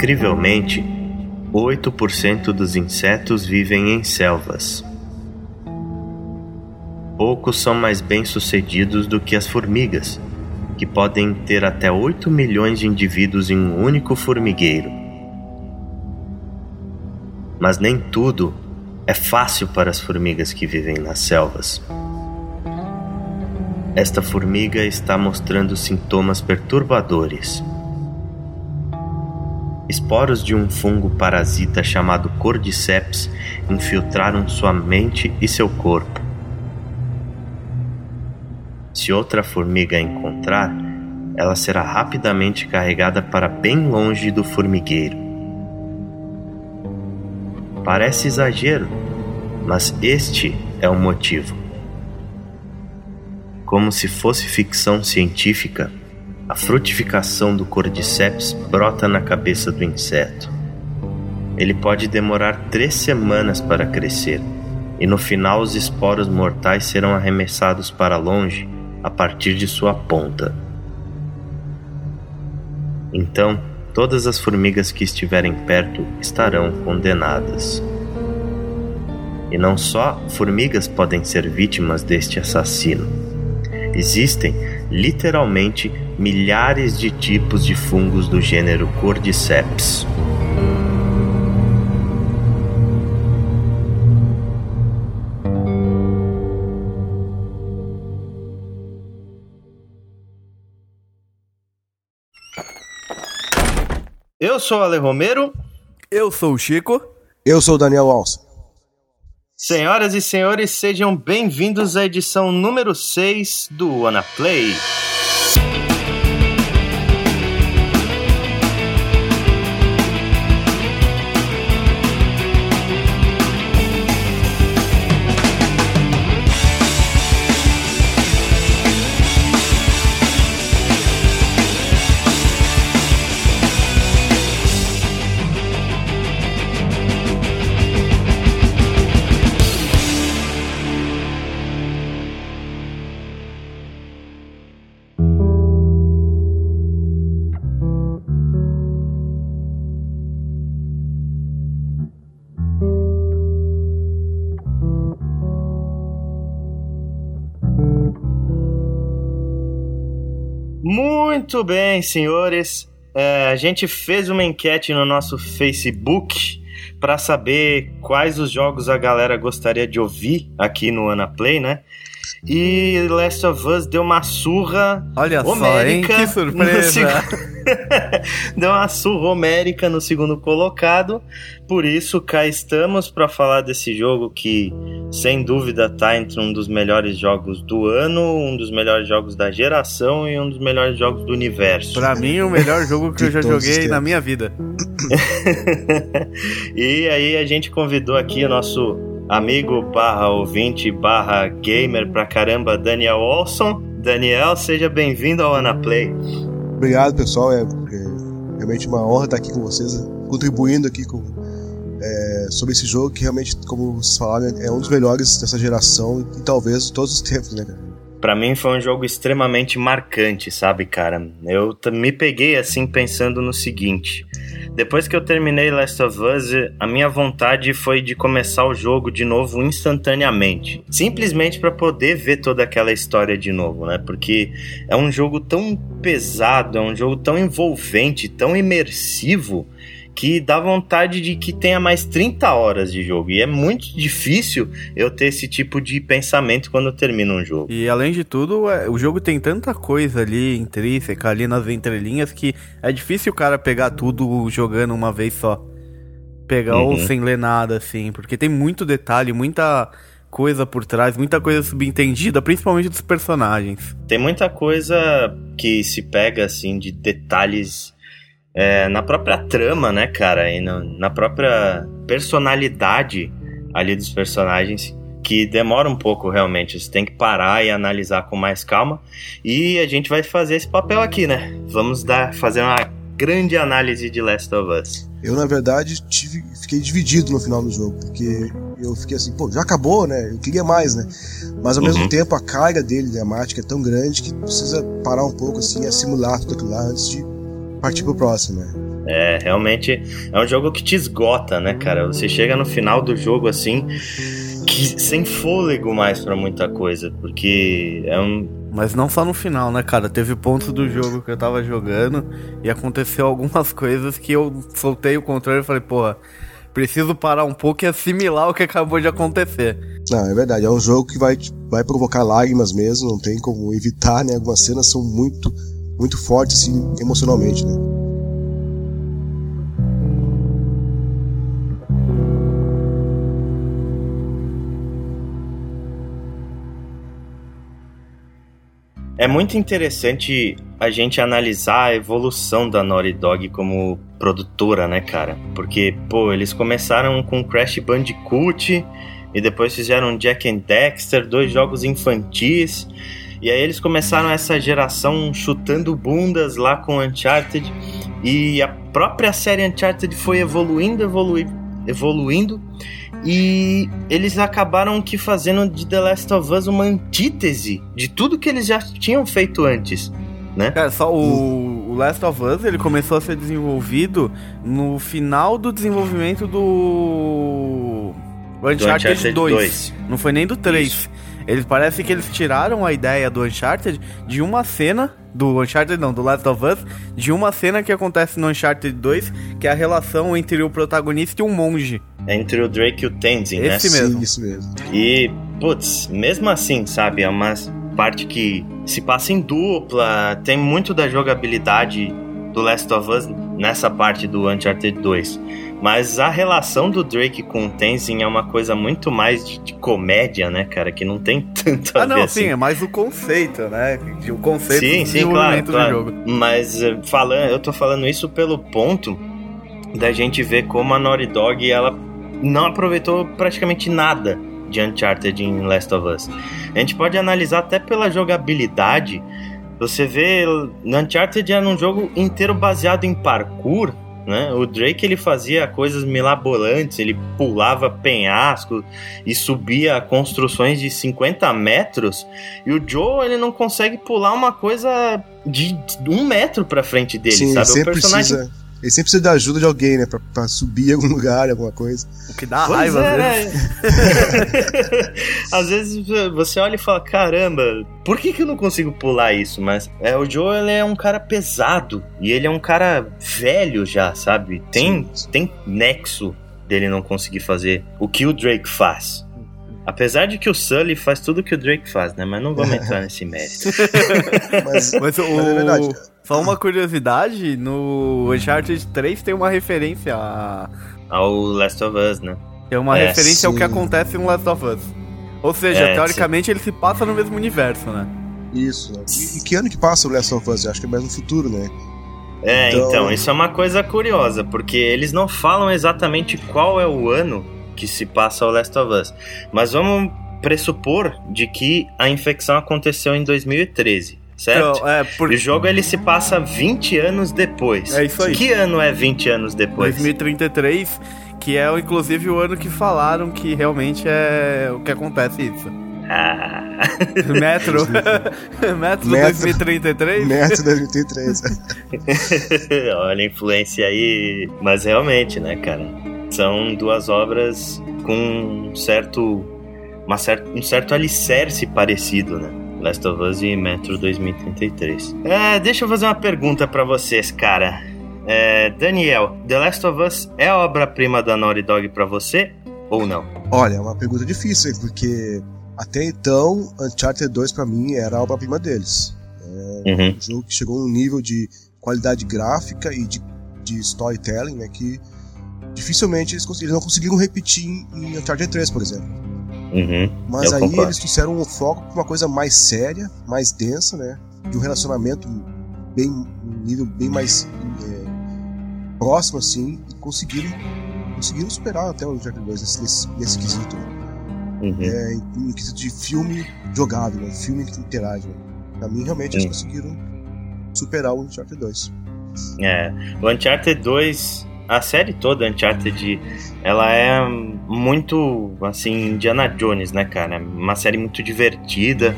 Incrivelmente, 8% dos insetos vivem em selvas. Poucos são mais bem-sucedidos do que as formigas, que podem ter até 8 milhões de indivíduos em um único formigueiro. Mas nem tudo é fácil para as formigas que vivem nas selvas. Esta formiga está mostrando sintomas perturbadores. Esporos de um fungo parasita chamado Cordyceps infiltraram sua mente e seu corpo. Se outra formiga a encontrar, ela será rapidamente carregada para bem longe do formigueiro. Parece exagero, mas este é o motivo. Como se fosse ficção científica, a frutificação do Cordyceps brota na cabeça do inseto. Ele pode demorar três semanas para crescer, e no final os esporos mortais serão arremessados para longe a partir de sua ponta. Então, todas as formigas que estiverem perto estarão condenadas. E não só formigas podem ser vítimas deste assassino. Existem, literalmente, milhares de tipos de fungos do gênero Cordyceps. Eu sou o Ale Romero. Eu sou o Chico. Eu sou o Daniel Alves. Senhoras e senhores, sejam bem-vindos à edição número 6 do Wanna Play. Muito bem, senhores. É, a gente fez uma enquete no nosso Facebook para saber quais os jogos a galera gostaria de ouvir aqui no Anaplay, né? E Last of Us deu uma surra Olha homérica. só, hein? Que surpresa! deu uma surra homérica no segundo colocado. Por isso, cá estamos para falar desse jogo que, sem dúvida, tá entre um dos melhores jogos do ano, um dos melhores jogos da geração e um dos melhores jogos do universo. Pra mim, o melhor jogo que eu já joguei na minha vida. e aí a gente convidou aqui o nosso amigo barra ouvinte barra gamer pra caramba, Daniel Olson. Daniel, seja bem-vindo ao Anaplay. Obrigado, pessoal. É, é, realmente uma honra estar aqui com vocês, contribuindo aqui com, é, sobre esse jogo que realmente, como vocês falaram, é um dos melhores dessa geração e talvez de todos os tempos, né, cara? Pra mim foi um jogo extremamente marcante, sabe, cara? Eu me peguei assim pensando no seguinte: depois que eu terminei Last of Us, a minha vontade foi de começar o jogo de novo instantaneamente. Simplesmente para poder ver toda aquela história de novo, né? Porque é um jogo tão pesado, é um jogo tão envolvente, tão imersivo que dá vontade de que tenha mais 30 horas de jogo. E é muito difícil eu ter esse tipo de pensamento quando eu termino um jogo. E além de tudo, é, o jogo tem tanta coisa ali intrínseca, ali nas entrelinhas, que é difícil o cara pegar tudo jogando uma vez só. Pegar uhum. ou sem ler nada, assim. Porque tem muito detalhe, muita coisa por trás, muita coisa subentendida, principalmente dos personagens. Tem muita coisa que se pega, assim, de detalhes é, na própria trama, né, cara, e no, na própria personalidade ali dos personagens que demora um pouco realmente. Você tem que parar e analisar com mais calma. E a gente vai fazer esse papel aqui, né? Vamos dar, fazer uma grande análise de Last of Us. Eu, na verdade, tive, fiquei dividido no final do jogo, porque eu fiquei assim, pô, já acabou, né? Eu queria mais, né? Mas ao uhum. mesmo tempo a carga dele dramática é tão grande que precisa parar um pouco assim assimilar tudo aquilo lá antes de partir pro próximo, né? É, realmente é um jogo que te esgota, né, cara? Você chega no final do jogo assim, que sem fôlego mais para muita coisa, porque é um mas não só no final, né, cara? Teve pontos do jogo que eu tava jogando e aconteceu algumas coisas que eu soltei o controle e falei, porra, preciso parar um pouco e assimilar o que acabou de acontecer. Não, é verdade. É um jogo que vai, vai provocar lágrimas mesmo, não tem como evitar, né? Algumas cenas são muito, muito fortes, assim, emocionalmente, né? É muito interessante a gente analisar a evolução da Naughty Dog como produtora, né, cara? Porque, pô, eles começaram com Crash Bandicoot e depois fizeram Jack and Dexter, dois jogos infantis. E aí eles começaram essa geração chutando bundas lá com Uncharted. E a própria série Uncharted foi evoluindo, evoluindo, evoluindo. E eles acabaram que fazendo de The Last of Us uma antítese de tudo que eles já tinham feito antes, né? É, só o, o Last of Us, ele começou a ser desenvolvido no final do desenvolvimento do Uncharted, do Uncharted 2. 2. Não foi nem do 3. Isso. Eles parece que eles tiraram a ideia do Uncharted de uma cena do Uncharted não, do Last of Us, de uma cena que acontece no Uncharted 2, que é a relação entre o protagonista e um monge. Entre o Drake e o Tenzin, né? Esse mesmo. Sim, isso mesmo. E, putz, mesmo assim, sabe, é uma parte que se passa em dupla, tem muito da jogabilidade do Last of Us nessa parte do Uncharted 2. Mas a relação do Drake com o Tenzin é uma coisa muito mais de, de comédia, né, cara? Que não tem tanto a ah, ver não, assim. sim, é mais o conceito, né? O conceito sim, sim, claro, claro. jogo. Mas eh, falando, eu tô falando isso pelo ponto da gente ver como a Naughty Dog ela não aproveitou praticamente nada de Uncharted em Last of Us. A gente pode analisar até pela jogabilidade. Você vê, Uncharted era um jogo inteiro baseado em parkour, né? O Drake ele fazia coisas milabolantes, ele pulava penhasco e subia construções de 50 metros, e o Joe ele não consegue pular uma coisa de um metro pra frente dele, Sim, sabe? O personagem. Precisa ele sempre precisa da ajuda de alguém, né? Pra, pra subir em algum lugar, alguma coisa. O que dá pois raiva, é, né? Às vezes você olha e fala, caramba, por que, que eu não consigo pular isso? Mas é, o Joe ele é um cara pesado. E ele é um cara velho já, sabe? Tem, tem nexo dele não conseguir fazer o que o Drake faz. Apesar de que o Sully faz tudo que o Drake faz, né? Mas não vamos entrar nesse mérito. mas, mas, o... mas é verdade. Só uma curiosidade, no Uncharted 3 tem uma referência a... ao Last of Us, né? Tem uma é, referência sim. ao que acontece no Last of Us. Ou seja, é, teoricamente sim. ele se passa no mesmo universo, né? Isso. E, e, que ano que passa o Last of Us? Eu acho que é mais no futuro, né? É, então... então, isso é uma coisa curiosa, porque eles não falam exatamente qual é o ano que se passa o Last of Us. Mas vamos pressupor de que a infecção aconteceu em 2013 certo? Então, é, por... O jogo ele se passa 20 anos depois. É isso aí. Que ano é 20 anos depois? 2033, que é inclusive o ano que falaram que realmente é o que acontece isso. Ah. Metro. Metro 2033? Metro 2033. Olha a influência aí. Mas realmente, né, cara? São duas obras com um certo, uma certo, um certo alicerce parecido, né? Last of Us e Metro 2033. É, deixa eu fazer uma pergunta para vocês, cara. É, Daniel, The Last of Us é obra-prima da Naughty Dog para você ou não? Olha, é uma pergunta difícil, porque até então Uncharted 2 para mim era a obra-prima deles. É uhum. um jogo que chegou num nível de qualidade gráfica e de, de storytelling, né, que dificilmente eles, eles não conseguiram repetir em Uncharted 3, por exemplo. Uhum, Mas aí concordo. eles trouxeram um foco pra uma coisa mais séria, mais densa, né? De um relacionamento bem, um nível bem mais é, próximo, assim, e conseguiram, conseguiram superar até o Uncharted 2 nesse, nesse, nesse quesito. Uhum. É, em, em quesito de filme jogável, né? filme que interage. Né? Pra mim, realmente, eles conseguiram superar o Uncharted 2. É, o Uncharted 2 a série toda Uncharted, ela é muito, assim, Indiana Jones, né, cara? Uma série muito divertida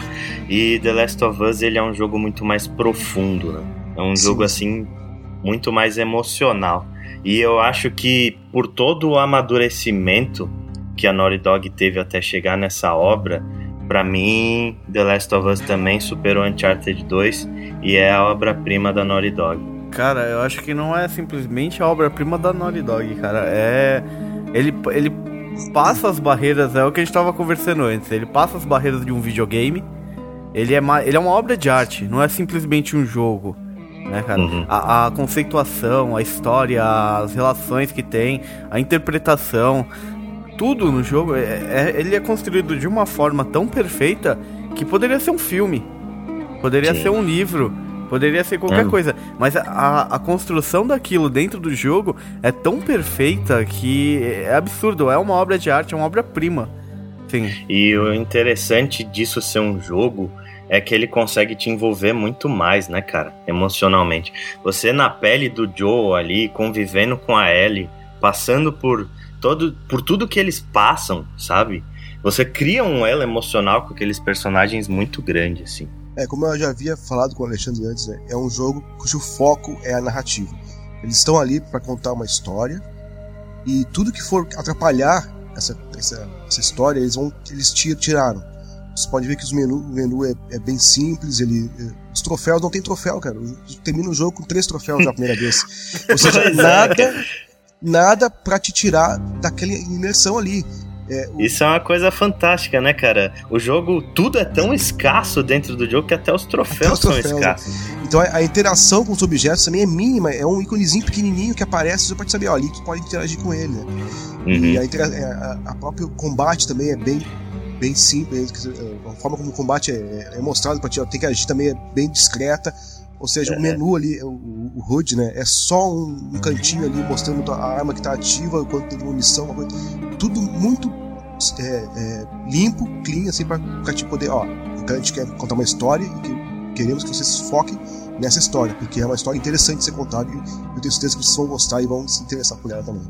e The Last of Us, ele é um jogo muito mais profundo, né? É um Sim. jogo, assim, muito mais emocional. E eu acho que por todo o amadurecimento que a Naughty Dog teve até chegar nessa obra, para mim, The Last of Us também superou Uncharted 2 e é a obra-prima da Naughty Dog. Cara, eu acho que não é simplesmente a obra-prima da Naughty Dog, cara. É. Ele, ele passa as barreiras, é o que a gente tava conversando antes. Ele passa as barreiras de um videogame. Ele é, uma, ele é uma obra de arte, não é simplesmente um jogo. Né, cara? Uhum. A, a, conceituação, a história, as relações que tem, a interpretação, tudo no jogo, é, é, ele é construído de uma forma tão perfeita que poderia ser um filme, poderia Sim. ser um livro, poderia ser qualquer é. coisa. Mas a, a construção daquilo dentro do jogo é tão perfeita que é absurdo, é uma obra de arte, é uma obra-prima. Sim. E o interessante disso ser um jogo é que ele consegue te envolver muito mais, né, cara? Emocionalmente. Você na pele do Joe ali, convivendo com a Ellie, passando por todo por tudo que eles passam, sabe? Você cria um elo emocional com aqueles personagens muito grande, assim. É, como eu já havia falado com o Alexandre antes, né, é um jogo cujo foco é a narrativa. Eles estão ali para contar uma história e tudo que for atrapalhar essa, essa, essa história, eles vão eles tiraram. Você pode ver que os menu, o menu é, é bem simples, ele, é, os troféus não tem troféu, cara. Termina o jogo com três troféus na primeira vez. Ou seja, nada nada para te tirar daquela imersão ali. É, o... Isso é uma coisa fantástica, né, cara? O jogo, tudo é tão escasso dentro do jogo que até os troféus, até os troféus são escassos. Então a, a, interação com os objetos também é mínima, é um íconezinho pequenininho que aparece, você pode saber, ó, ali tu pode interagir com ele, né? Uhum. E a, é, a, a próprio combate também é bem bem simples, a forma como o combate é, é mostrado para ti, ó, tem que agir também é bem discreta. Ou seja, é. o menu ali, o, o HUD, né? É só um, um cantinho ali mostrando a arma que está ativa, quanto tem munição, coisa, tudo muito é, é, limpo, clean, assim, para te poder, ó, a gente quer contar uma história e que queremos que vocês foquem nessa história, porque é uma história interessante de ser contada e eu tenho certeza que vocês vão gostar e vão se interessar por ela também.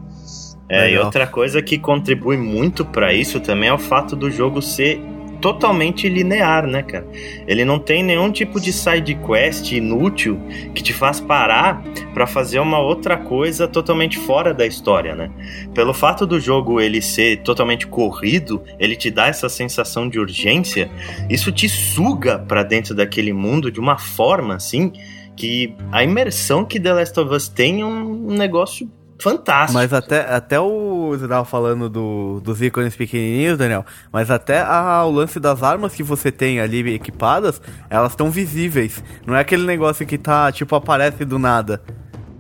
É, Legal. e outra coisa que contribui muito para isso também é o fato do jogo ser totalmente linear, né, cara? Ele não tem nenhum tipo de side quest inútil que te faz parar para fazer uma outra coisa totalmente fora da história, né? Pelo fato do jogo ele ser totalmente corrido, ele te dá essa sensação de urgência, isso te suga para dentro daquele mundo de uma forma assim que a imersão que The Last of Us tem é um negócio fantástico. Mas até, até o. Você tava falando do, dos ícones pequenininhos, Daniel. Mas até a, o lance das armas que você tem ali equipadas, elas estão visíveis. Não é aquele negócio que tá, tipo, aparece do nada.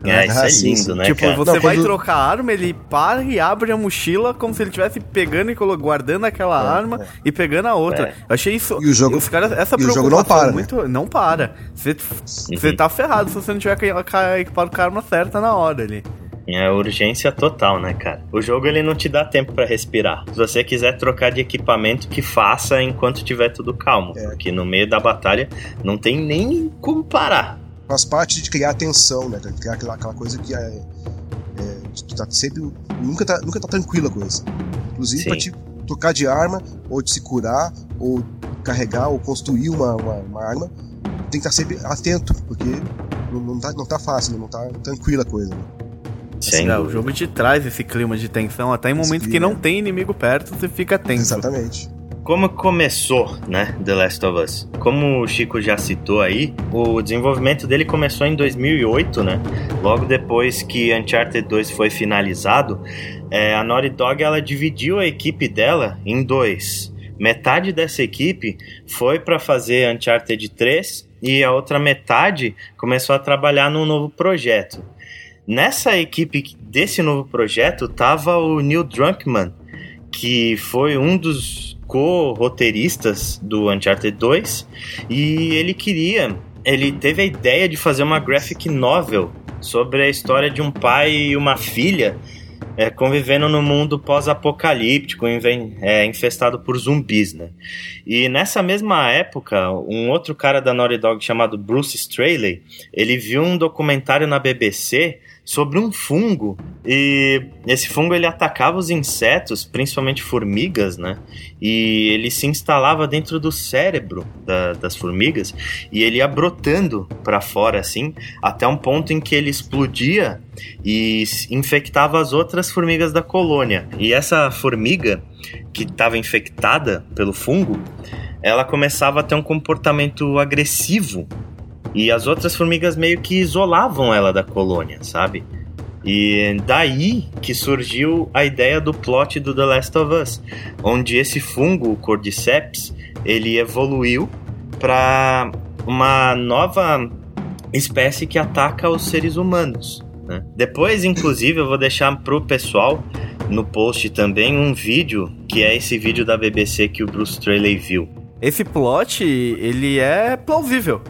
É, isso é lindo, né? Tipo, cara? você Não, vai quando... trocar a arma, ele para e abre a mochila como se ele estivesse pegando e guardando aquela é, arma é. e pegando a outra. É. Eu achei isso. E o jogo, os caras, essa e o jogo não para. Né? Muito, né? Não para. Você, uhum. você tá ferrado se você não tiver equipado com a arma certa na hora ali. É urgência total, né, cara? O jogo ele não te dá tempo para respirar. Se você quiser trocar de equipamento, que faça enquanto tiver tudo calmo. É. Porque no meio da batalha não tem nem como parar. Faz parte de criar tensão, né? Criar aquela, aquela coisa que é, é, tá sempre. Nunca tá, nunca tá tranquila a coisa. Inclusive Sim. pra te trocar de arma, ou de se curar, ou carregar, ou construir uma, uma, uma arma, tem que estar sempre atento, porque não, não, tá, não tá fácil, não tá tranquila a coisa. Né? Assim, o jogo te traz esse clima de tensão, até em momentos que não tem inimigo perto, você fica tenso. Exatamente. Como começou, né, The Last of Us? Como o Chico já citou aí, o desenvolvimento dele começou em 2008, né? Logo depois que Uncharted 2 foi finalizado, é, a Naughty Dog ela dividiu a equipe dela em dois. Metade dessa equipe foi para fazer Uncharted 3 e a outra metade começou a trabalhar num novo projeto. Nessa equipe desse novo projeto tava o Neil Druckmann, que foi um dos co-roteiristas do Uncharted 2, e ele queria, ele teve a ideia de fazer uma graphic novel sobre a história de um pai e uma filha é, convivendo no mundo pós-apocalíptico, é, infestado por zumbis, né? E nessa mesma época, um outro cara da Naughty Dog chamado Bruce Straley, ele viu um documentário na BBC sobre um fungo e esse fungo ele atacava os insetos, principalmente formigas, né? E ele se instalava dentro do cérebro da, das formigas e ele ia brotando para fora assim, até um ponto em que ele explodia e infectava as outras formigas da colônia. E essa formiga que estava infectada pelo fungo, ela começava a ter um comportamento agressivo e as outras formigas meio que isolavam ela da colônia, sabe? E daí que surgiu a ideia do plot do The Last of Us, onde esse fungo, o Cordyceps, ele evoluiu para uma nova espécie que ataca os seres humanos. Né? Depois, inclusive, eu vou deixar pro pessoal no post também um vídeo, que é esse vídeo da BBC que o Bruce Straley viu. Esse plot, ele é plausível.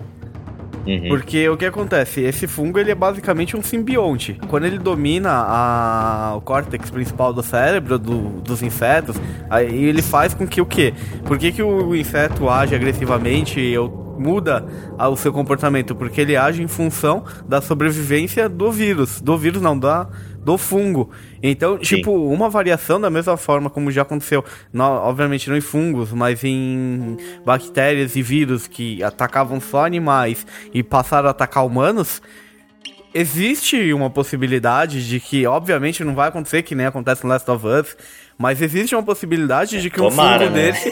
Uhum. Porque o que acontece? Esse fungo ele é basicamente um simbionte. Quando ele domina a, o córtex principal do cérebro do, dos insetos, aí ele faz com que o quê? Por que, que o inseto age agressivamente ou muda o seu comportamento? Porque ele age em função da sobrevivência do vírus. Do vírus não, da do fungo. Então, Sim. tipo, uma variação da mesma forma como já aconteceu, no, obviamente não em fungos, mas em bactérias e vírus que atacavam só animais e passaram a atacar humanos, existe uma possibilidade de que, obviamente, não vai acontecer que nem acontece no Last of Us, mas existe uma possibilidade de que Tomara, um fungo né? desse.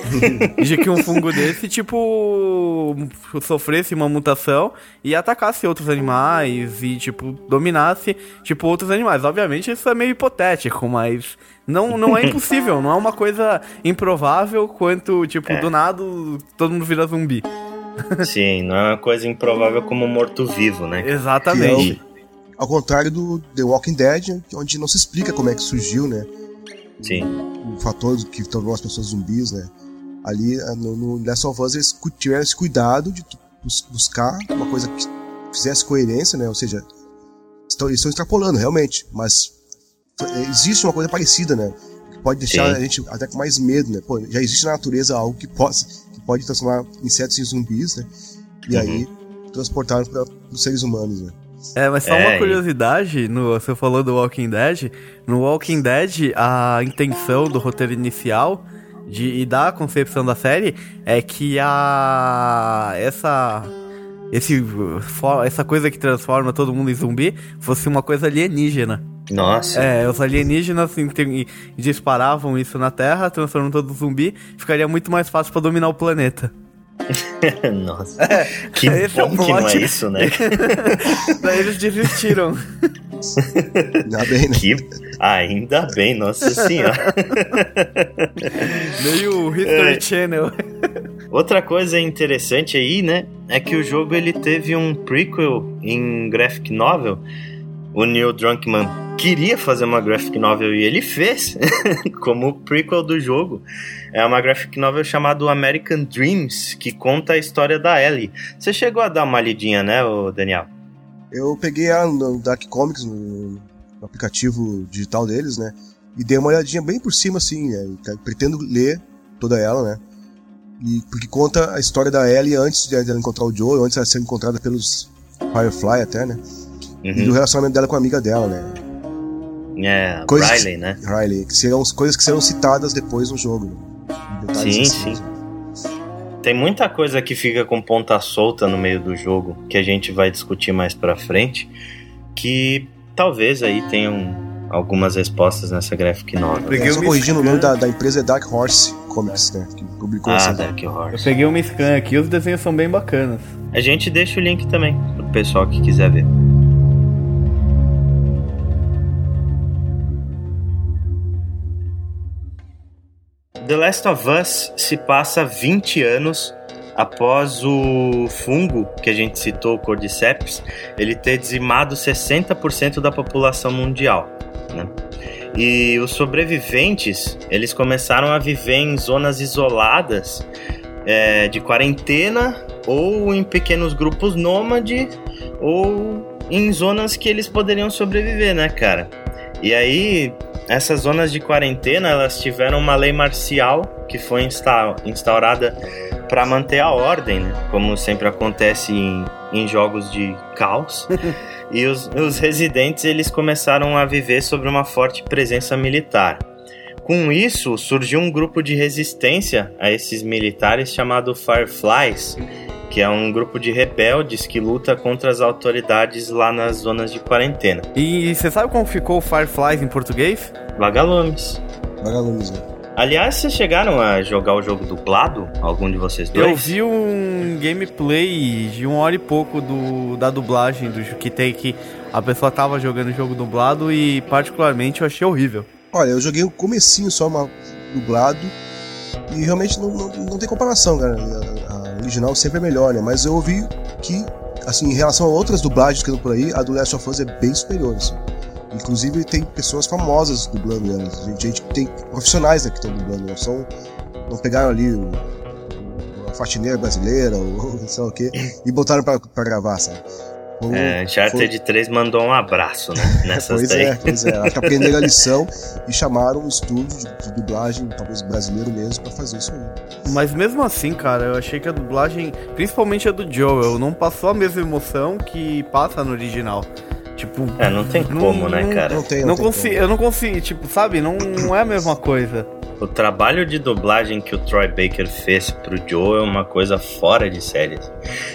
de que um fungo desse, tipo, sofresse uma mutação e atacasse outros animais e, tipo, dominasse, tipo, outros animais. Obviamente isso é meio hipotético, mas não, não é impossível, não é uma coisa improvável quanto, tipo, é. do nada todo mundo vira zumbi. Sim, não é uma coisa improvável como morto-vivo, né? Exatamente. Ao contrário do The Walking Dead, onde não se explica como é que surgiu, né? Sim. O fator que tornou as pessoas zumbis, né? Ali eh, no, no Last of Us eles tiveram esse cuidado de buscar uma coisa que fizesse coerência, né? Ou seja, estão, eles estão extrapolando realmente, mas eh, existe uma coisa parecida, né? Que pode deixar Sim. a gente até com mais medo, né? Pô, já existe na natureza algo que, possa, que pode transformar insetos em zumbis, né? E uhum. aí transportaram para os seres humanos, né? É, mas só é, uma curiosidade, no, você falou do Walking Dead. No Walking Dead, a intenção do roteiro inicial de, e da concepção da série é que a. essa. Esse, essa coisa que transforma todo mundo em zumbi fosse uma coisa alienígena. Nossa. É, os alienígenas assim, disparavam isso na Terra, transformando todo zumbi, ficaria muito mais fácil para dominar o planeta. Nossa. É, que Esse bom é que não é isso, né? Daí eles desistiram. Ainda bem, né? Que... Ainda bem, nossa senhora. Meio History é. Channel. Outra coisa interessante aí, né, é que o jogo ele teve um prequel em graphic novel. O Neil Druckmann queria fazer uma graphic novel e ele fez, como prequel do jogo. É uma graphic novel chamada American Dreams, que conta a história da Ellie. Você chegou a dar uma lidinha, né, Daniel? Eu peguei ela no Dark Comics, no, no aplicativo digital deles, né? E dei uma olhadinha bem por cima, assim, né? Pretendo ler toda ela, né? E, porque conta a história da Ellie antes de ela encontrar o Joe, antes de ela ser encontrada pelos Firefly até, né? Uhum. E do relacionamento dela com a amiga dela, né? É, coisas Riley, né? Riley, que serão coisas que serão citadas depois no jogo. Né? sim, assim, sim. Tem muita coisa que fica com ponta solta no meio do jogo, que a gente vai discutir mais pra frente, que talvez aí tenham algumas respostas nessa graphic novel. É, só corrigindo, o nome da, da, empresa é Dark Horse Comics, né? Que publicou ah, essa Dark Horse. Eu peguei uma scan aqui, os desenhos são bem bacanas. A gente deixa o link também pro pessoal que quiser ver. The Last of Us se passa 20 anos após o fungo que a gente citou, o Cordyceps, ele ter dizimado 60% da população mundial. Né? E os sobreviventes, eles começaram a viver em zonas isoladas é, de quarentena ou em pequenos grupos nômades ou em zonas que eles poderiam sobreviver, né, cara? E aí essas zonas de quarentena, elas tiveram uma lei marcial que foi instaurada para manter a ordem, né? como sempre acontece em, em jogos de caos. e os, os residentes eles começaram a viver sobre uma forte presença militar. Com isso, surgiu um grupo de resistência a esses militares chamado Fireflies, que é um grupo de rebeldes que luta contra as autoridades lá nas zonas de quarentena. E você sabe como ficou o Fireflies em português? Vagalumes. Vagalumes, né? Aliás, vocês chegaram a jogar o jogo dublado? Algum de vocês dois? Eu vi um gameplay de uma hora e pouco do, da dublagem do que tem que a pessoa tava jogando o jogo dublado e particularmente eu achei horrível. Olha, eu joguei o comecinho só uma dublado e realmente não, não, não tem comparação, cara. A, a original sempre é melhor, né? Mas eu ouvi que, assim, em relação a outras dublagens que estão por aí, a do Last of Us é bem superior, assim. Inclusive tem pessoas famosas dublando elas. Gente, gente tem profissionais né, que estão dublando. Não, são, não pegaram ali o, a faxineira brasileira ou não sei o que e botaram pra, pra gravar, sabe? Foi, é, Uncharted foi... 3 mandou um abraço, né? Nessas pois daí. é, pois é. Acho que aprenderam a lição e chamaram um estúdio de, de dublagem, talvez brasileiro mesmo, para fazer isso aí. Mas mesmo assim, cara, eu achei que a dublagem, principalmente a do Joel, não passou a mesma emoção que passa no original. Tipo, é, não tem como, né, cara? Não tem, não, não consigo, eu não consigo, tipo, sabe? Não, não é a mesma coisa. O trabalho de dublagem que o Troy Baker fez pro Joe é uma coisa fora de série.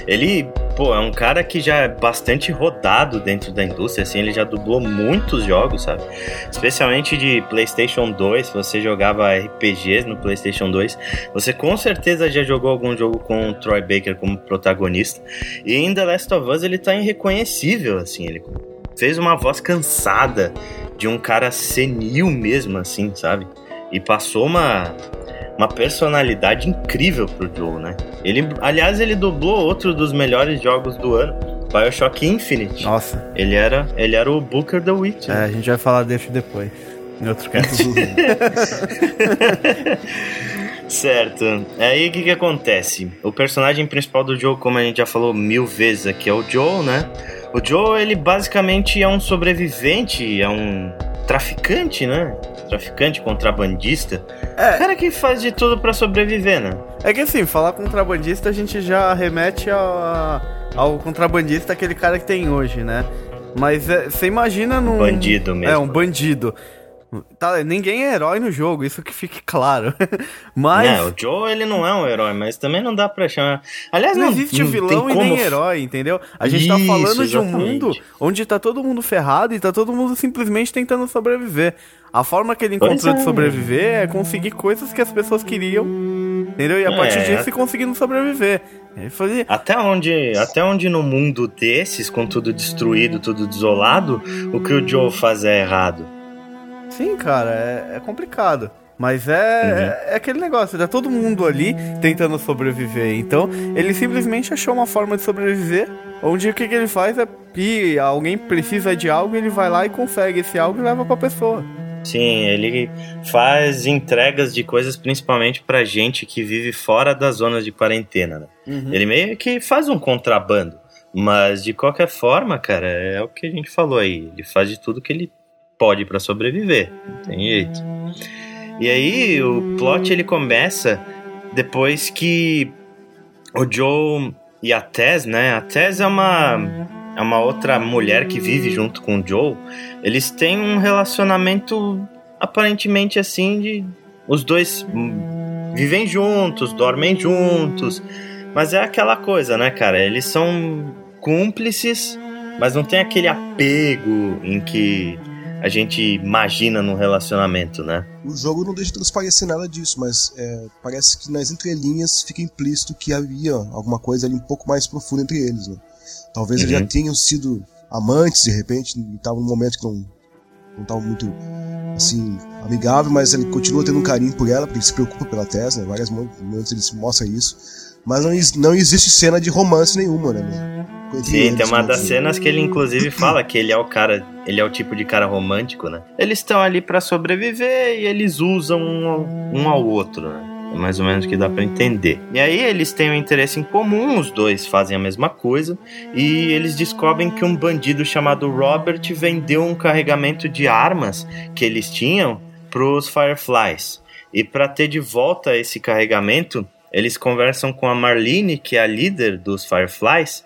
Ele, pô, é um cara que já é bastante rodado dentro da indústria, assim, ele já dublou muitos jogos, sabe? Especialmente de PlayStation 2, se você jogava RPGs no PlayStation 2, você com certeza já jogou algum jogo com o Troy Baker como protagonista. E em The Last of Us ele tá irreconhecível, assim, ele fez uma voz cansada de um cara senil mesmo, assim, sabe? E passou uma, uma personalidade incrível pro Joe, né? Ele, aliás, ele dublou outro dos melhores jogos do ano, BioShock Infinite. Nossa. Ele era, ele era o Booker the Witch. É, a gente vai falar desse depois. Em outro cast. certo. Aí o que que acontece? O personagem principal do jogo, como a gente já falou mil vezes aqui, é o Joe, né? O Joe, ele basicamente é um sobrevivente, é um traficante, né? Traficante, contrabandista. É. Cara que faz de tudo para sobreviver, né? É que assim, falar contrabandista a gente já remete ao, ao contrabandista, aquele cara que tem hoje, né? Mas é, você imagina num. Bandido mesmo. É, um bandido. Tá, ninguém é herói no jogo, isso que fique claro. mas. O Joe ele não é um herói, mas também não dá pra chamar. Aliás, não, não existe não vilão e nem herói, entendeu? A gente tá isso, tá falando exatamente. de um mundo onde tá todo mundo ferrado e tá todo mundo simplesmente tentando sobreviver. A forma que ele encontrou é. de sobreviver é conseguir coisas que as pessoas queriam, entendeu? E a partir é. disso conseguindo sobreviver. Falei... Até onde, até onde no mundo desses, com tudo destruído, tudo desolado, o que o Joe faz é errado. Sim, cara, é, é complicado. Mas é, uhum. é, é, aquele negócio, tá todo mundo ali tentando sobreviver. Então, ele simplesmente achou uma forma de sobreviver, onde o que, que ele faz é que alguém precisa de algo, ele vai lá e consegue esse algo e leva pra pessoa. Sim, ele faz entregas de coisas principalmente pra gente que vive fora das zonas de quarentena, né? Uhum. Ele meio que faz um contrabando. Mas de qualquer forma, cara, é o que a gente falou aí. Ele faz de tudo que ele pode para sobreviver. Não tem jeito. E aí o plot ele começa depois que o Joe e a Tess, né? A Tess é uma é uma outra mulher que vive junto com o Joe. Eles têm um relacionamento aparentemente assim de os dois vivem juntos, dormem juntos, mas é aquela coisa, né, cara? Eles são cúmplices, mas não tem aquele apego em que a gente imagina num relacionamento, né? O jogo não deixa transparecer nada disso, mas é, parece que nas entrelinhas fica implícito que havia alguma coisa ali um pouco mais profunda entre eles, né? Talvez uhum. eles já uhum. tenham sido amantes de repente, e estavam num momento que não não estavam muito assim amigável, mas ele continua tendo um carinho por ela, porque ele se preocupa pela Tess, né? Vários momentos ele mostra isso. Mas não, não existe cena de romance nenhuma, né? Sim, tem uma das cenas que ele inclusive fala que ele é o cara, ele é o tipo de cara romântico, né? Eles estão ali para sobreviver e eles usam um, um ao outro, né? É mais ou menos que dá para entender. E aí eles têm um interesse em comum, os dois fazem a mesma coisa, e eles descobrem que um bandido chamado Robert vendeu um carregamento de armas que eles tinham pros Fireflies. E para ter de volta esse carregamento, eles conversam com a Marlene, que é a líder dos Fireflies,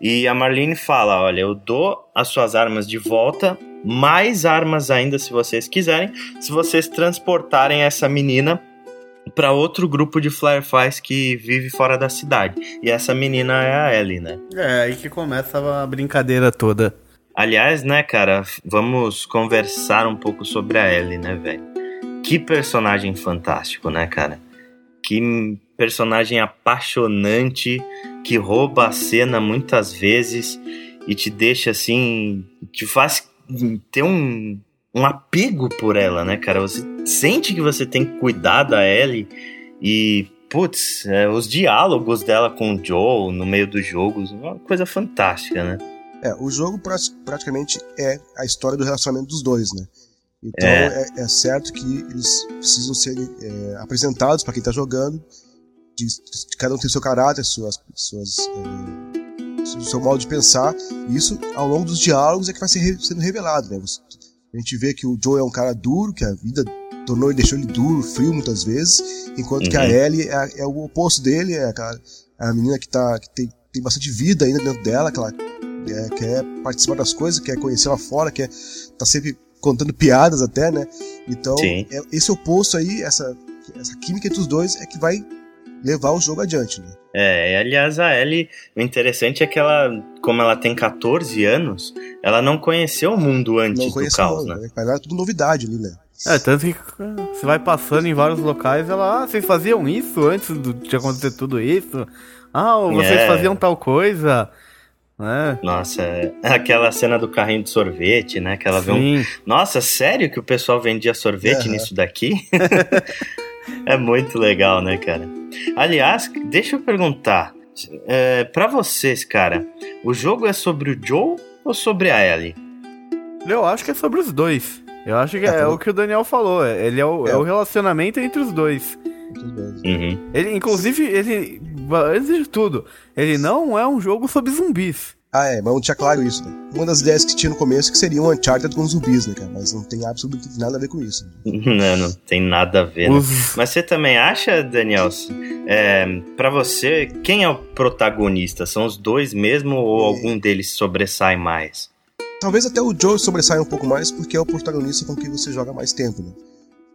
e a Marlene fala: Olha, eu dou as suas armas de volta, mais armas ainda se vocês quiserem, se vocês transportarem essa menina para outro grupo de Fireflies que vive fora da cidade. E essa menina é a Ellie, né? É, aí que começa a brincadeira toda. Aliás, né, cara, vamos conversar um pouco sobre a Ellie, né, velho? Que personagem fantástico, né, cara? Que personagem apaixonante que rouba a cena muitas vezes e te deixa assim, te faz ter um, um apego por ela, né, cara? Você sente que você tem que cuidar da Ellie e, putz, é, os diálogos dela com o Joe no meio dos jogos, uma coisa fantástica, né? É, o jogo praticamente é a história do relacionamento dos dois, né? Então é, é, é certo que eles precisam ser é, apresentados para quem está jogando, de, de, cada um tem seu caráter, suas, suas é, seu modo de pensar. E isso, ao longo dos diálogos, é que vai ser sendo revelado, né? A gente vê que o Joe é um cara duro, que a vida tornou e deixou ele duro, frio muitas vezes, enquanto uhum. que a uhum. Ellie é, é, o oposto dele, é a, é a menina que, tá, que tem, tem bastante vida ainda dentro dela, que ela é, quer participar das coisas, quer conhecer lá fora, quer tá sempre contando piadas até, né? Então, é, esse oposto aí, essa, essa química entre os dois é que vai levar o jogo adiante, né? É, aliás, a Ellie, o interessante é que ela, como ela tem 14 anos, ela não conheceu o mundo antes do caos, né? Mas era tudo novidade ali, né? É, tanto que você vai passando em vários locais, ela, ah, vocês faziam isso antes de acontecer tudo isso? Ah, vocês é. faziam tal coisa. É. Nossa, é aquela cena do carrinho de sorvete, né? Que ela vê um... Nossa, sério que o pessoal vendia sorvete uhum. nisso daqui? é muito legal, né, cara? Aliás, deixa eu perguntar. É, para vocês, cara, o jogo é sobre o Joe ou sobre a Ellie? Eu acho que é sobre os dois. Eu acho que é, é o que o Daniel falou. É, ele é o, é. é o relacionamento entre os dois. Uhum. Ele, inclusive, ele. Antes de tudo, ele não é um jogo sobre zumbis. Ah, é, mas não tinha claro isso, né? Uma das ideias que tinha no começo é que seria um Uncharted com zumbis, né, cara? Mas não tem absolutamente nada a ver com isso. Né? Não, não tem nada a ver. Né? Mas você também acha, Daniel, é, para você, quem é o protagonista? São os dois mesmo ou é... algum deles sobressai mais? Talvez até o Joe sobressaia um pouco mais porque é o protagonista com quem você joga mais tempo, né?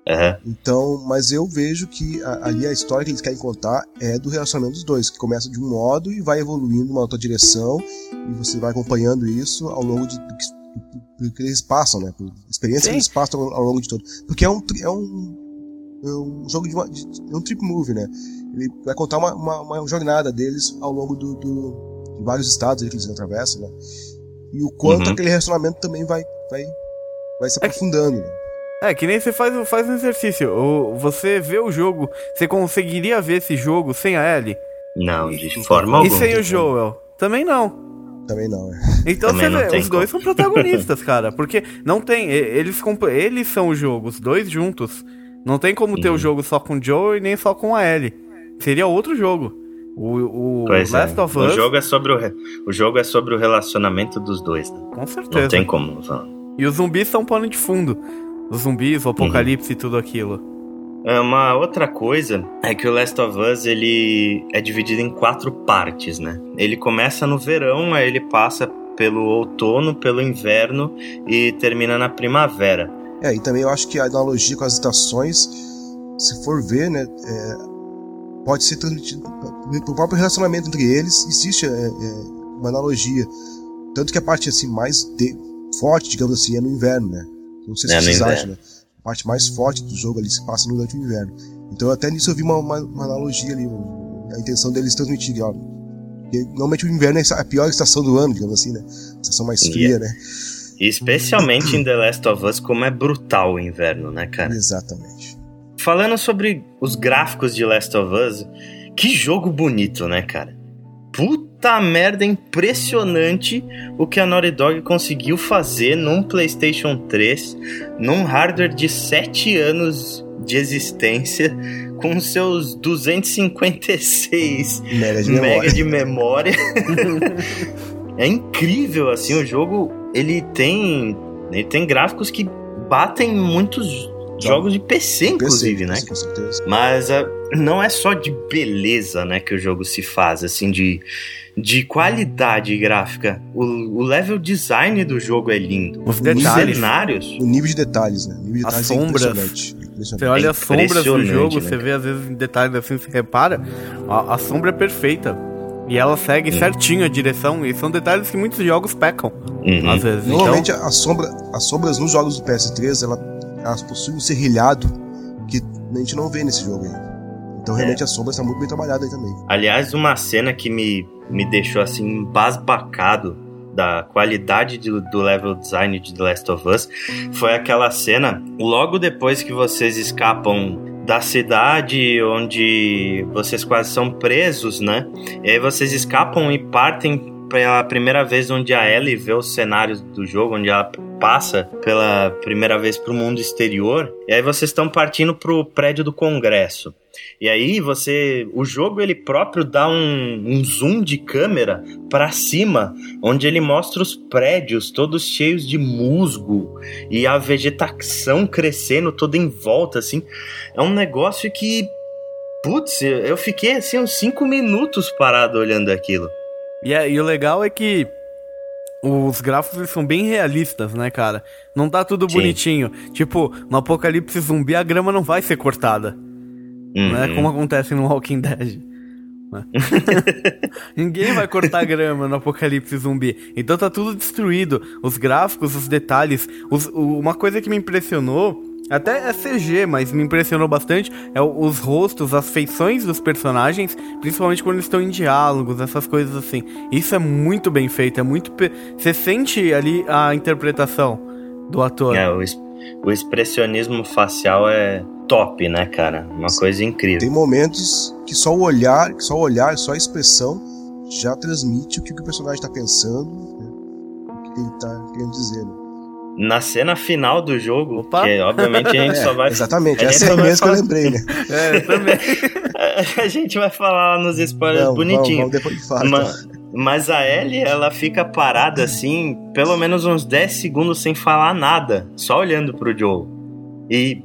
Uhum. Então, mas eu vejo que a, ali a história que eles querem contar é do relacionamento dos dois, que começa de um modo e vai evoluindo uma outra direção, e você vai acompanhando isso ao longo de, do, que, do que eles passam, né? Por experiência Sim. que eles passam ao, ao, longo de todo. Porque é um, é um, é um jogo de, uma, de, é um trip movie, né? Ele vai contar uma, uma, uma jornada deles ao longo do, do, de vários estados que eles atravessam, né? E o quanto uhum. aquele relacionamento também vai, vai, vai se aprofundando, é que... né? É, que nem você faz, faz um exercício. Ou você vê o jogo, você conseguiria ver esse jogo sem a Ellie? Não, de forma alguma. E sem o Joel? Também não. Também não, é. Então você vê, os dois são protagonistas, cara. Porque não tem. Eles, eles são o jogo, os dois juntos. Não tem como ter o uhum. jogo só com o Joe e nem só com a Ellie. Seria outro jogo. O, o Last é. of Us. O jogo, é sobre o, o jogo é sobre o relacionamento dos dois, né? Com certeza. Não tem como. E os zumbis são pano de fundo os zumbis, o apocalipse uhum. e tudo aquilo. É, uma outra coisa é que o Last of Us ele é dividido em quatro partes, né? Ele começa no verão, aí ele passa pelo outono, pelo inverno e termina na primavera. É, e também eu acho que a analogia com as estações, se for ver, né, é, pode ser transmitido pelo próprio relacionamento entre eles, existe é, é, uma analogia. Tanto que a parte assim mais de, forte, digamos assim, é no inverno, né? Não sei se é, vocês acham, né? A parte mais forte do jogo ali se passa no durante o inverno. Então até nisso eu vi uma, uma, uma analogia ali, uma, a intenção deles transmitirem, ó. Porque, normalmente o inverno é a pior estação do ano, digamos assim, né? A estação mais fria, yeah. né? Especialmente em The Last of Us, como é brutal o inverno, né, cara? Exatamente. Falando sobre os gráficos de Last of Us, que jogo bonito, né, cara? Puta merda, impressionante o que a Naughty Dog conseguiu fazer num PlayStation 3, num hardware de 7 anos de existência, com seus 256 mega de memória. de memória. é incrível, assim, o jogo, ele tem, ele tem gráficos que batem muitos jogos de PC, inclusive, PC, né? Com certeza. Mas uh, não é só de beleza, né, que o jogo se faz, assim, de, de qualidade gráfica. O, o level design do jogo é lindo. Os detalhes. Os cenários. O nível de detalhes, né? O nível de detalhes as é sombras. Você olha é as sombras do jogo, né? você vê às vezes em detalhes assim, você repara, a, a sombra é perfeita. E ela segue uhum. certinho a direção, e são detalhes que muitos jogos pecam, uhum. às vezes. Normalmente então... a sombra, as sombras nos jogos do PS3, ela, elas possuem um serrilhado que a gente não vê nesse jogo aí. Então realmente é. a sombra está muito bem trabalhada aí também. Aliás, uma cena que me, me deixou assim embasbacado da qualidade do, do, level design de The Last of Us foi aquela cena logo depois que vocês escapam da cidade onde vocês quase são presos, né? E aí vocês escapam e partem pela primeira vez onde a Ellie vê os cenários do jogo, onde ela passa pela primeira vez para o mundo exterior. E aí vocês estão partindo para o prédio do Congresso. E aí você, o jogo ele próprio dá um, um zoom de câmera para cima, onde ele mostra os prédios todos cheios de musgo e a vegetação crescendo toda em volta, assim. É um negócio que, putz, eu fiquei assim uns 5 minutos parado olhando aquilo. E, é, e o legal é que os gráficos são bem realistas, né, cara? Não tá tudo Sim. bonitinho. Tipo, no apocalipse zumbi a grama não vai ser cortada. Uhum. Né? Como acontece no Walking Dead. Né? Ninguém vai cortar grama no apocalipse zumbi. Então tá tudo destruído. Os gráficos, os detalhes. Os, uma coisa que me impressionou até é CG, mas me impressionou bastante é os rostos, as feições dos personagens, principalmente quando eles estão em diálogos, essas coisas assim. Isso é muito bem feito, é muito. Você sente ali a interpretação do ator. É, o, o expressionismo facial é top, né, cara? Uma coisa incrível. Tem momentos que só o olhar, só o olhar, só a expressão já transmite o que o personagem está pensando, né? o que ele está querendo dizer. Né? Na cena final do jogo, Opa. que obviamente a gente é, só vai. Exatamente, essa é a mesma que eu lembrei, né? é, eu também. a gente vai falar nos spoilers não, bonitinho. Vamos, vamos depois fala, mas, mas a Ellie, ela fica parada assim, pelo menos uns 10 segundos sem falar nada, só olhando pro Joe. E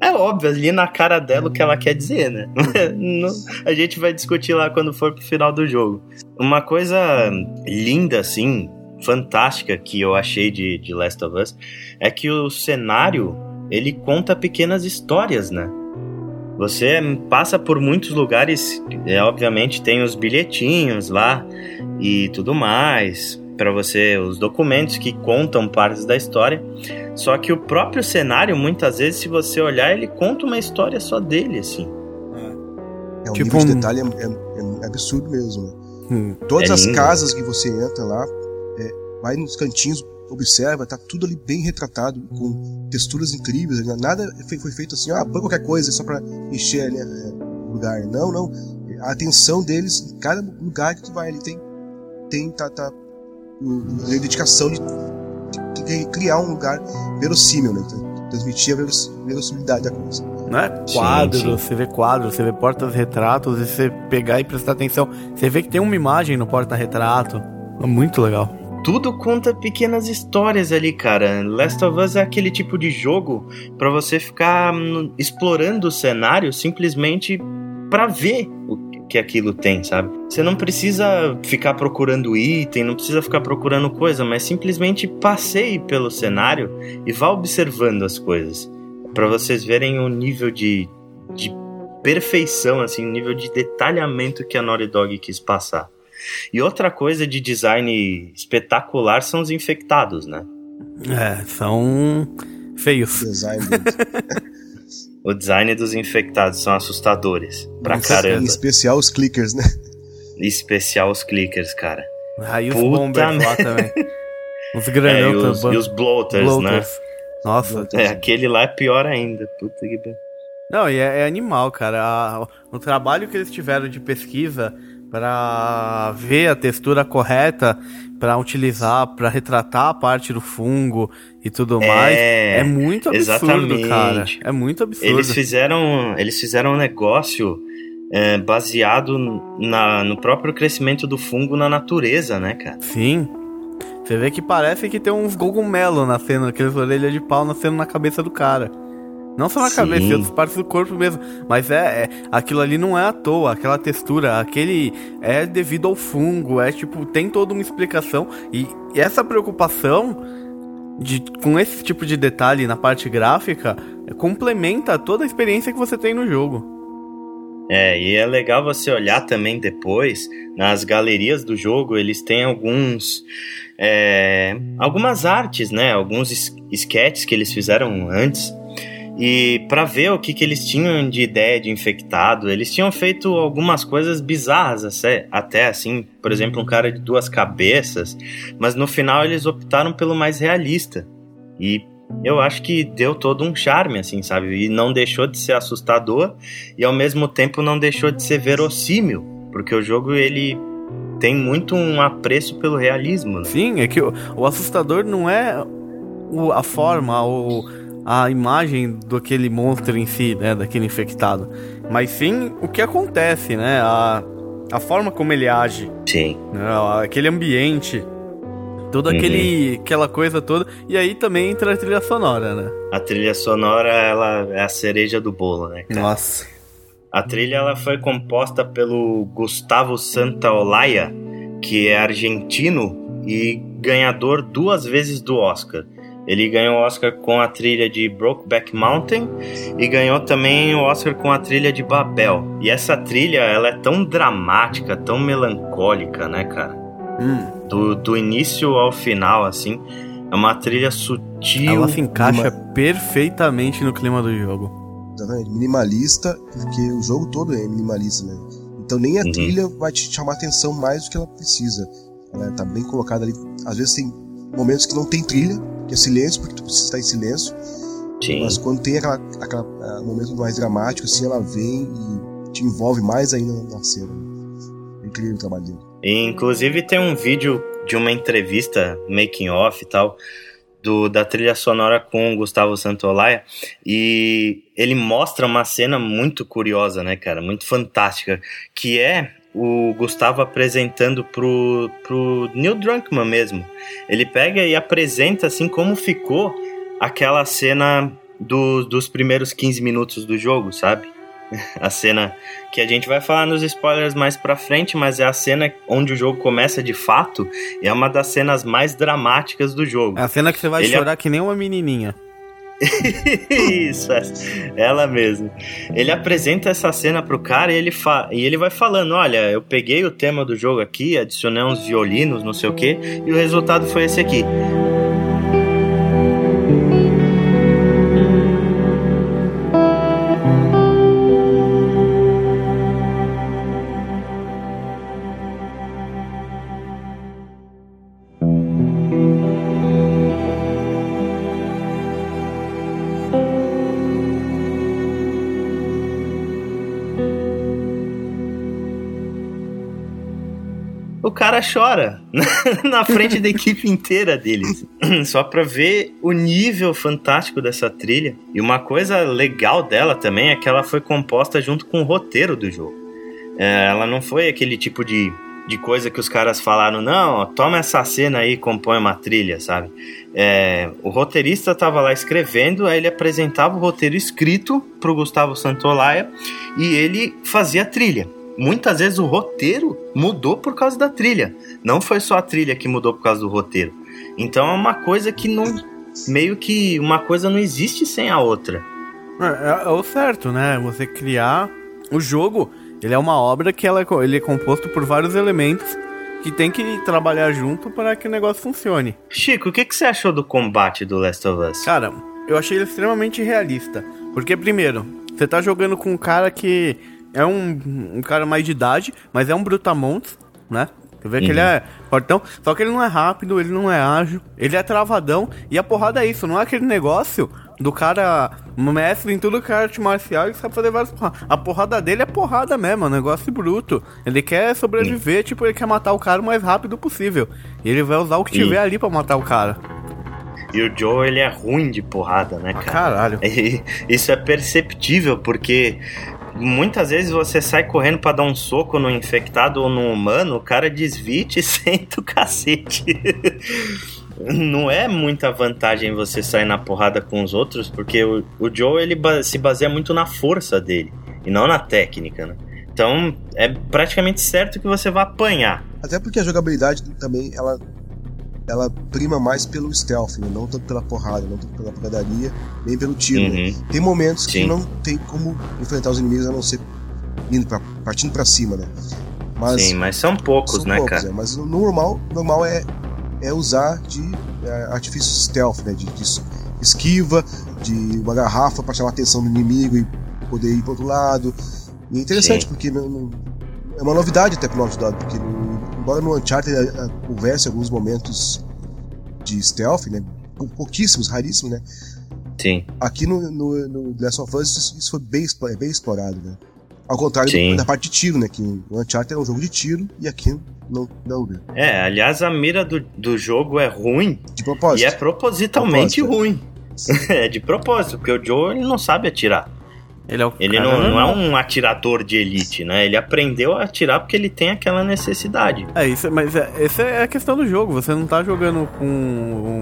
é óbvio ali na cara dela o que ela quer dizer, né? a gente vai discutir lá quando for pro final do jogo. Uma coisa linda, assim, fantástica que eu achei de, de Last of Us é que o cenário ele conta pequenas histórias, né? Você passa por muitos lugares, é, obviamente tem os bilhetinhos lá e tudo mais para você, os documentos que contam partes da história. Só que o próprio cenário, muitas vezes, se você olhar, ele conta uma história só dele, assim. É, um tipo nível de detalhe é, é, é absurdo mesmo. Né? Hum, Todas é as casas que você entra lá, vai nos cantinhos, observa, tá tudo ali bem retratado, com texturas incríveis, né? nada foi, foi feito assim, ah, põe qualquer coisa só para encher né, o lugar. Não, não. A atenção deles, em cada lugar que tu vai ali tem, tem tá, tá, a dedicação de, de, de criar um lugar verossímil, né? Transmitir a verossimilidade da coisa. Não é quadro, sim, sim. você vê quadros, você vê portas-retratos, e você pegar e prestar atenção, você vê que tem uma imagem no porta-retrato. É muito legal tudo conta pequenas histórias ali, cara. Last of Us é aquele tipo de jogo para você ficar hum, explorando o cenário simplesmente para ver o que aquilo tem, sabe? Você não precisa ficar procurando item, não precisa ficar procurando coisa, mas simplesmente passeie pelo cenário e vá observando as coisas, para vocês verem o nível de, de perfeição, assim, o nível de detalhamento que a Naughty Dog quis passar. E outra coisa de design espetacular são os infectados, né? É, são feios. Design o design dos infectados são assustadores. Pra caramba. Em especial os clickers, né? Em especial os clickers, cara. Ah, e os bombers lá também. Os grandes é, e, os, e os bloaters, né? bloaters, né? Nossa. É, aquele lá é pior ainda. Puta que Não, e é, é animal, cara. o trabalho que eles tiveram de pesquisa para ver a textura correta para utilizar, para retratar a parte do fungo e tudo é, mais. É muito absurdo, exatamente. cara. É muito absurdo. Eles fizeram, eles fizeram um negócio é, baseado na, no próprio crescimento do fungo na natureza, né, cara? Sim. Você vê que parece que tem uns cogumelos nascendo, aquelas orelhas de pau nascendo na cabeça do cara. Não só na Sim. cabeça, em outras partes do corpo mesmo. Mas é, é, aquilo ali não é à toa, aquela textura, aquele é devido ao fungo, é tipo, tem toda uma explicação. E, e essa preocupação de, com esse tipo de detalhe na parte gráfica complementa toda a experiência que você tem no jogo. É, e é legal você olhar também depois, nas galerias do jogo, eles têm alguns. É, algumas artes, né? Alguns sketches que eles fizeram antes. E para ver o que, que eles tinham de ideia de infectado, eles tinham feito algumas coisas bizarras, até assim, por exemplo, um cara de duas cabeças, mas no final eles optaram pelo mais realista. E eu acho que deu todo um charme, assim, sabe? E não deixou de ser assustador e ao mesmo tempo não deixou de ser verossímil, porque o jogo ele tem muito um apreço pelo realismo. Né? Sim, é que o, o assustador não é o, a forma ou a imagem do aquele monstro em si, né, daquele infectado, mas sim o que acontece, né, a, a forma como ele age. Sim. Né, aquele ambiente Toda uhum. aquele, aquela coisa toda. E aí também entra a trilha sonora, né? A trilha sonora, ela é a cereja do bolo, né, cara? Nossa. A trilha ela foi composta pelo Gustavo Santaolalla, que é argentino e ganhador duas vezes do Oscar. Ele ganhou o Oscar com a trilha de Brokeback Mountain e ganhou também o Oscar com a trilha de Babel. E essa trilha, ela é tão dramática, tão melancólica, né, cara? Hum. Do, do início ao final, assim. É uma trilha sutil. Ela se encaixa perfeitamente no clima do jogo. Exatamente. Minimalista, porque o jogo todo é minimalista, né? Então nem a uhum. trilha vai te chamar atenção mais do que ela precisa. Ela tá bem colocada ali. Às vezes tem momentos que não tem trilha, que é silêncio, porque tu precisa estar em silêncio. Sim. Mas quando tem aquela, aquela uh, momento mais dramático, assim, ela vem e te envolve mais ainda na cena. É incrível o trabalho dele. Inclusive tem um vídeo de uma entrevista, making off e tal, do, da trilha sonora com o Gustavo Santolaya e ele mostra uma cena muito curiosa, né, cara, muito fantástica, que é o Gustavo apresentando pro, pro Neil Drunkman mesmo. Ele pega e apresenta assim como ficou aquela cena do, dos primeiros 15 minutos do jogo, sabe? a cena que a gente vai falar nos spoilers mais pra frente, mas é a cena onde o jogo começa de fato, e é uma das cenas mais dramáticas do jogo. É a cena que você vai Ele chorar é... que nem uma menininha. Isso, ela mesmo. Ele apresenta essa cena pro cara e ele, fa e ele vai falando: Olha, eu peguei o tema do jogo aqui, adicionei uns violinos, não sei o que, e o resultado foi esse aqui. Cara chora na frente da equipe inteira deles. Só pra ver o nível fantástico dessa trilha. E uma coisa legal dela também é que ela foi composta junto com o roteiro do jogo. É, ela não foi aquele tipo de, de coisa que os caras falaram, não, toma essa cena aí e compõe uma trilha, sabe? É, o roteirista estava lá escrevendo, aí ele apresentava o roteiro escrito pro Gustavo Santolaya e ele fazia a trilha muitas vezes o roteiro mudou por causa da trilha. Não foi só a trilha que mudou por causa do roteiro. Então é uma coisa que não. Meio que uma coisa não existe sem a outra. É, é o certo, né? Você criar. O jogo, ele é uma obra que ela, é ele é composto por vários elementos que tem que trabalhar junto para que o negócio funcione. Chico, o que, que você achou do combate do Last of Us? Cara, eu achei ele extremamente realista. Porque, primeiro, você tá jogando com um cara que é um, um cara mais de idade, mas é um brutamontes, né? Você vê uhum. que ele uhum. é fortão, só que ele não é rápido, ele não é ágil, ele é travadão, e a porrada é isso, não é aquele negócio do cara mestre em tudo que é arte marcial e sabe fazer várias porradas. A porrada dele é porrada mesmo, é um negócio bruto. Ele quer sobreviver, tipo, ele quer matar o cara o mais rápido possível. E ele vai usar o que tiver ali para matar o cara. E o Joe, ele é ruim de porrada, né, ah, cara? caralho. E isso é perceptível, porque muitas vezes você sai correndo para dar um soco no infectado ou no humano, o cara desvite e senta o cacete. não é muita vantagem você sair na porrada com os outros, porque o, o Joe ele se baseia muito na força dele e não na técnica, né? Então é praticamente certo que você vai apanhar. Até porque a jogabilidade também ela ela prima mais pelo stealth, né? não tanto pela porrada, não tanto pela porradaria, nem pelo tiro. Né? Uhum. Tem momentos Sim. que não tem como enfrentar os inimigos a não ser indo pra, partindo para cima, né? Mas, Sim, mas são poucos, são né, poucos, cara? É, mas o normal, normal é, é usar de é, artifício stealth, né? De, de, esquiva, de uma garrafa para chamar a atenção do inimigo e poder ir pro outro lado. E é interessante Sim. porque não, não, é uma novidade até pro Naughty Dog, porque no, embora no Uncharted é, é, houvesse alguns momentos de stealth, né? Pouquíssimos, raríssimos, né? Sim. Aqui no, no, no Last of Us isso, isso foi bem, é bem explorado, né? Ao contrário Sim. da parte de tiro, né? Que o Uncharted é um jogo de tiro e aqui não, não né? É, aliás, a mira do, do jogo é ruim. De propósito. E é propositalmente propósito, ruim. É. é de propósito, porque o Joe ele não sabe atirar. Ele, é, ele não, não, é um atirador de elite, né? Ele aprendeu a atirar porque ele tem aquela necessidade. É isso, mas é, essa é a questão do jogo. Você não tá jogando com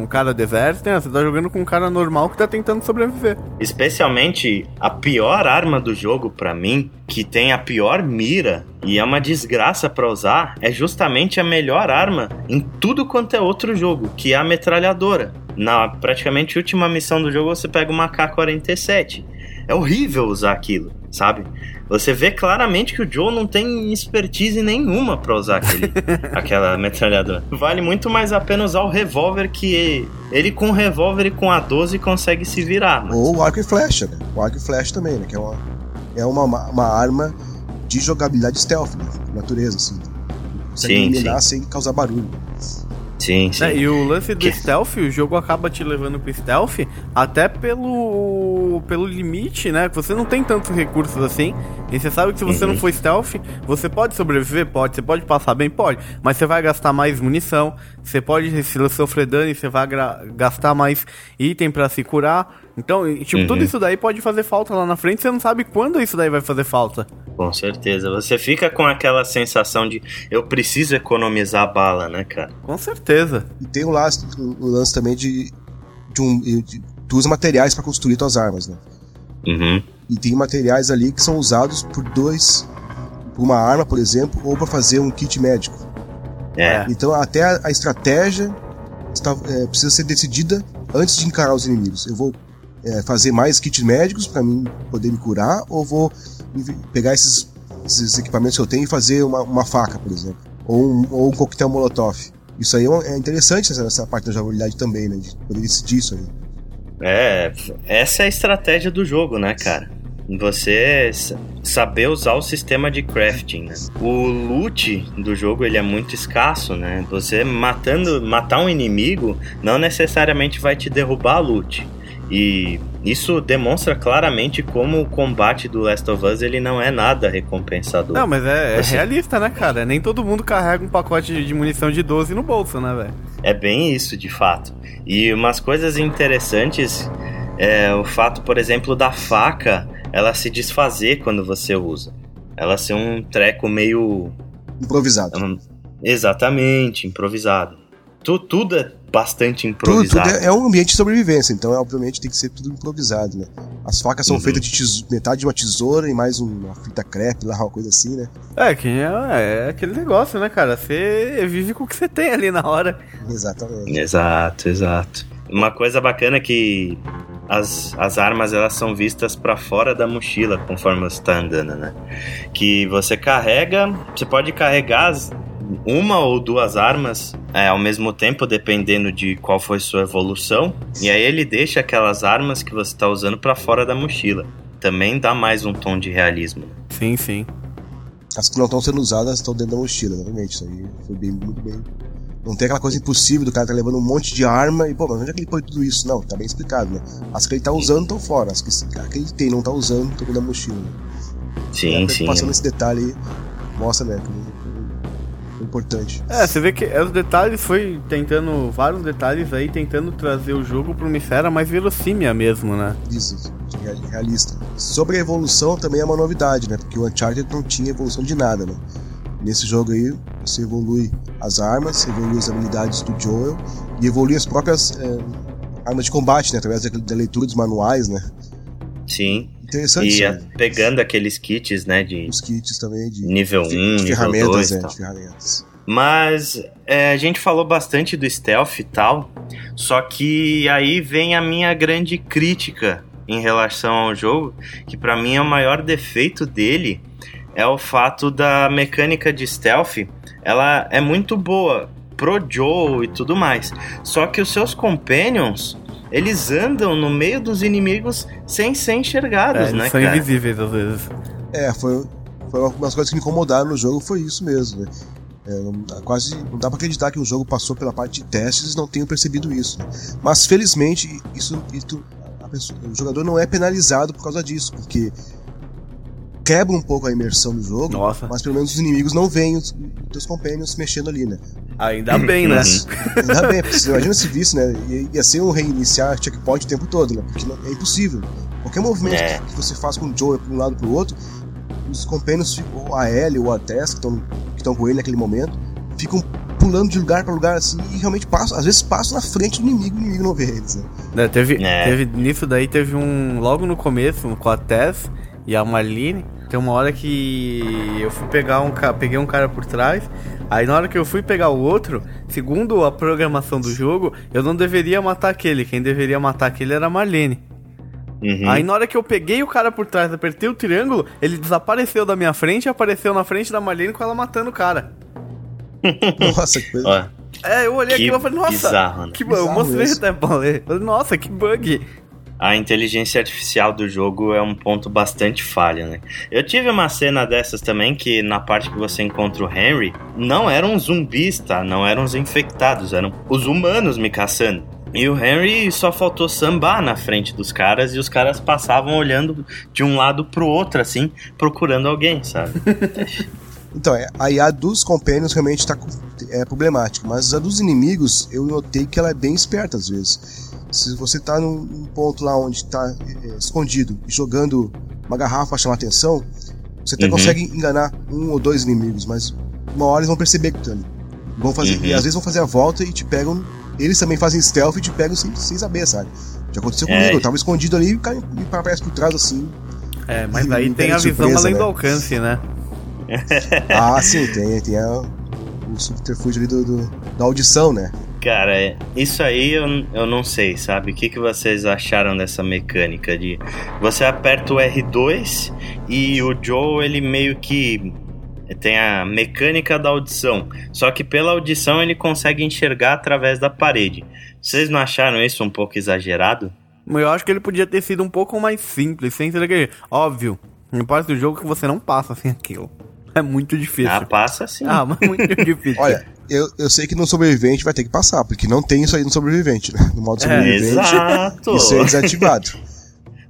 um cara deserto, né? Você tá jogando com um cara normal que tá tentando sobreviver. Especialmente a pior arma do jogo para mim, que tem a pior mira e é uma desgraça para usar, é justamente a melhor arma em tudo quanto é outro jogo, que é a metralhadora. Na praticamente última missão do jogo você pega uma K-47 é horrível usar aquilo, sabe? Você vê claramente que o Joe não tem expertise nenhuma para usar aquele, aquela metralhadora. Vale muito mais a pena usar o revólver que ele com o revólver e com a 12 consegue se virar. Mas... Ou o arco e flecha, né? O arco e flecha também, né? Que é uma, é uma, uma arma de jogabilidade stealth, né? Natureza, assim. Você sim, eliminar sim. sem causar barulho. Sim, sim. É, e o lance do que... stealth, o jogo acaba te levando pro stealth até pelo, pelo limite, né? Você não tem tantos recursos assim. E você sabe que se você uhum. não for stealth, você pode sobreviver? Pode. Você pode passar bem? Pode. Mas você vai gastar mais munição. Você pode, se sofrer dano, você vai gastar mais item para se curar. Então, tipo, uhum. tudo isso daí pode fazer falta lá na frente, você não sabe quando isso daí vai fazer falta. Com certeza. Você fica com aquela sensação de eu preciso economizar bala, né, cara? Com certeza. E tem o lance, o lance também de, de um. De, tu usa materiais para construir tuas armas, né? Uhum. E tem materiais ali que são usados por dois. Por uma arma, por exemplo, ou para fazer um kit médico. É. Então até a, a estratégia está, é, precisa ser decidida antes de encarar os inimigos. Eu vou é, fazer mais kits médicos para mim poder me curar, ou vou pegar esses, esses, equipamentos que eu tenho e fazer uma, uma faca, por exemplo, ou um, ou um coquetel molotov. Isso aí é, é interessante essa, essa parte da jogabilidade também, né? De poder decidir isso aí. É, essa é a estratégia do jogo, né, cara? Você saber usar o sistema de crafting, né? O loot do jogo ele é muito escasso, né? Você matando, matar um inimigo não necessariamente vai te derrubar a loot. E isso demonstra claramente como o combate do Last of Us ele não é nada recompensador. Não, mas é, é realista, né, cara? Nem todo mundo carrega um pacote de munição de 12 no bolso, né, velho? É bem isso, de fato. E umas coisas interessantes é o fato, por exemplo, da faca ela se desfazer quando você usa. Ela ser um treco meio. Improvisado. exatamente, improvisado. Tu, tudo é bastante improvisado. Tudo, tudo é, é, um ambiente de sobrevivência, então obviamente tem que ser tudo improvisado, né? As facas são uhum. feitas de metade de uma tesoura e mais uma fita crepe lá, uma coisa assim, né? É, que é, é aquele negócio, né, cara? Você vive com o que você tem ali na hora. Exatamente. Exato, exato. Uma coisa bacana é que as, as armas elas são vistas para fora da mochila conforme você está andando, né? Que você carrega, você pode carregar as, uma ou duas armas é, ao mesmo tempo, dependendo de qual foi sua evolução. E aí ele deixa aquelas armas que você está usando para fora da mochila. Também dá mais um tom de realismo. Sim, sim. As que não estão sendo usadas estão dentro da mochila, realmente. Isso aí foi bem, muito bem. Não tem aquela coisa impossível do cara tá levando um monte de arma e, pô, mas onde é que ele põe tudo isso? Não, tá bem explicado, né? As que ele tá usando estão fora, as que, as que ele tem não tá usando estão dentro da mochila. Né? Sim, sim. Passando é. esse detalhe aí, mostra, né? importante. É, você vê que os detalhes foi tentando, vários detalhes aí, tentando trazer o jogo pra uma esfera mais verossímil mesmo, né? Isso, realista. Sobre a evolução também é uma novidade, né? Porque o Uncharted não tinha evolução de nada, né? Nesse jogo aí, Você evolui as armas, evolui as habilidades do Joel e evolui as próprias é, armas de combate, né? Através da, leitura dos manuais, né? Sim. Interessante. E a, pegando aqueles kits, né? De Os kits também de nível 1, de, de nível ferramentas, 2 é, de ferramentas. Mas é, a gente falou bastante do stealth e tal, só que aí vem a minha grande crítica em relação ao jogo, que pra mim é o maior defeito dele é o fato da mecânica de stealth, ela é muito boa pro Joe e tudo mais. Só que os seus companions, eles andam no meio dos inimigos sem ser enxergados, É, eles né, são cara? invisíveis às vezes. É, foi, foi uma das coisas que me incomodaram no jogo, foi isso mesmo, né? É, não, dá- quase não dá pra acreditar que o jogo passou pela parte de testes e não tenham percebido isso. né? Mas felizmente isso, isso- a pessoa- o jogador não é penalizado por causa disso, porque quebra um pouco a imersão do jogo, Nossa. mas pelo menos os inimigos não veem os, teus companions mexendo ali, né? Ainda bem, né? Ainda bem, porque você imagina se visse, né? Ia, ia ser um reiniciar checkpoint o tempo todo, né? Porque não- é impossível. Qualquer movimento É. que, que você faz com o Joe para um lado para o outro, os companions, ficam- ou a Ellie ou a Tess, que estão que estão com ele naquele momento, ficam pulando de lugar para lugar assim e realmente passam, às vezes passam na frente do inimigo e o inimigo não vê eles, né? Né, teve, É. teve, nisso daí teve um. Logo no começo, com a Tess e a Marlene, tem uma hora que eu fui pegar um ca- peguei um cara por trás. Aí na hora que eu fui pegar o outro, segundo a programação do jogo, eu não deveria matar aquele. Quem deveria matar aquele era a Marlene. Uhum. Aí na hora que eu peguei o cara por trás, apertei o triângulo, ele desapareceu da minha frente e apareceu na frente da Marlene com ela matando o cara. Nossa, que coisa. Ó, É, eu olhei Que aquilo e falei, nossa, bizarro, né? que bug. Eu Bizarro mostrei isso. até pra ler. Falei, Nossa, que bug. A inteligência artificial do jogo é um ponto bastante falho, né? Eu tive uma cena dessas também que na parte que você encontra o Henry, não eram zumbis, tá? Não eram os infectados, eram os humanos me caçando. E o Henry só faltou sambar na frente dos caras e os caras passavam olhando de um lado pro outro, assim, procurando alguém, sabe? Então, é, a IA dos companions realmente tá, é problemática, mas a dos inimigos eu notei que ela é bem esperta às vezes. Se você tá num, num ponto lá onde tá é, é, escondido e jogando uma garrafa pra chamar atenção, você até Uhum. consegue enganar um ou dois inimigos, mas uma hora eles vão perceber que tu tá ali. Vão fazer, Uhum. E às vezes vão fazer a volta e te pegam. Eles também fazem stealth e te pegam sem, sem saber, sabe? Já aconteceu É. comigo, eu tava escondido ali e o cara me aparece por trás assim. É, mas E aí tem tem a visão surpresa, além né? do alcance, né? Ah, sim, tem, tem a- o subterfúgio ali do, do- da audição, né? Cara, isso aí eu, eu não sei, sabe? O que, que vocês acharam dessa mecânica de você aperta o R2 e o Joe ele meio que tem a mecânica da audição, só que pela audição ele consegue enxergar através da parede. Vocês não acharam isso um pouco exagerado? Eu acho que ele podia ter sido um pouco mais simples, sem ser aquele. Óbvio, em parte do jogo que você não passa sem aquilo. É muito difícil. Ah, passa sim. Ah, mas é muito difícil. Olha, eu, eu sei que no sobrevivente vai ter que passar, porque não tem isso aí no sobrevivente, né? No modo É, sobrevivente, Exato. isso é desativado.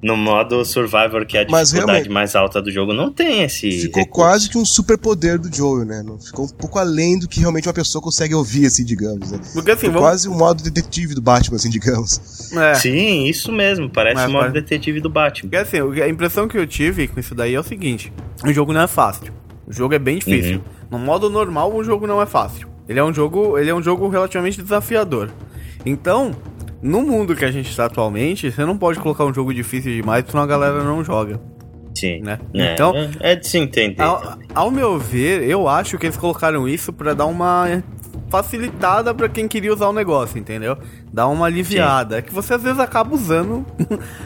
No modo Survivor, que é a Mas dificuldade mais alta do jogo, não tem esse. Ficou recurso. quase que um superpoder do Joel, né? Ficou um pouco além do que realmente uma pessoa consegue ouvir, assim, digamos. Né? Porque assim, Ficou vamos. quase o modo detetive do Batman, assim, digamos. É. Sim, isso mesmo. Parece Mas o modo pare- detetive do Batman. Porque assim, a impressão que eu tive com isso daí é o seguinte: o jogo não é fácil. O jogo é bem difícil. No modo normal, o jogo não é fácil. Ele é um jogo, ele é um jogo relativamente desafiador. Então, no mundo que a gente está atualmente, você não pode colocar um jogo difícil demais, senão a galera não joga. Sim. Né? É, Então- é, é de se entender. Ao, ao meu ver, eu acho que eles colocaram isso pra dar uma facilitada pra quem queria usar o negócio, entendeu? Dar uma aliviada. É que você às vezes acaba usando.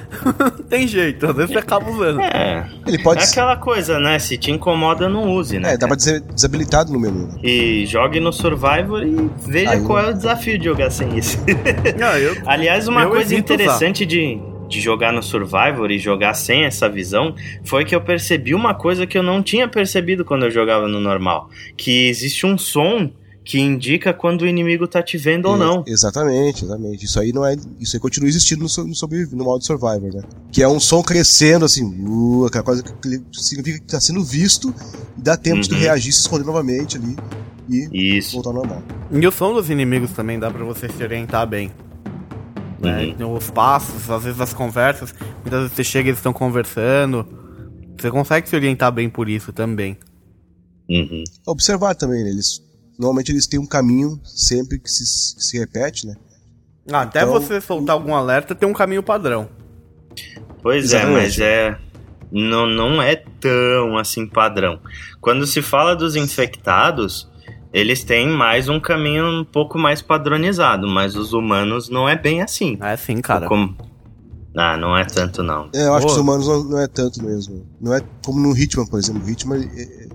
Tem jeito, às vezes você acaba usando. É, Ele pode é aquela coisa, né? Se te incomoda, não use, né? É, dá pra dizer desabilitado no menu. E jogue no Survivor e veja Aí- qual é o desafio de jogar sem isso. Não, eu, Aliás, uma Eu coisa evito usar. interessante de, de jogar no Survivor e jogar sem essa visão foi que eu percebi uma coisa que eu não tinha percebido quando eu jogava no normal. Que existe um som que indica quando o inimigo tá te vendo ou não. Exatamente, exatamente. Isso aí não é. Isso aí continua existindo no, no, no modo Survivor, né? Que é um som crescendo, assim, uh, aquela coisa que significa que tá sendo visto e dá tempo de tu Uhum. reagir, se esconder novamente ali e Isso. voltar ao normal. E o som dos inimigos também dá pra você se orientar bem. né? Os passos, às vezes as conversas, muitas vezes você chega e eles estão conversando. Você consegue se orientar bem por isso também. Uhum. Observar também, né? Eles normalmente eles têm um caminho sempre que se, que se repete, né? Até então, você soltar algum alerta, tem um caminho padrão. Pois Exatamente. é, mas é. Não, não é tão assim padrão. Quando se fala dos infectados, eles têm mais um caminho um pouco mais padronizado, mas os humanos não é bem assim. É sim, cara. Como... Ah, não é tanto não. É, eu acho Pô. que os humanos não, não, é tanto mesmo. Não é como no Hitman, por exemplo. O Hitman é,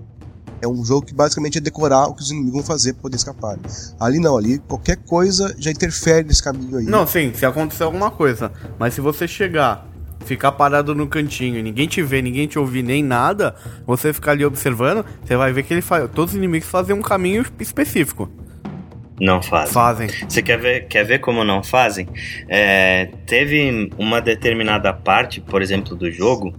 é um jogo que basicamente é decorar o que os inimigos vão fazer pra poder escapar. Ali não, ali qualquer coisa já interfere nesse caminho aí. Não, sim, se acontecer alguma coisa. Mas se você chegar ficar parado no cantinho, ninguém te vê, ninguém te ouvir nem nada, você ficar ali observando, você vai ver que ele faz, todos os inimigos fazem um caminho específico. Não fazem. Fazem. Você quer ver, quer ver como não fazem? É, teve uma determinada parte, por exemplo, do jogo,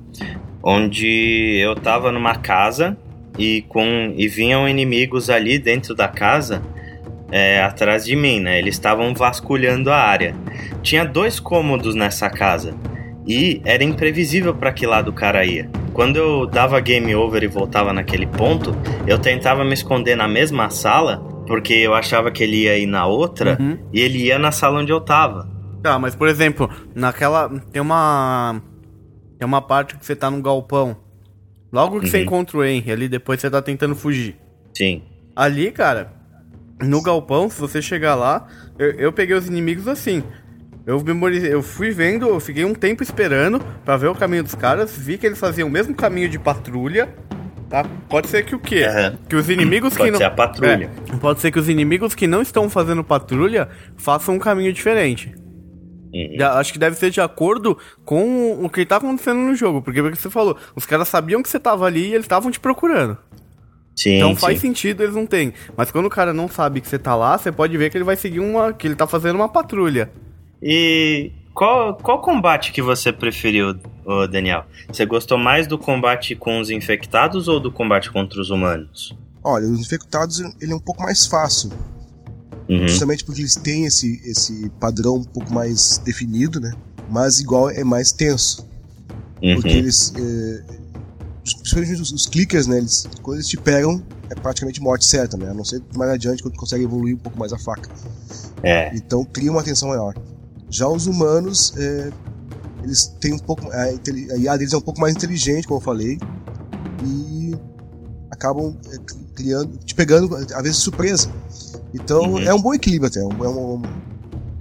onde eu tava numa casa e com e vinham inimigos ali dentro da casa é, atrás de mim, né? Eles estavam vasculhando a área. Tinha dois cômodos nessa casa. E era imprevisível para que lado o cara ia. Quando eu dava game over e voltava naquele ponto, eu tentava me esconder na mesma sala, porque eu achava que ele ia ir na outra, uhum. e ele ia na sala onde eu tava. Tá, mas por exemplo, naquela. Tem uma. Tem uma parte que você tá num galpão. Logo que uhum. você encontra o Henry ali, depois você tá tentando fugir. Sim. Ali, cara, no galpão, se você chegar lá, eu, eu peguei os inimigos assim. Eu memorizei, eu fui vendo, eu fiquei um tempo esperando para ver o caminho dos caras, vi que eles faziam o mesmo caminho de patrulha, tá? Pode ser que o quê? Uhum. Que os inimigos pode que não. Pode ser a patrulha. É, pode ser que os inimigos que não estão fazendo patrulha façam um caminho diferente. Uhum. Acho que deve ser de acordo com o que tá acontecendo no jogo. Porque, porque você falou, os caras sabiam que você tava ali e eles estavam te procurando. Sim, então faz sim. sentido, eles não têm. Mas quando o cara não sabe que você tá lá, você pode ver que ele vai seguir uma. que ele tá fazendo uma patrulha. E qual, qual combate que você preferiu, Daniel? Você gostou mais do combate com os infectados ou do combate contra os humanos? Olha, os infectados ele é um pouco mais fácil. Uhum. Justamente porque eles têm esse, esse padrão um pouco mais definido, né? Mas igual é mais tenso. Uhum. Porque eles. É, principalmente os, os, clickers, né? Eles, quando eles te pegam, é praticamente morte certa, né? A não ser mais adiante quando consegue evoluir um pouco mais a faca. É. Então cria uma atenção maior. Já os humanos, é, eles têm um pouco. A, a IA deles é um pouco mais inteligente, como eu falei, e acabam é, criando, te pegando, às vezes, surpresa. Então uhum. é um bom equilíbrio até. É um, é um,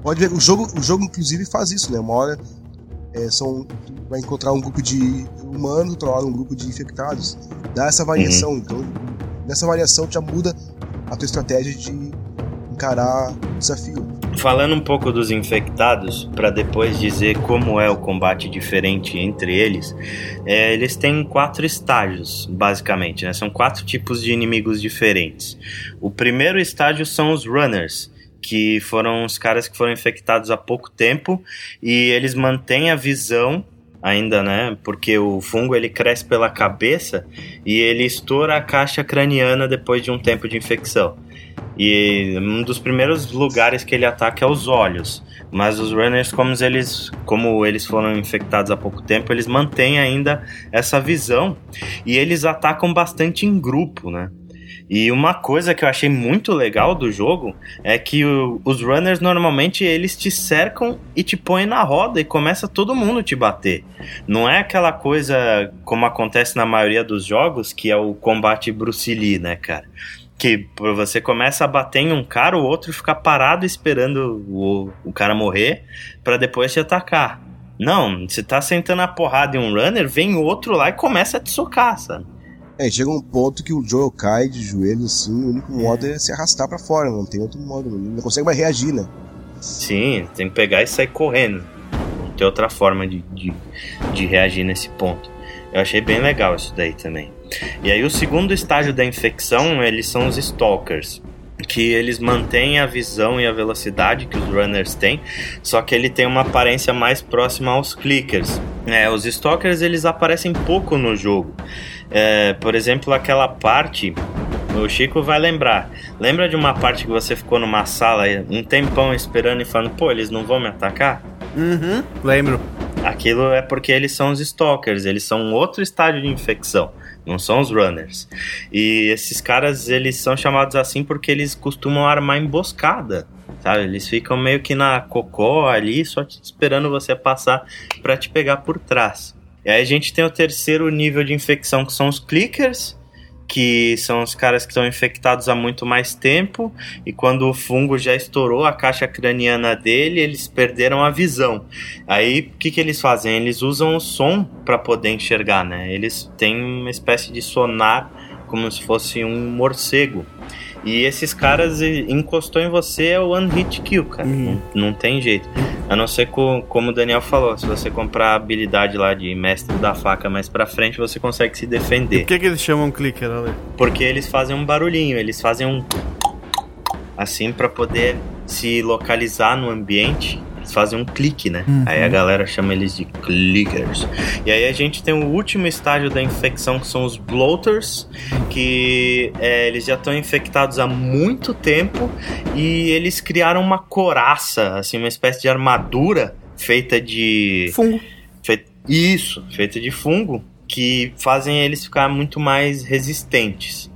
pode ver, o jogo, o jogo inclusive faz isso, né? Uma hora é, são, vai encontrar um grupo de humanos, outra hora um grupo de infectados. Dá essa variação. Uhum. Então, nessa variação já muda a tua estratégia de encarar o desafio. Falando um pouco dos infectados, para depois dizer como é o combate diferente entre eles, é, eles têm quatro estágios, basicamente, né? São quatro tipos de inimigos diferentes. O primeiro estágio são os runners, que foram os caras que foram infectados há pouco tempo e eles mantêm a visão ainda, né? Porque o fungo ele cresce pela cabeça e ele estoura a caixa craniana depois de um tempo de infecção. E um dos primeiros lugares que ele ataca é os olhos. Mas os runners, como eles, como eles foram infectados há pouco tempo, eles mantêm ainda essa visão. E eles atacam bastante em grupo, né? E uma coisa que eu achei muito legal do jogo é que o, os runners normalmente eles te cercam e te põem na roda e começa todo mundo te bater. Não é aquela coisa como acontece na maioria dos jogos, que é o combate Bruce Lee, né, cara? Que você começa a bater em um cara, o outro fica parado esperando o, o cara morrer para depois te atacar. Não, você tá sentando a porrada em um runner, vem outro lá e começa a te socar, sabe? É, chega um ponto que o Joel cai de joelho assim, o único modo é se arrastar para fora, não tem outro modo, não consegue mais reagir, né? Sim, tem que pegar e sair correndo. Não tem outra forma de, de, de reagir nesse ponto. Eu achei bem legal isso daí também. E aí o segundo estágio da infecção, eles são os stalkers que eles mantêm a visão e a velocidade que os runners têm, só que ele tem uma aparência mais próxima aos clickers. É, os stalkers eles aparecem pouco no jogo. É, por exemplo, aquela parte, o Chico vai lembrar. Lembra de uma parte que você ficou numa sala um tempão esperando e falando, pô, eles não vão me atacar? Uhum, lembro. aquilo é porque eles são os stalkers, eles são outro estágio de infecção, não são os runners. E esses caras, eles são chamados assim porque eles costumam armar emboscada, sabe? Eles ficam meio que na cocó ali, só esperando você passar para te pegar por trás. E aí a gente tem o terceiro nível de infecção, que são os clickers, que são os caras que estão infectados há muito mais tempo e quando o fungo já estourou a caixa craniana dele, eles perderam a visão. Aí o que, que eles fazem? Eles usam o som para poder enxergar, né? Eles têm uma espécie de sonar como se fosse um morcego. E esses caras encostou em você é o one hit kill, cara. Uhum. Não, não, tem jeito. A não ser com, como o Daniel falou, se você comprar a habilidade lá de mestre da faca mais pra frente, você consegue se defender. Por que, que eles chamam clicker, Ale? Porque eles fazem um barulhinho, eles fazem um. Assim para poder se localizar no ambiente eles fazem um clique, né? Uhum. Aí a galera chama eles de clickers. E aí a gente tem o último estágio da infecção, que são os bloaters, que é, eles já estão infectados há muito tempo e eles criaram uma coraça, assim, uma espécie de armadura feita de. Fungo. Fe... Isso, feita de fungo, que fazem eles ficar muito mais resistentes.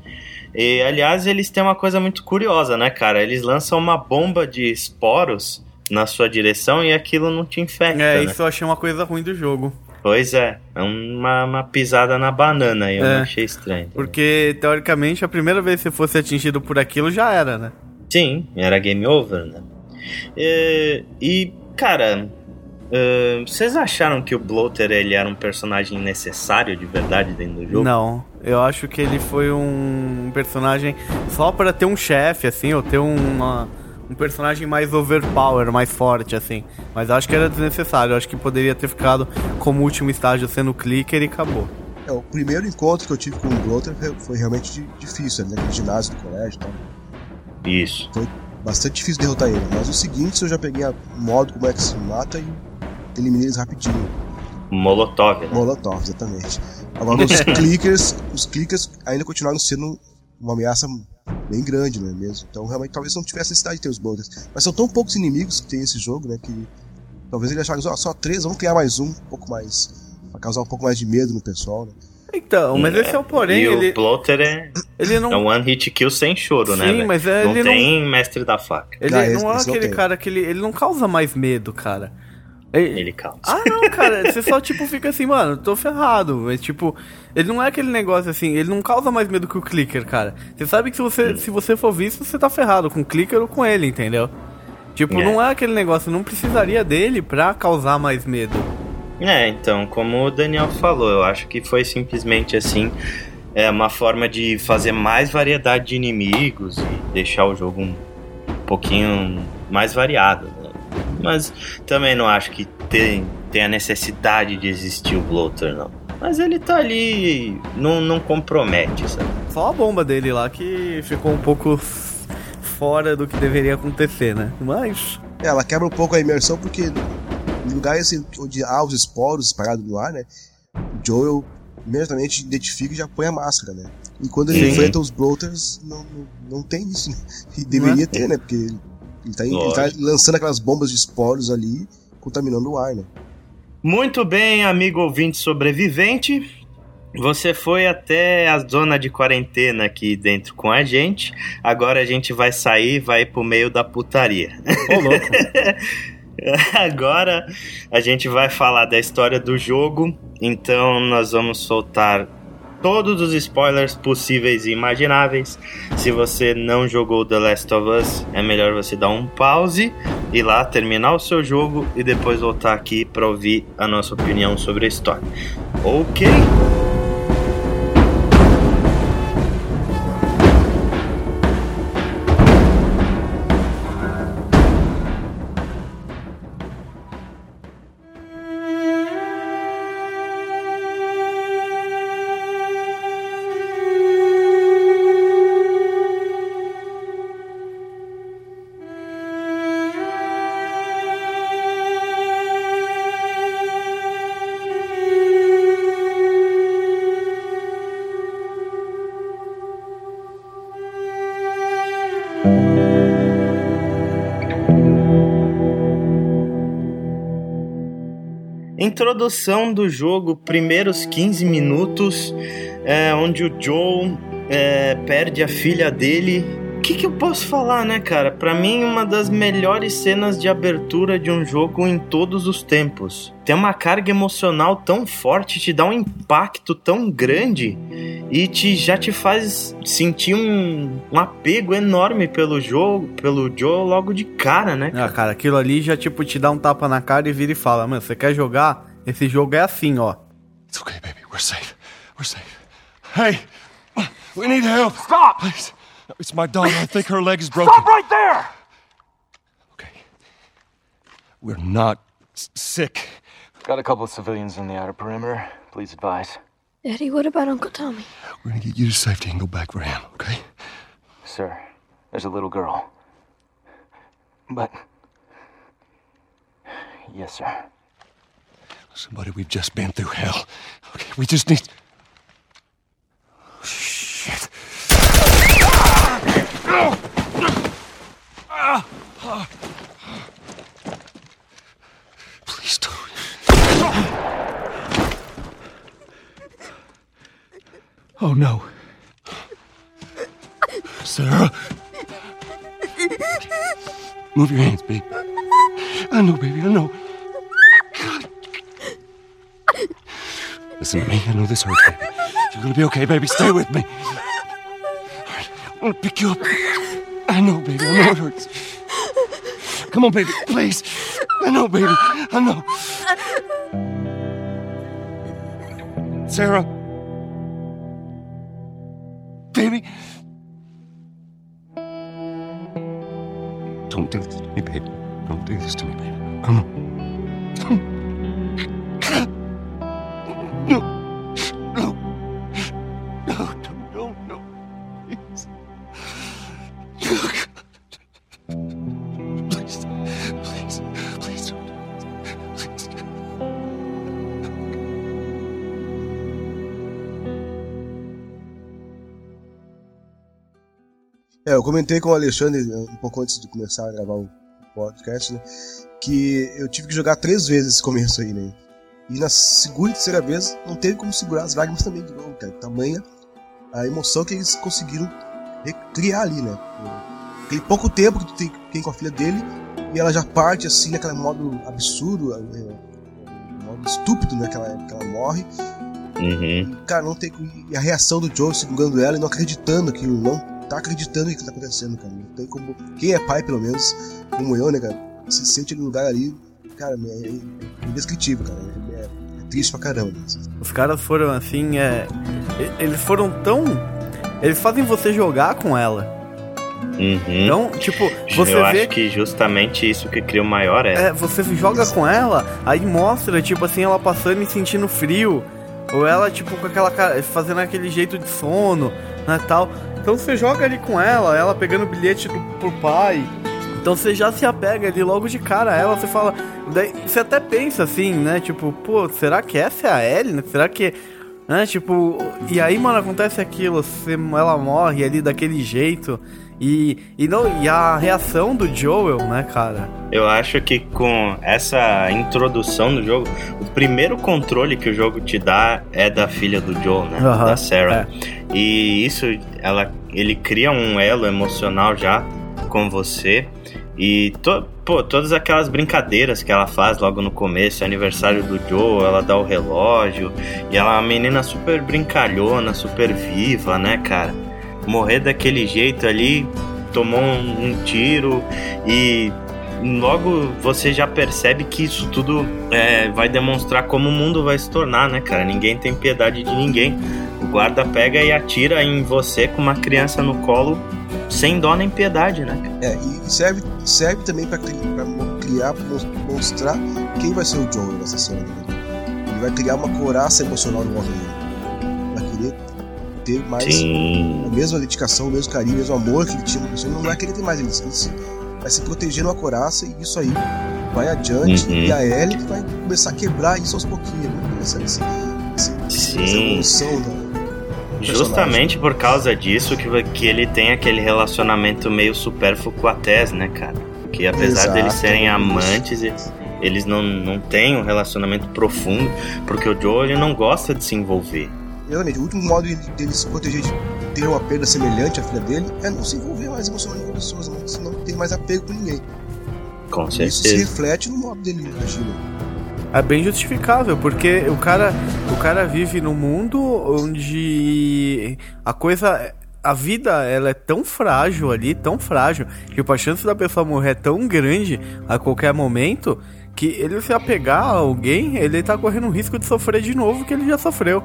E, aliás, eles têm uma coisa muito curiosa, né, cara? Eles lançam uma bomba de esporos na sua direção e aquilo não te infecta. É, né? isso eu achei uma coisa ruim do jogo. Pois é, é uma, uma pisada na banana aí, eu é, achei estranho. Porque, teoricamente, a primeira vez que você fosse atingido por aquilo já era, né? Sim, era game over, né? E, e cara, uh, vocês acharam que o Bloater ele era um personagem necessário de verdade dentro do jogo? Não, eu acho que ele foi um personagem só para ter um chefe, assim, ou ter uma um personagem mais overpower, mais forte, assim. Mas acho que era desnecessário. Acho que poderia ter ficado como último estágio sendo clicker e acabou. É, o primeiro encontro que eu tive com o Bloater foi realmente difícil, né? No ginásio do colégio e tal. Isso. Foi bastante difícil derrotar ele. Mas o seguinte, eu já peguei o modo como é que se mata e eliminei eles rapidinho. Molotov, né? Molotov, exatamente. Agora, os clickers, os clickers ainda continuaram sendo uma ameaça bem grande, não é mesmo? Então realmente talvez não tivesse necessidade de ter os boulders. Mas são tão poucos inimigos que tem esse jogo, né? Que talvez ele acharam, só três, vamos criar mais um, um pouco mais. pra causar um pouco mais de medo no pessoal, né? Então, mas é, esse é o porém. E ele... o Plotter é, ele não... é um one hit kill sem choro, Sim, né? Sim, mas é, não ele tem não... mestre da faca. Ele ah, não é aquele cara que ele, ele não causa mais medo, cara. Ele, causa. Ah, não, cara. você só, tipo, fica assim, mano, tô ferrado. Mas, tipo, ele não é aquele negócio assim, ele não causa mais medo que o clicker, cara. Você sabe que se você, se você for visto, você tá ferrado com o clicker ou com ele, entendeu? Tipo, é. não é aquele negócio, não precisaria dele pra causar mais medo. É, então, como o Daniel falou, eu acho que foi simplesmente assim. É uma forma de fazer mais variedade de inimigos e deixar o jogo um pouquinho mais variado. Mas também não acho que tem, tem a necessidade de existir o Bloater, não. Mas ele tá ali, não, não compromete, sabe? Só a bomba dele lá que ficou um pouco fora do que deveria acontecer, né? Mas. É, ela quebra um pouco a imersão porque em lugares onde há os esporos espalhados no ar, né? O Joel imediatamente identifica e já põe a máscara, né? E quando ele Sim. enfrenta os bloaters, não, não, não tem isso, né? E deveria é? ter, né? Porque ele tá, ele tá lançando aquelas bombas de esporos ali, contaminando o ar, né? Muito bem, amigo ouvinte sobrevivente. Você foi até a zona de quarentena aqui dentro com a gente. Agora a gente vai sair, vai pro meio da putaria. Ô, louco. Agora a gente vai falar da história do jogo. Então nós vamos soltar todos os spoilers possíveis e imagináveis. Se você não jogou The Last of Us, é melhor você dar um pause, ir lá terminar o seu jogo e depois voltar aqui para ouvir a nossa opinião sobre a história. Ok? Introdução do jogo, primeiros 15 minutos, é, onde o Joe é, perde a filha dele. O que, que eu posso falar, né, cara? Para mim, uma das melhores cenas de abertura de um jogo em todos os tempos. Tem uma carga emocional tão forte, te dá um impacto tão grande e te, já te faz sentir um, um apego enorme pelo jogo, pelo Joe logo de cara, né? Cara? Ah, cara, aquilo ali já tipo te dá um tapa na cara e vira e fala, mano, você quer jogar? Esse jogo é assim, ó. It's okay, baby, we're safe. We're safe. Hey, we need help. Stop! Please. It's my daughter. I think her leg is broken. Stop right there! Okay. We're not sick. Got a couple of civilians in the outer perimeter. Please advise. Daddy, what about Uncle Tommy? We're gonna get you to safety and go back for him, okay? Sir, there's a little girl. But. Yes, sir. Somebody, we've just been through hell. Okay, we just need. Shit. Please don't. Oh no. Sarah. Move your hands, baby. I know, baby, I know. God. Listen to me. I know this hurts, baby. You're gonna be okay, baby. Stay with me. I'm gonna pick you up. I know, baby. I know it hurts. Come on, baby, please. I know, baby. I know. Sarah. Baby. Don't do this to me, baby. Don't do this to me, baby. Come on. Comentei com o Alexandre um pouco antes de começar a gravar o podcast, né? Que eu tive que jogar três vezes esse começo aí, né? E na segunda e terceira vez não teve como segurar as lágrimas também de novo, cara. Tamanha a emoção que eles conseguiram recriar ali, né? Tem pouco tempo que tu tem, tem com a filha dele e ela já parte assim naquele modo absurdo, é, é, modo estúpido, né? Que ela, que ela morre. Uhum. E, cara, não tem. E a reação do Joe segurando ela e não acreditando que não tá acreditando no que tá acontecendo, cara. Não tem como. Quem é pai, pelo menos, como eu, né, cara? Se sente no lugar ali, cara, é, é indescritível, cara. É, é triste pra caramba. Os caras foram assim, é. Eles foram tão. Eles fazem você jogar com ela. Uhum. Então, tipo, você eu vê acho que justamente isso que cria o maior é. É, você joga com ela, aí mostra, tipo assim, ela passando e sentindo frio. Ou ela, tipo, com aquela cara, fazendo aquele jeito de sono, né, tal. Então você joga ali com ela, ela pegando o bilhete do, pro pai. Então você já se apega ali logo de cara a ela, você fala. Daí você até pensa assim, né? Tipo, pô, será que essa é a Ellie? né? Será que. Né, tipo, e aí, mano, acontece aquilo, você, ela morre ali daquele jeito. E, e, não, e a reação do Joel, né, cara? Eu acho que com essa introdução do jogo, o primeiro controle que o jogo te dá é da filha do Joe, né? Aham, da Sarah. é. E isso, ela, ele cria um elo emocional já com você. E, to, pô, todas aquelas brincadeiras que ela faz logo no começo, aniversário do Joe, ela dá o relógio. E ela é uma menina super brincalhona, super viva, né, cara? Morrer daquele jeito ali, tomou um, um tiro e logo você já percebe que isso tudo é, vai demonstrar como o mundo vai se tornar, né, cara? Ninguém tem piedade de ninguém. O guarda pega e atira em você com uma criança no colo sem dó nem piedade, né? É, e serve, serve também mo- criar, pra mos- mostrar quem vai ser o Joel nessa cena. Né? Ele vai criar uma coraça emocional no homem. Ter mais Sim. a mesma dedicação, o mesmo carinho, o mesmo amor que ele tinha na pessoa. Ele não vai querer ter mais, ele, ele se- vai se proteger numa coraça e isso aí vai adiante. Uhum. E a Ellie que vai começar a quebrar isso aos pouquinhos. Essa, essa, essa Sim. evolução da, Justamente por causa disso que, que ele tem aquele relacionamento meio supérfluo com a Tess, né, cara? Que apesar Exato, deles serem amantes, e- Eles não, não têm um relacionamento profundo, porque o Joe ele não gosta de se envolver. Exatamente. O último modo dele se proteger de ter uma perda semelhante à filha dele é não se envolver mais emocionalmente com pessoas, não, não ter mais apego com ninguém. Com certeza. Isso se reflete no modo dele agir. É bem justificável, porque o cara, o cara vive num mundo onde a coisa a vida ela é tão frágil ali, tão frágil, que a chance da pessoa morrer é tão grande a qualquer momento que ele se apegar a alguém, ele tá correndo o risco de sofrer de novo que ele já sofreu.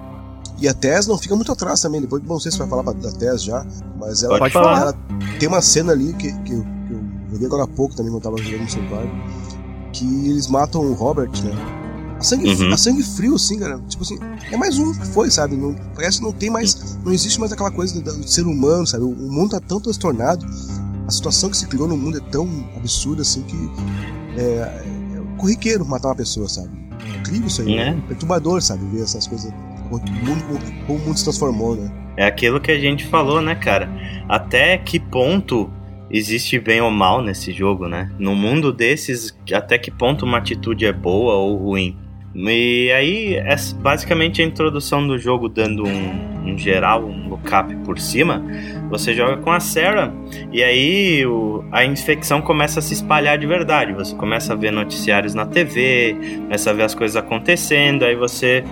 E a Tess não fica muito atrás também. Depois, não sei se vai falar da Tess já, mas ela, Pode falar. ela tem uma cena ali que, que, eu, que eu joguei agora há pouco também quando eu tava jogando no Survival, que eles matam o Robert, né? A sangue, Uhum. a sangue frio, assim, cara. Tipo assim, é mais um que foi, sabe? Não, parece que não tem mais. Não existe mais aquela coisa do, do ser humano, sabe? O, o mundo tá tão transtornado. A situação que se criou no mundo é tão absurda, assim, que. É, é corriqueiro matar uma pessoa, sabe? Incrível isso aí. É. né? Perturbador, sabe? Ver essas coisas. O mundo, o mundo se transformou, né? É aquilo que a gente falou, né, cara? Até que ponto existe bem ou mal nesse jogo, né? No mundo desses, até que ponto uma atitude é boa ou ruim? E aí, é basicamente a introdução do jogo dando um, um geral, um lookup por cima. Você joga com a Sarah e aí o- a infecção começa a se espalhar de verdade. Você começa a ver noticiários na TV, começa a ver as coisas acontecendo, aí você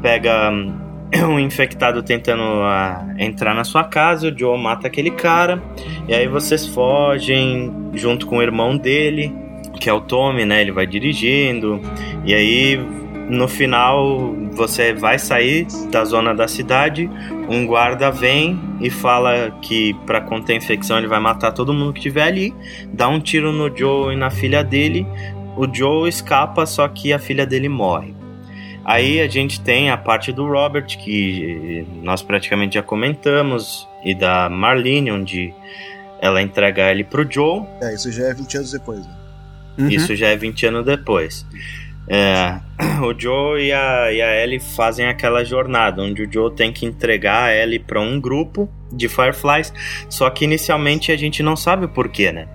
pega hum, um infectado tentando ah, entrar na sua casa, o Joe mata aquele cara, e aí vocês fogem junto com o irmão dele, que é o Tommy, né? Ele vai dirigindo, e aí no final você vai sair da zona da cidade, um guarda vem e fala que para conter a infecção ele vai matar todo mundo que tiver ali, dá um tiro no Joe e na filha dele, o Joe escapa, só que a filha dele morre. Aí a gente tem a parte do Robert, que nós praticamente já comentamos, e da Marlene, onde ela entrega ele pro Joe. É, isso já é 20 anos depois, né? Uhum. Isso já é 20 anos depois. É, o Joe e a, e a Ellie fazem aquela jornada, onde o Joe tem que entregar a Ellie para um grupo de Fireflies, só que inicialmente a gente não sabe o porquê, né?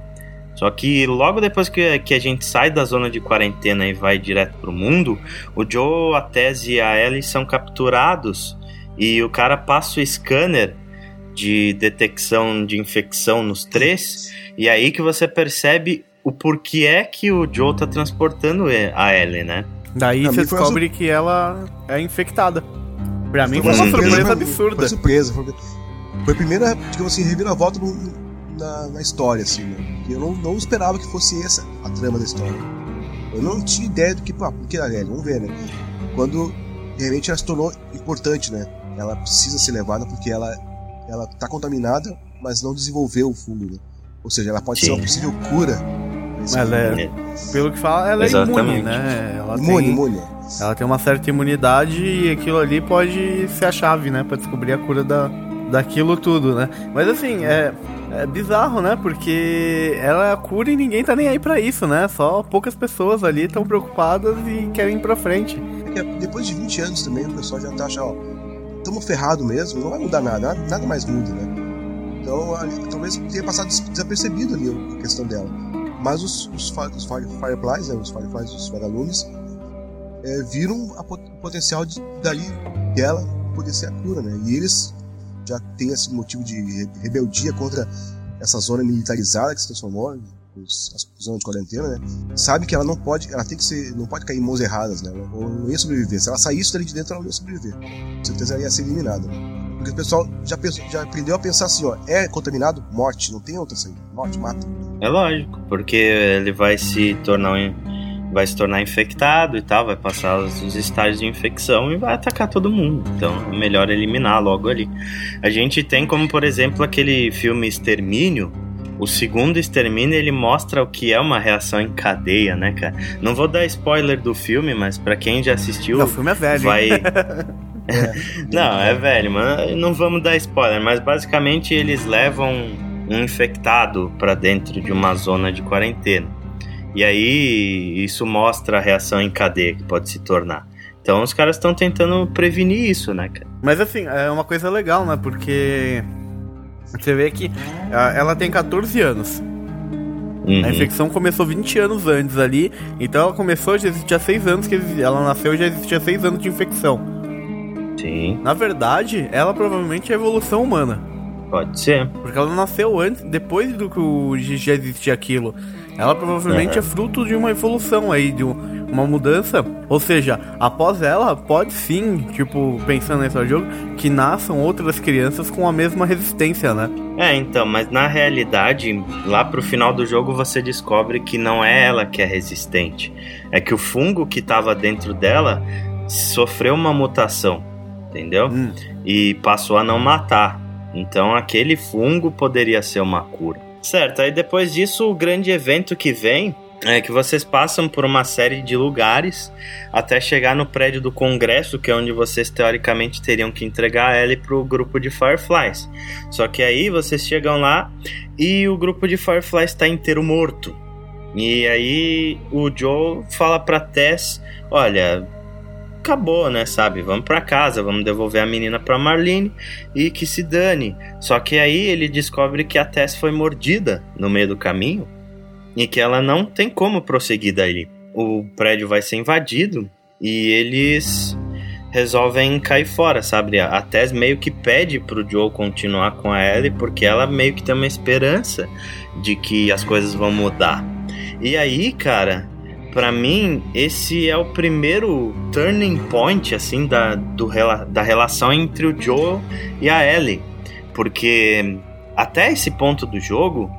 Só que logo depois que, que a gente sai da zona de quarentena e vai direto pro mundo, o Joe, a Tess e a Ellie são capturados e o cara passa o scanner de detecção de infecção nos três, e aí que você percebe o porquê é que o Joe tá transportando a Ellie, né? Daí Pra você descobre que ela é infectada. Pra mim foi uma surpresa, surpresa Foi absurda. surpresa. Foi, foi a primeira, digamos assim, reviravolta no- na, na história, assim, né? Que Eu não, não esperava que fosse essa a trama da história. Eu não tinha ideia do que, pá, por que a Ellie? Vamos ver, né? Quando realmente ela se tornou importante, né? Ela precisa ser levada porque ela, ela tá contaminada, mas não desenvolveu o fungo, né? Ou seja, ela pode ser Sim. uma possível cura. desse Ela é- fungo. Pelo que fala, ela é Exatamente. imune, né? Ela Imune, tem, imune. ela tem uma certa imunidade e aquilo ali pode ser a chave, né? Pra descobrir a cura da, daquilo tudo, né? Mas assim, é, é bizarro, né? Porque ela é cura e ninguém tá nem aí pra isso, né? Só poucas pessoas ali estão preocupadas e querem ir pra frente. Porque depois de 20 anos também o pessoal já tá achando, ó, tamo ferrado mesmo, não vai mudar nada, nada, mais muda, né? Então, ali, talvez tenha passado des- desapercebido ali a questão dela. Mas os, os, os Fire- Fireflies, né, os Fireflies, os vagalumes, é, viram o potencial de, dali dela poder ser a cura, né? E eles já têm esse motivo de re- rebeldia contra essa zona militarizada que se transformou, os, a zona de quarentena, né? Sabe que ela não pode, ela tem que ser, não pode cair em mãos erradas, né? Ela não ia sobreviver. Se ela saísse dali de dentro, ela não ia sobreviver. Com certeza ela ia ser eliminada. né? Porque o pessoal já, pensou, já aprendeu a pensar assim, ó, é contaminado, morte, não tem outra saída. Morte, mata. É lógico, porque ele vai se tornar um- vai se tornar infectado e tal, vai passar os, os estágios de infecção e vai atacar todo mundo. Então é melhor eliminar logo ali. A gente tem como, por exemplo, aquele filme Extermínio. O segundo Extermínio ele mostra o que é uma reação em cadeia, né, cara? Não vou dar spoiler do filme, mas pra quem já assistiu, Não, o filme é velho. vai. hein? não, é velho, mano. Não vamos dar spoiler, mas basicamente eles levam um infectado pra dentro de uma zona de quarentena. E aí isso mostra a reação em cadeia que pode se tornar. Então os caras estão tentando prevenir isso, né, cara? Mas assim, é uma coisa legal, né? Porque você vê que ela tem 14 anos. Uhum. A infecção começou 20 anos antes ali, então ela começou, já existia 6 anos que ela nasceu, já existia 6 anos de infecção. Sim. Na verdade, ela provavelmente é evolução humana. Pode ser. Porque ela nasceu antes, depois do que já existia aquilo. Ela provavelmente uhum. é fruto de uma evolução aí, de uma mudança. Ou seja, após ela, pode sim, tipo, pensando nesse jogo, que nasçam outras crianças com a mesma resistência, né? É, então, mas na realidade, lá pro final do jogo você descobre que não é ela que é resistente. É que o fungo que tava dentro dela sofreu uma mutação, entendeu? Hum. E passou a não matar. Então aquele fungo poderia ser uma cura. Certo, aí depois disso, o grande evento que vem é que vocês passam por uma série de lugares até chegar no prédio do Congresso, que é onde vocês teoricamente teriam que entregar a Ellie pro grupo de Fireflies. Só que aí vocês chegam lá e o grupo de Fireflies está inteiro morto. E aí o Joe fala pra Tess: Olha, acabou, né, sabe? Vamos para casa, vamos devolver a menina para Marlene e que se dane. Só que aí ele descobre que a Tess foi mordida no meio do caminho e que ela não tem como prosseguir daí. O prédio vai ser invadido e eles resolvem cair fora, sabe? A Tess meio que pede pro Joe continuar com a Ellie porque ela meio que tem uma esperança de que as coisas vão mudar. E aí, cara, para mim, esse é o primeiro turning point, assim, da, do, da relação entre o Joe e a Ellie. Porque até esse ponto do jogo,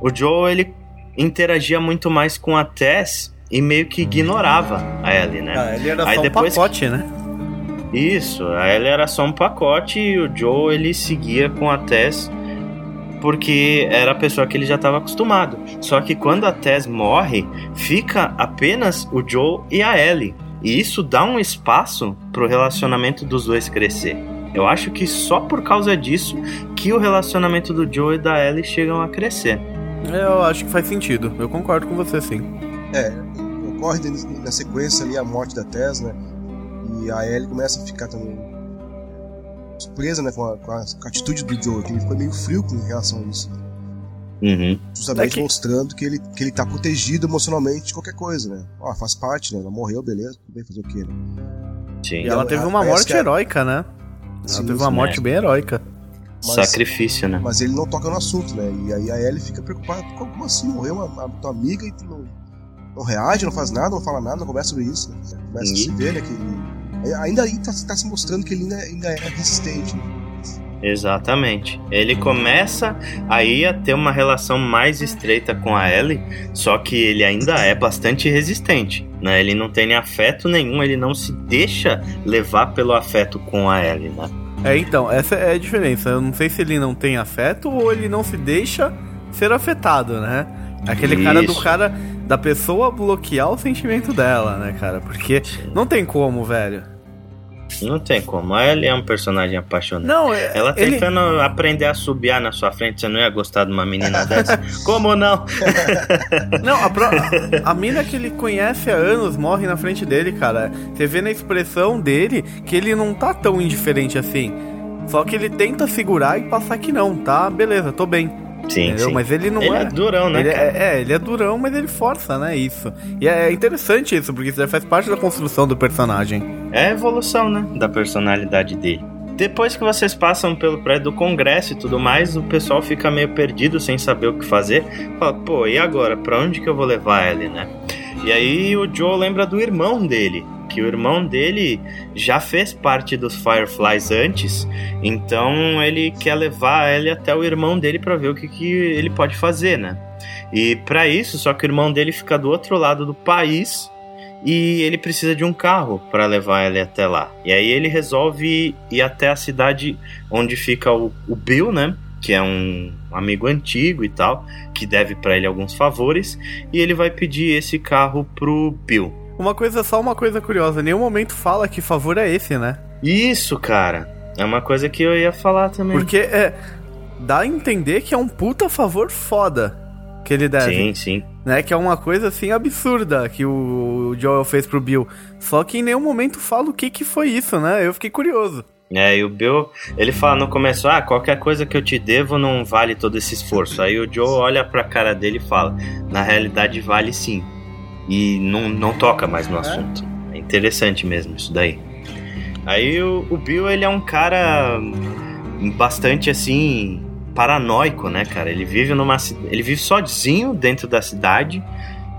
o Joe, ele interagia muito mais com a Tess e meio que ignorava a Ellie, né? Ah, ele era Aí só depois... um pacote, né? Isso, a Ellie era só um pacote e o Joe, ele seguia com a Tess porque era a pessoa que ele já estava acostumado. Só que quando a Tess morre, fica apenas o Joe e a Ellie. E isso dá um espaço para o relacionamento dos dois crescer. Eu acho que só por causa disso que o relacionamento do Joe e da Ellie chegam a crescer. Eu acho que faz sentido. Eu concordo com você, sim. É, ocorre na sequência ali a morte da Tess, né? E a Ellie começa a ficar também surpresa né, com, a, com, a, com a atitude do Joe, que ele foi meio frio com relação a isso. Uhum. Justamente mostrando que ele, que ele tá protegido emocionalmente de qualquer coisa, né? Ó, faz parte, né? Ela morreu, beleza, tudo bem fazer o quê, né? Sim. E ela, teve uma morte heróica, né? Ela sim, teve uma sim, morte é. bem heróica. Mas, Sacrifício, né? Mas ele não toca no assunto, né? E aí a Ellie fica preocupada, como assim? Morreu uma, uma tua amiga e tu não, não reage, não faz nada, não fala nada, não conversa sobre isso, né? Começa a se ver, né? Que ainda aí tá, tá, se mostrando que ele ainda, ainda é resistente. Né? Exatamente. Ele começa aí a ter uma relação mais estreita com a Ellie, só que ele ainda é bastante resistente. Né? Ele não tem afeto nenhum, ele não se deixa levar pelo afeto com a Ellie, né? É, então, essa é a diferença. Eu não sei se ele não tem afeto ou ele não se deixa ser afetado, né? Aquele Isso. cara do cara da pessoa bloquear o sentimento dela, né, cara? Porque não tem como, velho. Não tem como. Ela é um personagem apaixonante. Não, é, ela tentando ele... aprender a subiar na sua frente, você não ia gostar de uma menina dessa? como não? não, a, pro... a mina que ele conhece há anos morre na frente dele, cara. Você vê na expressão dele que ele não tá tão indiferente assim. Só que ele tenta segurar e passar que não, tá? Beleza, tô bem. Sim, entendeu? sim. Mas ele não ele é. é durão, né? Ele é, é, ele é durão, mas ele força, né? Isso. E é interessante isso, porque isso já faz parte da construção do personagem. É a evolução, né? Da personalidade dele. Depois que vocês passam pelo prédio do Congresso e tudo mais, o pessoal fica meio perdido sem saber o que fazer. Fala, pô, e agora? Pra onde que eu vou levar ele, né? E aí o Joe lembra do irmão dele, que o irmão dele já fez parte dos Fireflies antes, então ele quer levar ele até o irmão dele para ver o que, que ele pode fazer, né? E para isso, só que o irmão dele fica do outro lado do país e ele precisa de um carro para levar ele até lá. E aí ele resolve ir até a cidade onde fica o, o Bill, né? Que é um amigo antigo e tal, que deve para ele alguns favores, e ele vai pedir esse carro pro Bill. Uma coisa, só uma coisa curiosa, nenhum momento fala que favor é esse, né? Isso, cara. É uma coisa que eu ia falar também. Porque é. Dá a entender que é um puta favor foda que ele deve. Sim, sim. Né? Que é uma coisa assim absurda que o Joel fez pro Bill. Só que em nenhum momento fala o que que foi isso, né? Eu fiquei curioso. É, e o Bill, ele fala no começo, ah, qualquer coisa que eu te devo não vale todo esse esforço. Aí o Joe olha pra cara dele e fala, na realidade vale sim. E não, não toca mais no assunto. É interessante mesmo isso daí. Aí o, o Bill, ele é um cara bastante assim paranoico, né, cara? Ele vive numa ele vive sozinho dentro da cidade,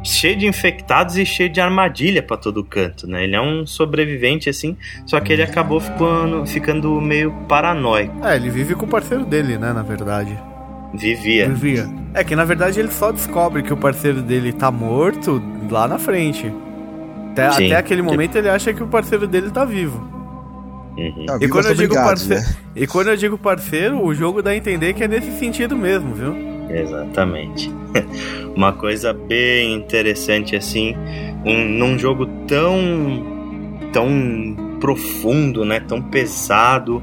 cheio de infectados e cheio de armadilha para todo canto, né? Ele é um sobrevivente assim, só que ele acabou ficando, ficando meio paranoico. É, ele vive com o parceiro dele, né, na verdade. Vivia. Vivia. É que na verdade ele só descobre que o parceiro dele tá morto lá na frente. Até, até aquele momento ele acha que o parceiro dele tá vivo. Uhum. E, quando eu digo parceiro, né? e quando eu digo parceiro, o jogo dá a entender que é nesse sentido mesmo, viu? Exatamente. Uma coisa bem interessante assim, um, num jogo tão tão profundo, né, tão pesado,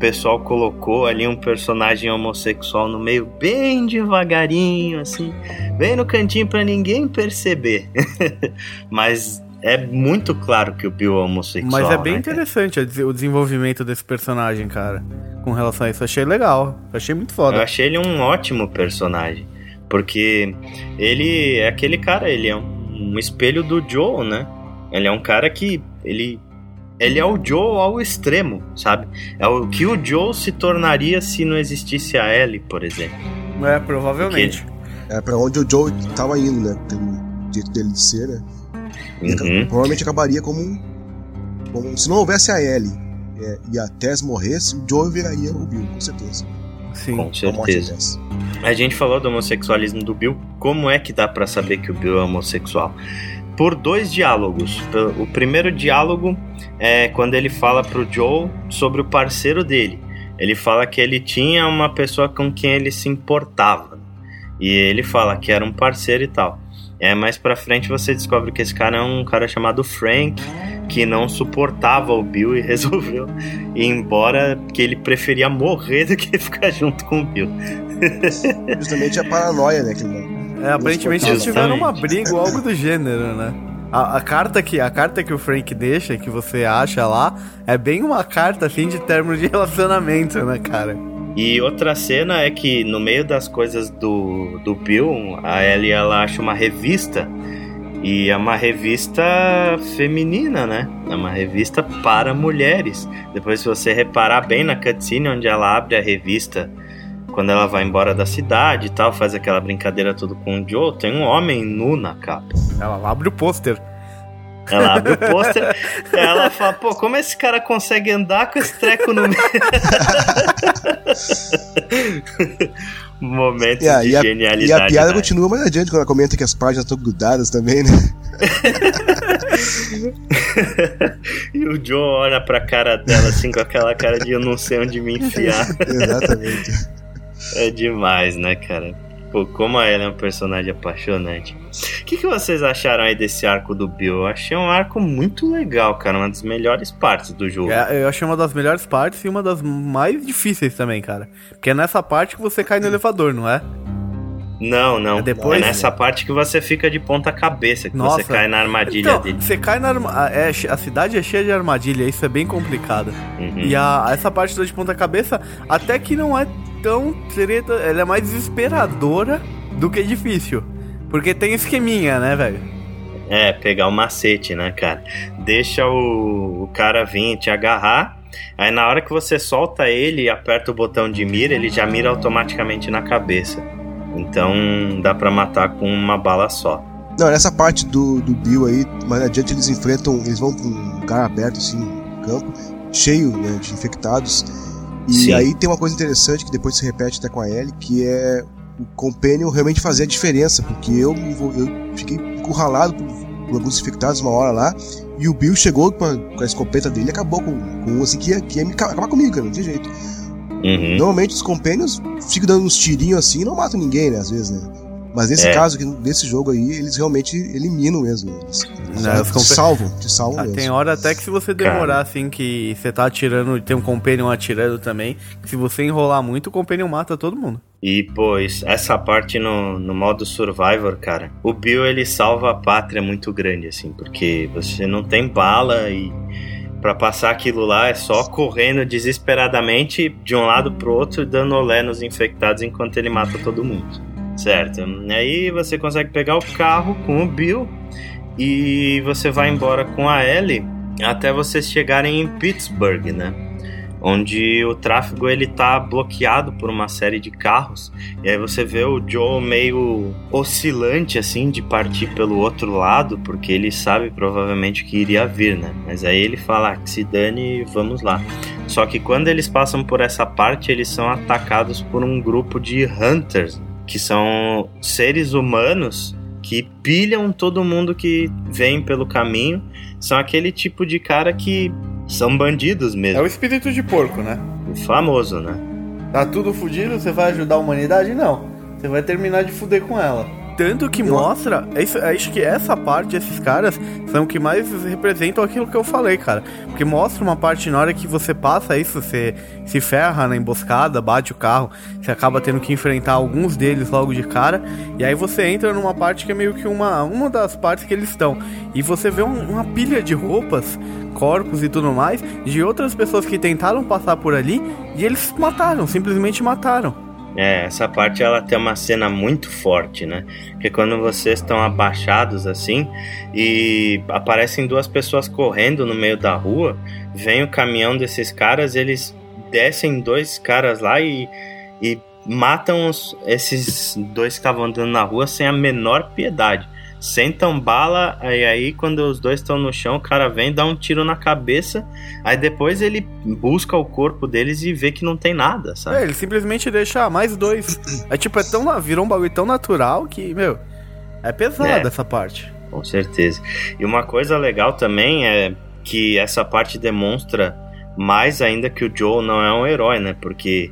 pessoal colocou ali um personagem homossexual no meio bem devagarinho assim, bem no cantinho para ninguém perceber. Mas é muito claro que o Bill é homossexual. Mas é bem né, interessante o desenvolvimento desse personagem, cara. Com relação a isso, achei legal. Achei muito foda. Eu achei ele um ótimo personagem. Porque ele é aquele cara, ele é um, um espelho do Joe, né? Ele é um cara que. Ele, ele é o Joe ao extremo, sabe? É o que o Joe se tornaria se não existisse a Ellie, por exemplo. É, provavelmente. Porque... É pra onde o Joe tava indo, né? Tem jeito dele de ser, né? Uhum. Provavelmente acabaria como, como, Se não houvesse a Ellie é, e a Tess morresse, o Joe viraria o Bill, com certeza. Sim, com certeza. A gente falou do homossexualismo do Bill. Como é que dá para saber que o Bill é homossexual? Por dois diálogos. O primeiro diálogo é quando ele fala pro Joe sobre o parceiro dele. Ele fala que ele tinha uma pessoa com quem ele se importava. E ele fala que era um parceiro e tal. É, mais pra frente você descobre que esse cara é um cara chamado Frank, que não suportava o Bill e resolveu ir embora, que ele preferia morrer do que ficar junto com o Bill. Justamente a paranoia, né? Que é, aparentemente eles tiveram uma briga ou algo do gênero, né? A, a, carta que, a carta que o Frank deixa, que você acha lá, é bem uma carta assim de termos de relacionamento, né, cara? E outra cena é que no meio das coisas do, do Bill, a Ellie ela acha uma revista e é uma revista feminina, né? É uma revista para mulheres. Depois, se você reparar bem na cutscene onde ela abre a revista, quando ela vai embora da cidade e tal, faz aquela brincadeira tudo com o Joe, tem um homem nu na capa. Ela abre o pôster. Ela abre o pôster, ela fala, pô, como esse cara consegue andar com esse treco no meio? Momentos yeah, de e a, genialidade. E a piada né? continua mais adiante quando ela comenta que as páginas estão grudadas também, né? e o Joe olha pra cara dela assim com aquela cara de eu não sei onde me enfiar. Exatamente. É demais, né, cara? Pô, como ela é um personagem apaixonante. O que, que vocês acharam aí desse arco do Bill? Eu achei um arco muito legal, cara. Uma das melhores partes do jogo. É, eu achei uma das melhores partes e uma das mais difíceis também, cara. Porque é nessa parte que você cai no elevador, não é? Não, não. É, depois... é nessa parte que você fica de ponta cabeça, que Nossa. você cai na armadilha então, dele. Você cai na armadilha. É, a cidade é cheia de armadilha, isso é bem complicado. Uhum. E a, essa parte de ponta cabeça, até que não é tão treta. Ela é mais desesperadora do que difícil. Porque tem esqueminha, né, velho? É, pegar o macete, né, cara? Deixa o, o cara vir te agarrar. Aí na hora que você solta ele e aperta o botão de mira, ele já mira automaticamente na cabeça. Então dá para matar com uma bala só. Não, nessa parte do, do Bill aí, mais adiante eles enfrentam, eles vão pra um lugar aberto, assim, um campo, cheio né, de infectados. E Sim. aí tem uma coisa interessante que depois se repete até com a Ellie, que é o Companion realmente fazer a diferença, porque eu, eu fiquei encurralado por, por, alguns infectados uma hora lá, e o Bill chegou com a, com a escopeta dele e acabou com, com assim que ia, que ia me acabar comigo, cara, não tem jeito. Uhum. Normalmente os Companions ficam dando uns tirinhos assim e não matam ninguém, né, às vezes, né? Mas nesse é. caso, nesse jogo aí, eles realmente eliminam mesmo. Eles, eles Não, te salvam, te salvam ah, mesmo. Tem hora até que se você demorar, Cara. assim, que você tá atirando e tem um Companion atirando também, se você enrolar muito, o Companion mata todo mundo. E, pois, essa parte no, no modo Survivor, cara, o Bill, ele salva a pátria muito grande, assim, porque você não tem bala e Pra passar aquilo lá é só correndo desesperadamente de um lado pro outro, dando olé nos infectados enquanto ele mata todo mundo. Certo. Aí você consegue pegar o carro com o Bill e você vai embora com a Ellie até vocês chegarem em Pittsburgh, né? onde o tráfego ele tá bloqueado por uma série de carros e aí você vê o Joe meio oscilante assim de partir pelo outro lado porque ele sabe provavelmente que iria vir, né? Mas aí ele fala ah, que se dane, vamos lá. Só que quando eles passam por essa parte, eles são atacados por um grupo de hunters, que são seres humanos que pilham todo mundo que vem pelo caminho. São aquele tipo de cara que são bandidos mesmo. É o espírito de porco, né? O famoso, né? Tá tudo fudido, você vai ajudar a humanidade? Não. Você vai terminar de fuder com ela. Tanto que mostra, é isso, é acho que essa parte, esses caras, são que mais representam aquilo que eu falei, cara. Porque mostra uma parte na hora que você passa isso, você se ferra na emboscada, bate o carro, você acaba tendo que enfrentar alguns deles logo de cara, e aí você entra numa parte que é meio que uma, uma das partes que eles estão. E você vê um, uma pilha de roupas corpos e tudo mais de outras pessoas que tentaram passar por ali e eles mataram, simplesmente mataram. É, essa parte ela tem uma cena muito forte, né? Que quando vocês estão abaixados assim e aparecem duas pessoas correndo no meio da rua, vem o caminhão desses caras, eles descem dois caras lá e, e matam os, esses dois que estavam andando na rua sem a menor piedade sentam bala, aí aí quando os dois estão no chão, o cara vem, dá um tiro na cabeça, aí depois ele busca o corpo deles e vê que não tem nada, sabe? É, ele simplesmente deixa ah, mais dois. é tipo, é tão, virou um bagulho tão natural que, meu, é pesado é, essa parte. Com certeza. E uma coisa legal também é que essa parte demonstra mais ainda que o Joe não é um herói, né? Porque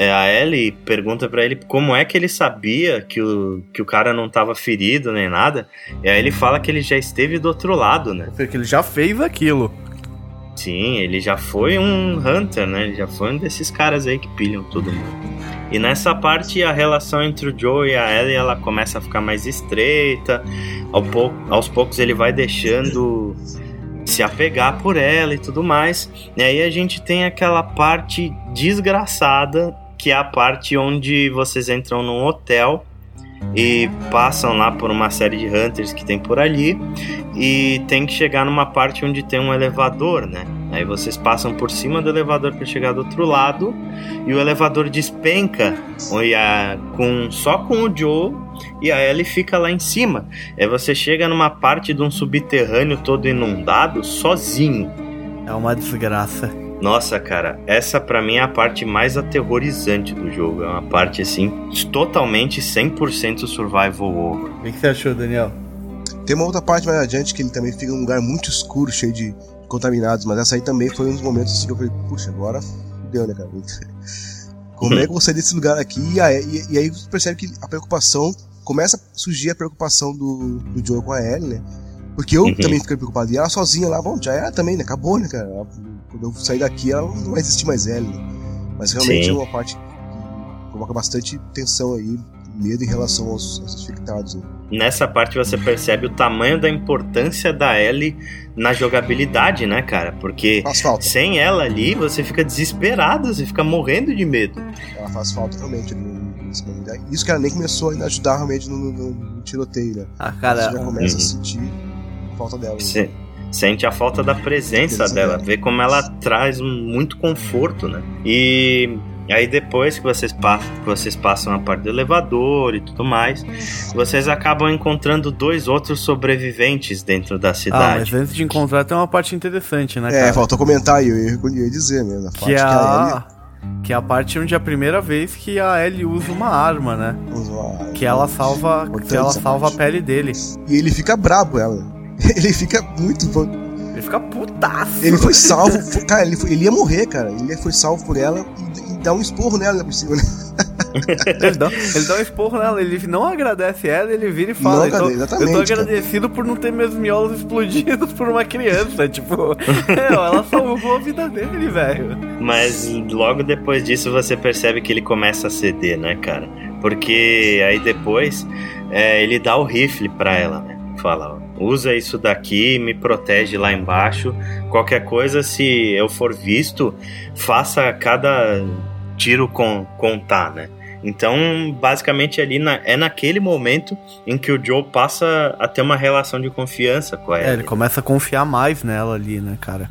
é, a Ellie pergunta para ele como é que ele sabia que o, que o cara não tava ferido nem nada. E aí ele fala que ele já esteve do outro lado, né? Porque ele já fez aquilo. Sim, ele já foi um Hunter, né? Ele já foi um desses caras aí que pilham todo mundo. E nessa parte a relação entre o Joe e a Ellie ela começa a ficar mais estreita. Ao pou, aos poucos ele vai deixando se apegar por ela e tudo mais. E aí a gente tem aquela parte desgraçada que é a parte onde vocês entram num hotel e passam lá por uma série de hunters que tem por ali e tem que chegar numa parte onde tem um elevador, né? Aí vocês passam por cima do elevador para chegar do outro lado e o elevador despenca com, só com o Joe e a Ellie fica lá em cima. Aí você chega numa parte de um subterrâneo todo inundado sozinho. É uma desgraça. Nossa, cara, essa para mim é a parte mais aterrorizante do jogo. É uma parte assim, totalmente 100% survival horror. O que você achou, Daniel? Tem uma outra parte mais adiante que ele também fica num lugar muito escuro, cheio de contaminados, mas essa aí também foi um dos momentos assim que eu falei, puxa, agora deu, né, cara? Como é que você desse lugar aqui? E aí, e, e aí você percebe que a preocupação começa a surgir a preocupação do, do Joe com a Ellie, né? Porque eu uhum. também fiquei preocupado. E ela sozinha lá, bom, já era também, né? Acabou, né, cara? Quando eu sair daqui, ela não vai existir mais ela. Né? Mas realmente Sim. é uma parte que coloca bastante tensão aí, medo em relação aos, aos infectados. Né? Nessa parte você percebe o tamanho da importância da Ellie na jogabilidade, né, cara? Porque sem ela ali, você fica desesperado, você fica morrendo de medo. Ela faz falta realmente nesse momento. Isso que ela nem começou a ajudar realmente no, no, no tiroteio, né? Ah, cara. Você já começa uhum. a sentir falta dela. Né? Sente a falta da presença dela, vê como ela traz muito conforto, né? E aí depois que vocês passam, que vocês passam a parte do elevador e tudo mais, vocês acabam encontrando dois outros sobreviventes dentro da cidade. Ah, mas antes de encontrar tem uma parte interessante, né, é, cara? É, faltou comentar aí, eu ia dizer mesmo. A que, é a... Que que é a parte onde é a primeira vez que a Ellie usa uma arma, né? Usa uma arma. Que ela salva, que ela salva a pele dele. E ele fica brabo, ela. ele fica muito. Ele fica putaço. Ele foi salvo. cara, ele, foi, ele ia morrer, cara. Ele foi salvo por ela e, e dá um esporro nela, por cima, né? ele, dá, ele dá um esporro nela, ele não agradece ela, ele vira e fala. Não, então, exatamente, eu tô agradecido cara. por não ter meus miolos explodidos por uma criança. tipo, é, ela salvou a vida dele, velho. Mas logo depois disso você percebe que ele começa a ceder, né, cara? Porque aí depois é, ele dá o rifle pra ela, né? Fala, ó usa isso daqui, me protege lá embaixo. Qualquer coisa, se eu for visto, faça cada tiro com, contar, né? Então, basicamente, ali na, é naquele momento em que o Joe passa a ter uma relação de confiança com ela. É, ele começa a confiar mais nela ali, né, cara?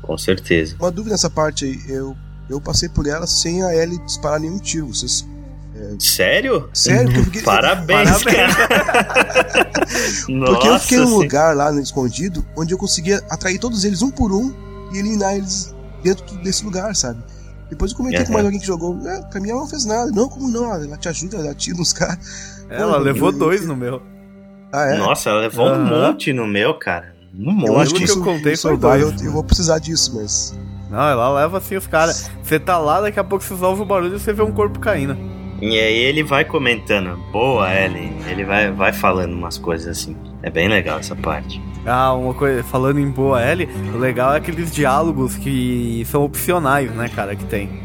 Com certeza. Uma dúvida nessa parte aí, eu, eu passei por ela sem a Ellie disparar nenhum tiro. Vocês. É... Sério? Sério? Porque eu fiquei... Parabéns, Parabéns, cara. porque eu fiquei num lugar lá no escondido onde eu conseguia atrair todos eles um por um e eliminar eles dentro desse lugar, sabe? Depois eu comentei uhum. com mais alguém que jogou. É, pra mim ela não fez nada. Não, como não? Ela te ajuda, ela tira uns caras. Ela Pô, levou eu... dois no meu. Ah, é? Nossa, ela levou uhum. um monte no meu, cara. Um monte. Eu acho que, isso, eu contei foi dois. Eu, eu, vou precisar disso, mas. Não, ela leva assim os caras. Você tá lá, daqui a pouco você ouve o barulho e você vê um corpo caindo. E aí ele vai comentando, boa Ellie. Ele vai, vai falando umas coisas assim. É bem legal essa parte. Ah, uma coisa, falando em boa Ellie, o legal é aqueles diálogos que são opcionais, né, cara, que tem.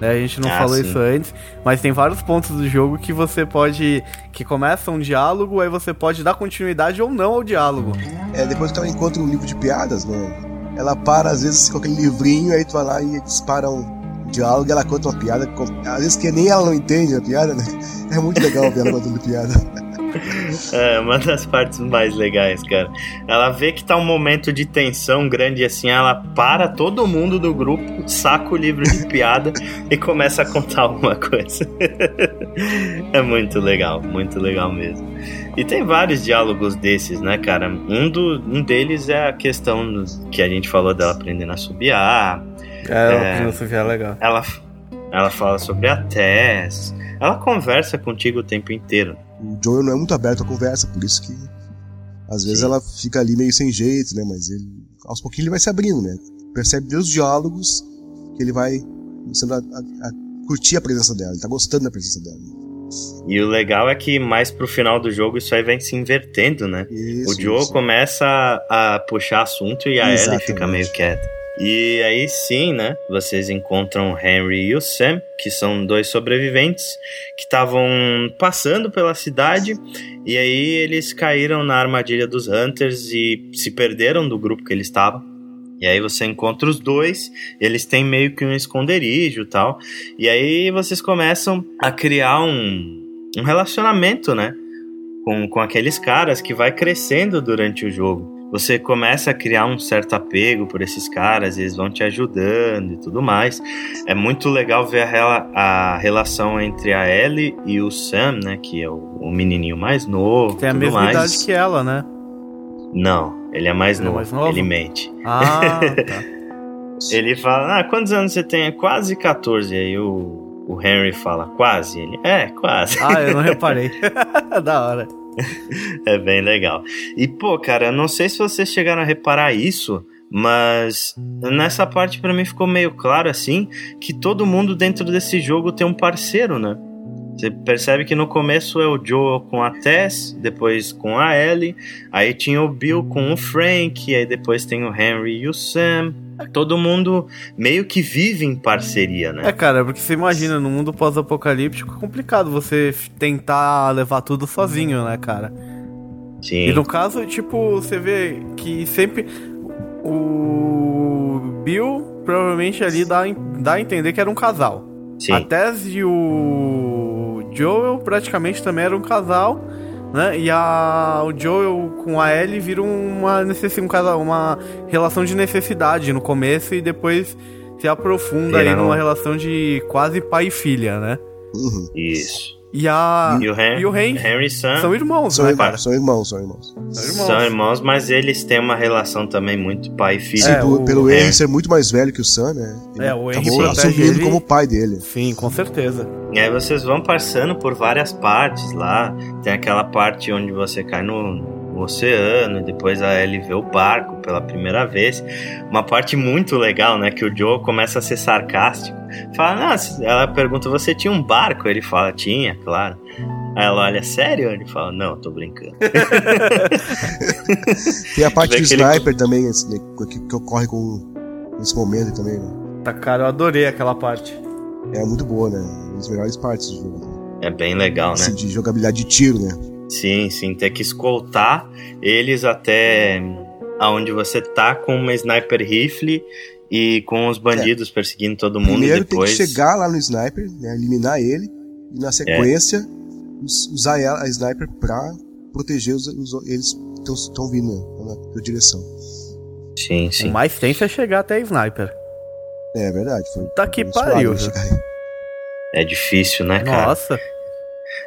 Né, a gente não ah, falou sim. isso antes, mas tem vários pontos do jogo que você pode. que começa um diálogo, aí você pode dar continuidade ou não ao diálogo. É, depois que ela encontra um livro de piadas, né? Ela para às vezes com aquele livrinho, aí tu vai lá e dispara um diálogo ela conta uma piada. Às vezes que nem ela não entende a piada, né? É muito legal ver ela contando piada. É, uma das partes mais legais, cara. Ela vê que tá um momento de tensão grande assim, ela para todo mundo do grupo, saca o livro de piada e começa a contar alguma coisa. é muito legal, muito legal mesmo. E tem vários diálogos desses, né, cara? Um, do, um deles é a questão que a gente falou dela aprendendo a subiar. É, é a subiar é legal. Ela, ela fala sobre a Tess. Ela conversa contigo o tempo inteiro o Joel não é muito aberto à conversa, por isso que às vezes Sim. ela fica ali meio sem jeito, né? Mas ele, aos pouquinhos ele vai se abrindo, né? Percebe desde os diálogos que ele vai começando a, a, a, curtir a presença dela, ele tá gostando da presença dela. E o legal é que mais pro final do jogo isso aí vem se invertendo, né? Isso, o Joe isso. começa a, a puxar assunto e a Exatamente. Ellie fica meio quieta. E aí sim, né? Vocês encontram o Henry e o Sam, que são dois sobreviventes que estavam passando pela cidade e aí eles caíram na armadilha dos Hunters e se perderam do grupo que eles estavam. E aí você encontra os dois, eles têm meio que um esconderijo tal. E aí vocês começam a criar um, um relacionamento, né? Com, com aqueles caras que vai crescendo durante o jogo você começa a criar um certo apego por esses caras, eles vão te ajudando e tudo mais. É muito legal ver a, a relação entre a Ellie e o Sam, né, que é o, o menininho mais novo. Tem a mesma mais. idade que ela, né? Não, ele é mais, ele novo, é mais novo, ele mente. Ah, tá. ele fala, ah, quantos anos você tem? É quase 14. Aí o, o Henry fala, quase? Ele, é, quase. Ah, eu não reparei. da hora. é bem legal. E, pô, cara, não sei se vocês chegaram a reparar isso, mas nessa parte para mim ficou meio claro assim que todo mundo dentro desse jogo tem um parceiro, né? Você percebe que no começo é o Joe com a Tess, depois com a Ellie, aí tinha o Bill com o Frank, aí depois tem o Henry e o Sam. Todo mundo meio que vive em parceria, né? É, cara, porque você imagina, no mundo pós-apocalíptico é complicado você tentar levar tudo sozinho, né, cara? Sim. E no caso, tipo, você vê que sempre o Bill provavelmente ali dá, dá a entender que era um casal. Sim. A Tess e o Joel praticamente também eram um casal né? E a, o Joel com a Ellie viram uma, necessidade, uma relação de necessidade no começo e depois se aprofunda aí numa relação de quase pai e filha, né? Uhum. Isso. E, a, e o, Hen e o Henry, Henry Sam são irmãos, são né, irmãos, São irmãos, são irmãos. São irmãos. São irmãos, mas eles têm uma relação também muito pai e filho. Sim, é, o, pelo Henry ser muito mais velho que o Sam, né? Ele é, o Henry assumindo ele... como pai dele. Sim, com certeza. E aí vocês vão passando por várias partes lá. Tem aquela parte onde você cai no, oceano, e depois a Ellie vê o barco pela primeira vez. Uma parte muito legal, né? Que o Joe começa a ser sarcástico. Fala, não, ela pergunta, você tinha um barco? Ele fala, tinha, claro. Aí ela olha, sério? Ele fala, não, tô brincando. Tem a parte do sniper ele... também, né, que, que ocorre com nesse momento também, né? Tá, cara, eu adorei aquela parte. É muito boa, né? Uma das melhores partes do jogo. É bem legal, né? Assim, de jogabilidade de tiro, né? Sim, sim, ter que escoltar eles até aonde você tá com uma sniper rifle e com os bandidos é. perseguindo todo mundo Primeiro depois... tem que chegar lá no sniper, né, eliminar ele, e na sequência é. usar a sniper pra proteger os, os eles que estão vindo na, na direção. Sim, sim. O mais tenso é chegar até a sniper. É verdade. Foi, tá que pariu. É difícil, né, cara? Nossa.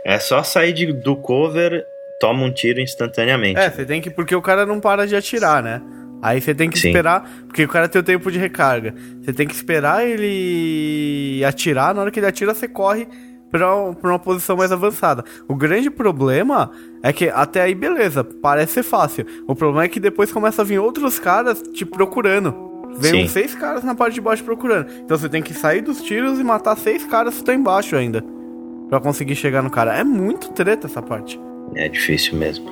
É só sair de, do cover, toma um tiro instantaneamente. É, você tem que. Porque o cara não para de atirar, né? Aí você tem que Sim. esperar, porque o cara tem o tempo de recarga. Você tem que esperar ele atirar, na hora que ele atira, você corre pra, pra uma posição mais avançada. O grande problema é que até aí, beleza, parece ser fácil. O problema é que depois começa a vir outros caras te procurando. Vem uns seis caras na parte de baixo procurando. Então você tem que sair dos tiros e matar seis caras que estão embaixo ainda. Pra conseguir chegar no cara. É muito treta essa parte. É difícil mesmo.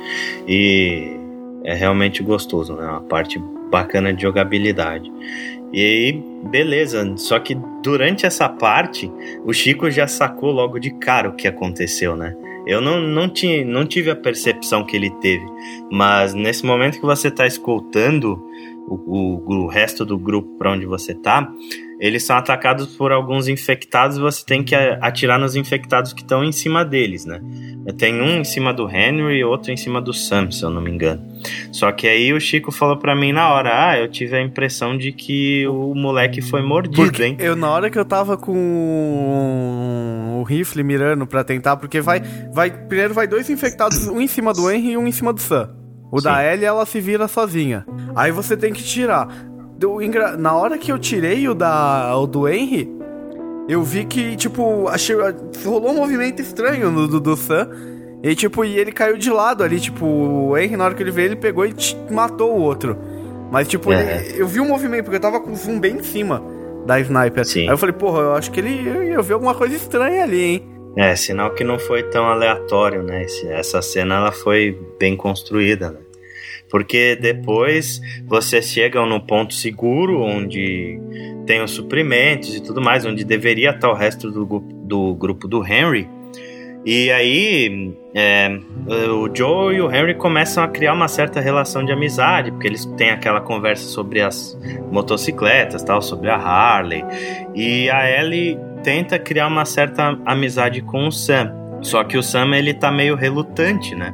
E é realmente gostoso, né? Uma parte bacana de jogabilidade. E aí, beleza. Só que durante essa parte, o Chico já sacou logo de cara o que aconteceu, né? Eu não, não, tinha, não tive a percepção que ele teve. Mas nesse momento que você está escoltando o, o, o resto do grupo para onde você tá, eles são atacados por alguns infectados você tem que atirar nos infectados que estão em cima deles, né? Tem um em cima do Henry e outro em cima do Sam, se eu não me engano. Só que aí o Chico falou para mim na hora: Ah, eu tive a impressão de que o moleque foi mordido, porque hein? Eu, na hora que eu tava com o rifle mirando para tentar, porque vai, vai. Primeiro vai dois infectados, um em cima do Henry e um em cima do Sam. O Sim. da Ellie, ela se vira sozinha. Aí você tem que tirar. Na hora que eu tirei o, da, o do Henry, eu vi que, tipo, achei, rolou um movimento estranho no do, do Sam. E, tipo, e ele caiu de lado ali, tipo, o Henry, na hora que ele veio, ele pegou e matou o outro. Mas, tipo, é. ele, eu vi um movimento, porque eu tava com o zoom bem em cima da sniper. Sim. Aí eu falei, porra, eu acho que ele. Eu vi alguma coisa estranha ali, hein? É, sinal que não foi tão aleatório, né? Essa cena ela foi bem construída, né? Porque depois vocês chegam no ponto seguro, onde tem os suprimentos e tudo mais, onde deveria estar o resto do, do grupo do Henry. E aí é, o Joe e o Henry começam a criar uma certa relação de amizade, porque eles têm aquela conversa sobre as motocicletas, tal, sobre a Harley. E a Ellie tenta criar uma certa amizade com o Sam. Só que o Sam ele tá meio relutante, né?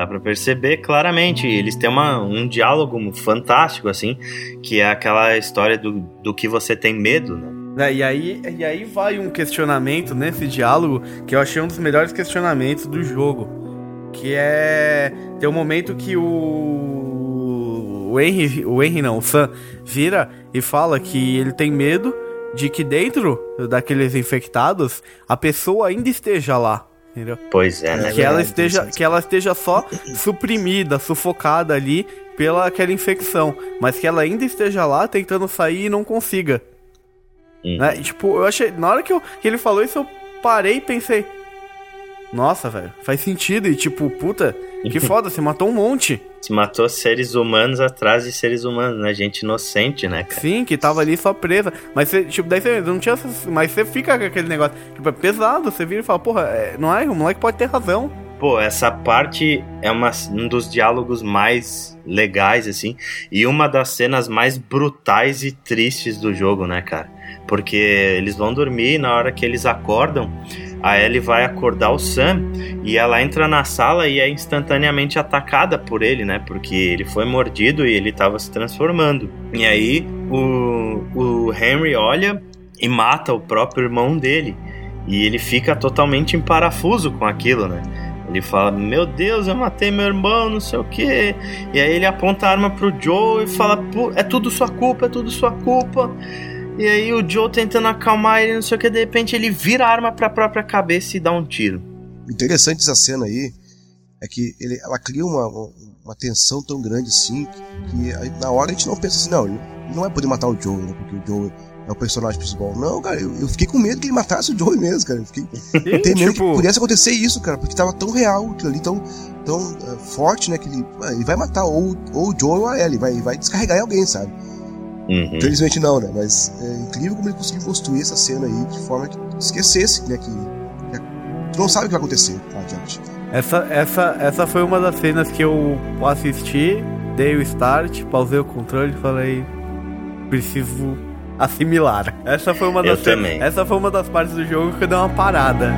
Dá para perceber claramente. Eles têm uma, um diálogo fantástico, assim, que é aquela história do, do que você tem medo, né? É, e, aí, e aí vai um questionamento nesse diálogo que eu achei um dos melhores questionamentos do jogo. Que é. Tem um momento que o. O Henry. O Henry não, o Sam vira e fala que ele tem medo de que dentro daqueles infectados a pessoa ainda esteja lá. Entendeu? Pois é, né? Que ela esteja, que ela esteja só suprimida, sufocada ali pela aquela infecção, mas que ela ainda esteja lá tentando sair e não consiga. Uhum. Né? E, tipo, eu achei, na hora que, eu, que ele falou isso, eu parei e pensei, nossa, velho, faz sentido. E tipo, puta, que foda, você matou um monte. Você matou seres humanos atrás de seres humanos, né? Gente inocente, né, cara? Sim, que tava ali só presa. Mas você, tipo, daí você não tinha. Mas você fica com aquele negócio. Tipo, é pesado. Você vira e fala, porra, é, não é? O moleque pode ter razão. Pô, essa parte é uma, um dos diálogos mais legais, assim. E uma das cenas mais brutais e tristes do jogo, né, cara? Porque eles vão dormir e na hora que eles acordam a Ellie vai acordar o Sam e ela entra na sala e é instantaneamente atacada por ele, né? Porque ele foi mordido e ele estava se transformando. E aí o, o Henry olha e mata o próprio irmão dele. E ele fica totalmente em parafuso com aquilo, né? Ele fala: Meu Deus, eu matei meu irmão, não sei o que. E aí ele aponta a arma pro Joe e fala: É tudo sua culpa, é tudo sua culpa. E aí o Joe tentando acalmar ele, não sei o que, de repente ele vira a arma pra própria cabeça e dá um tiro. Interessante essa cena aí é que ele, ela cria uma, uma tensão tão grande assim que, que, na hora a gente não pensa assim, não, ele não vai poder matar o Joe, né, porque o Joe é o personagem principal. Não, cara, eu, eu, fiquei com medo que ele matasse o Joe mesmo, cara. Eu fiquei eu tenho medo tipo... que pudesse acontecer isso, cara, porque tava tão real aquilo ali, tão, tão uh, forte, né, que ele, uh, ele vai matar ou, ou o Joe ou a Ellie, vai, vai descarregar em alguém, sabe? Uhum. Infelizmente não, né? Mas é incrível como ele conseguiu construir essa cena aí de forma que esquecesse, né? Que, que tu não sabe o que vai acontecer lá adiante. Essa, essa, essa foi uma das cenas que eu assisti, dei o start, pausei o controle e falei. Preciso assimilar. Essa foi uma das, Eu essa foi uma das partes do jogo que eu dei uma parada.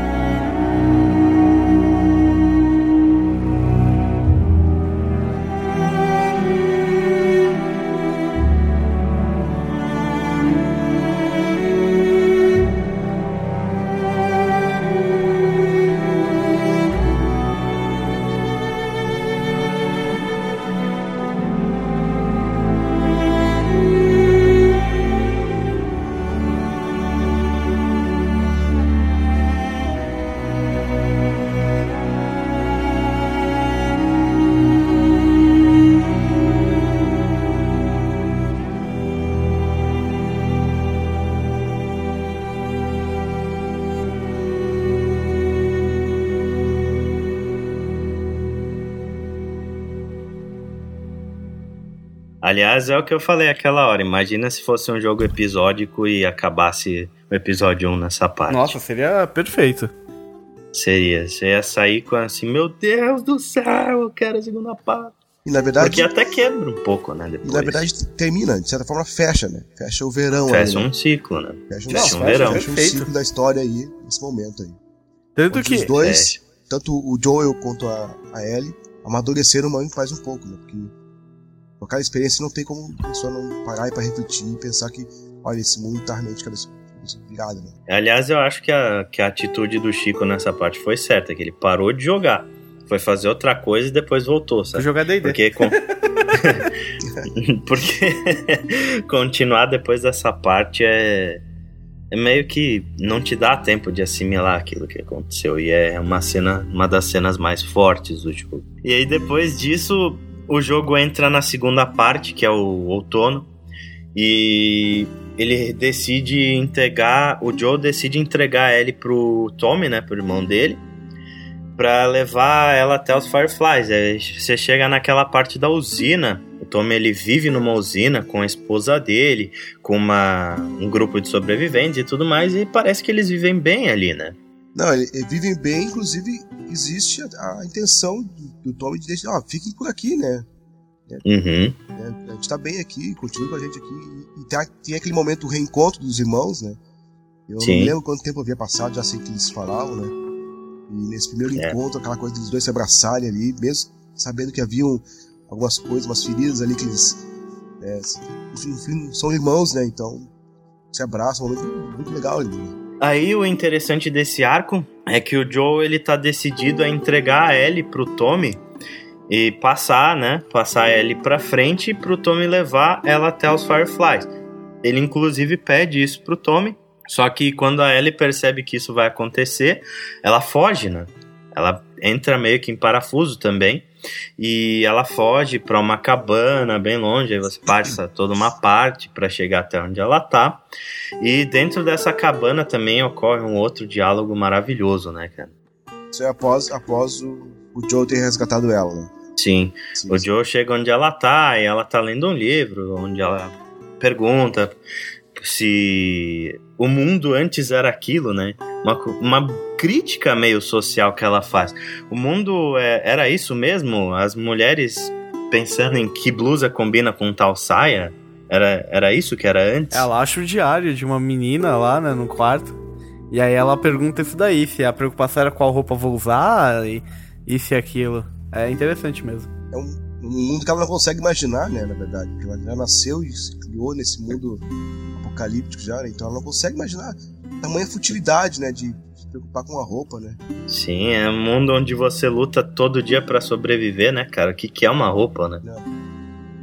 Aliás, é o que eu falei aquela hora. Imagina se fosse um jogo episódico e acabasse o episódio 1 nessa parte. Nossa, seria perfeito. Seria. Você ia sair com assim, meu Deus do céu, eu quero a segunda parte. E na verdade, Porque até quebra um pouco, né? Depois. e na verdade termina, de certa forma fecha, né? Fecha o verão Fecha aí. né? um ciclo, né? Fecha fecha ciclo, um verão. Fecha um Perfeito. ciclo da história aí, nesse momento aí. Tanto Onde que. os dois, tanto o Joel quanto a, a Ellie, amadureceram mais um pouco, né? Porque com aquela experiência não tem como a pessoa não parar e pra refletir e pensar que, olha, esse mundo tá realmente de cabeça virada, né? Aliás, eu acho que a, que a atitude do Chico nessa parte foi certa, que ele parou de jogar. Foi fazer outra coisa e depois voltou, Vou sabe? jogar D&D. Porque, com... Porque continuar depois dessa parte é... é meio que não te dá tempo de assimilar aquilo que aconteceu. E é uma cena, uma das cenas mais fortes do jogo. E aí depois disso, o jogo entra na segunda parte, que é o outono. E ele decide entregar. O Joe decide entregar a Ellie pro Tommy, né? Pro irmão dele pra levar ela até os Fireflies. Aí você chega naquela parte da usina. O Tommy ele vive numa usina com a esposa dele, com uma, um grupo de sobreviventes e tudo mais, e parece que eles vivem bem ali, né? Não, vivem bem, inclusive existe a, a intenção do, do Tommy de deixar, ó, fiquem por aqui, né? Uhum. né? A gente tá bem aqui, continue com a gente aqui. E a- tem aquele momento do reencontro dos irmãos, né? Eu Sim. não lembro quanto tempo havia passado, já sei que eles falavam, né? E nesse primeiro É. encontro, aquela coisa dos dois se abraçarem ali, mesmo sabendo que haviam algumas coisas, umas feridas ali que eles. É, no fim, são irmãos, né? Então se abraçam, um momento muito legal ali. né? Aí o interessante desse arco é que o Joe ele tá decidido a entregar a Ellie pro Tommy e passar, né? Passar a Ellie pra frente pro Tommy levar ela até os Fireflies. Ele inclusive pede isso pro Tommy, só que quando a Ellie percebe que isso vai acontecer, ela foge, né? Ela entra meio que em parafuso também e ela foge pra uma cabana bem longe, aí você passa toda uma parte pra chegar até onde ela tá. E dentro dessa cabana também ocorre um outro diálogo maravilhoso, né, cara? Isso é após, após o, o Joe ter resgatado ela, né? Sim, Sim, o. Joe chega onde ela tá e ela tá lendo um livro onde ela pergunta se o mundo antes era aquilo, né? Uma, uma crítica meio social que ela faz. O mundo é- era isso mesmo? As mulheres pensando em que blusa combina com tal saia? Era, era isso que era antes? Ela acha o diário de uma menina lá, né, no quarto. E aí ela pergunta isso daí, se a preocupação era qual roupa vou usar e isso e aquilo. É interessante mesmo. É um, um mundo que ela não consegue imaginar, né, na verdade. Porque ela já nasceu e se criou nesse mundo apocalíptico já, né? Então ela não consegue imaginar tamanha futilidade, né, de se preocupar com a roupa, né? Sim, é um mundo onde você luta todo dia pra sobreviver, né, cara? O que, que é uma roupa, né? Não.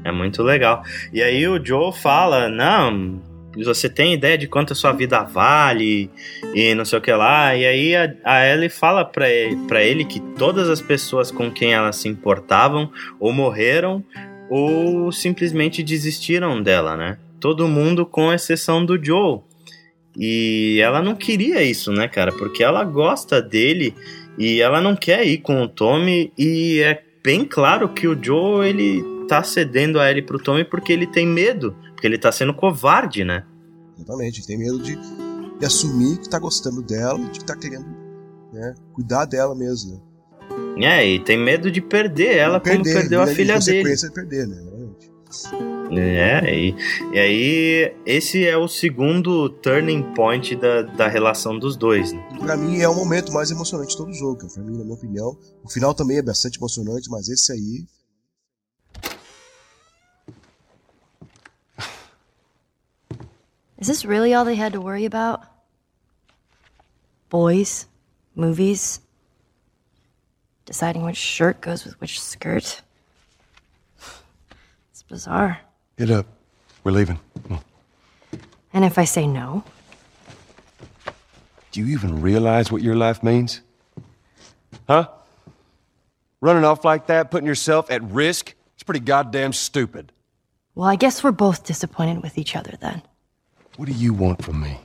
É muito legal. E aí o Joe fala, não, você tem ideia de quanto a sua vida vale e não sei o que lá. E aí a, a Ellie fala pra ele, pra ele que todas as pessoas com quem ela se importavam ou morreram ou simplesmente desistiram dela, né? Todo mundo com exceção do Joe. E ela não queria isso, né, cara? Porque ela gosta dele e ela não quer ir com o Tommy e é bem claro que o Joe ele tá cedendo a Ellie pro Tommy porque ele tem medo, porque ele tá sendo covarde, né? Exatamente. Tem medo de, de assumir que tá gostando dela, de que tá querendo né, cuidar dela mesmo, né? É, e tem medo de perder ela perder, como perdeu a filha dele. De perder, né? É, e, e aí esse é o segundo turning point da, da relação dos dois. Né? Pra mim é o momento mais emocionante de todo o jogo, pra mim, na minha opinião. O final também é bastante emocionante, mas esse aí. Is this really all they had to worry about? Boys, movies, deciding which shirt goes with which skirt. Bizarre. Get up. We're leaving. And if I say no? Do you even realize what your life means? Huh? Running off like that, putting yourself at risk? It's pretty goddamn stupid. Well, I guess we're both disappointed with each other then. What do you want from me?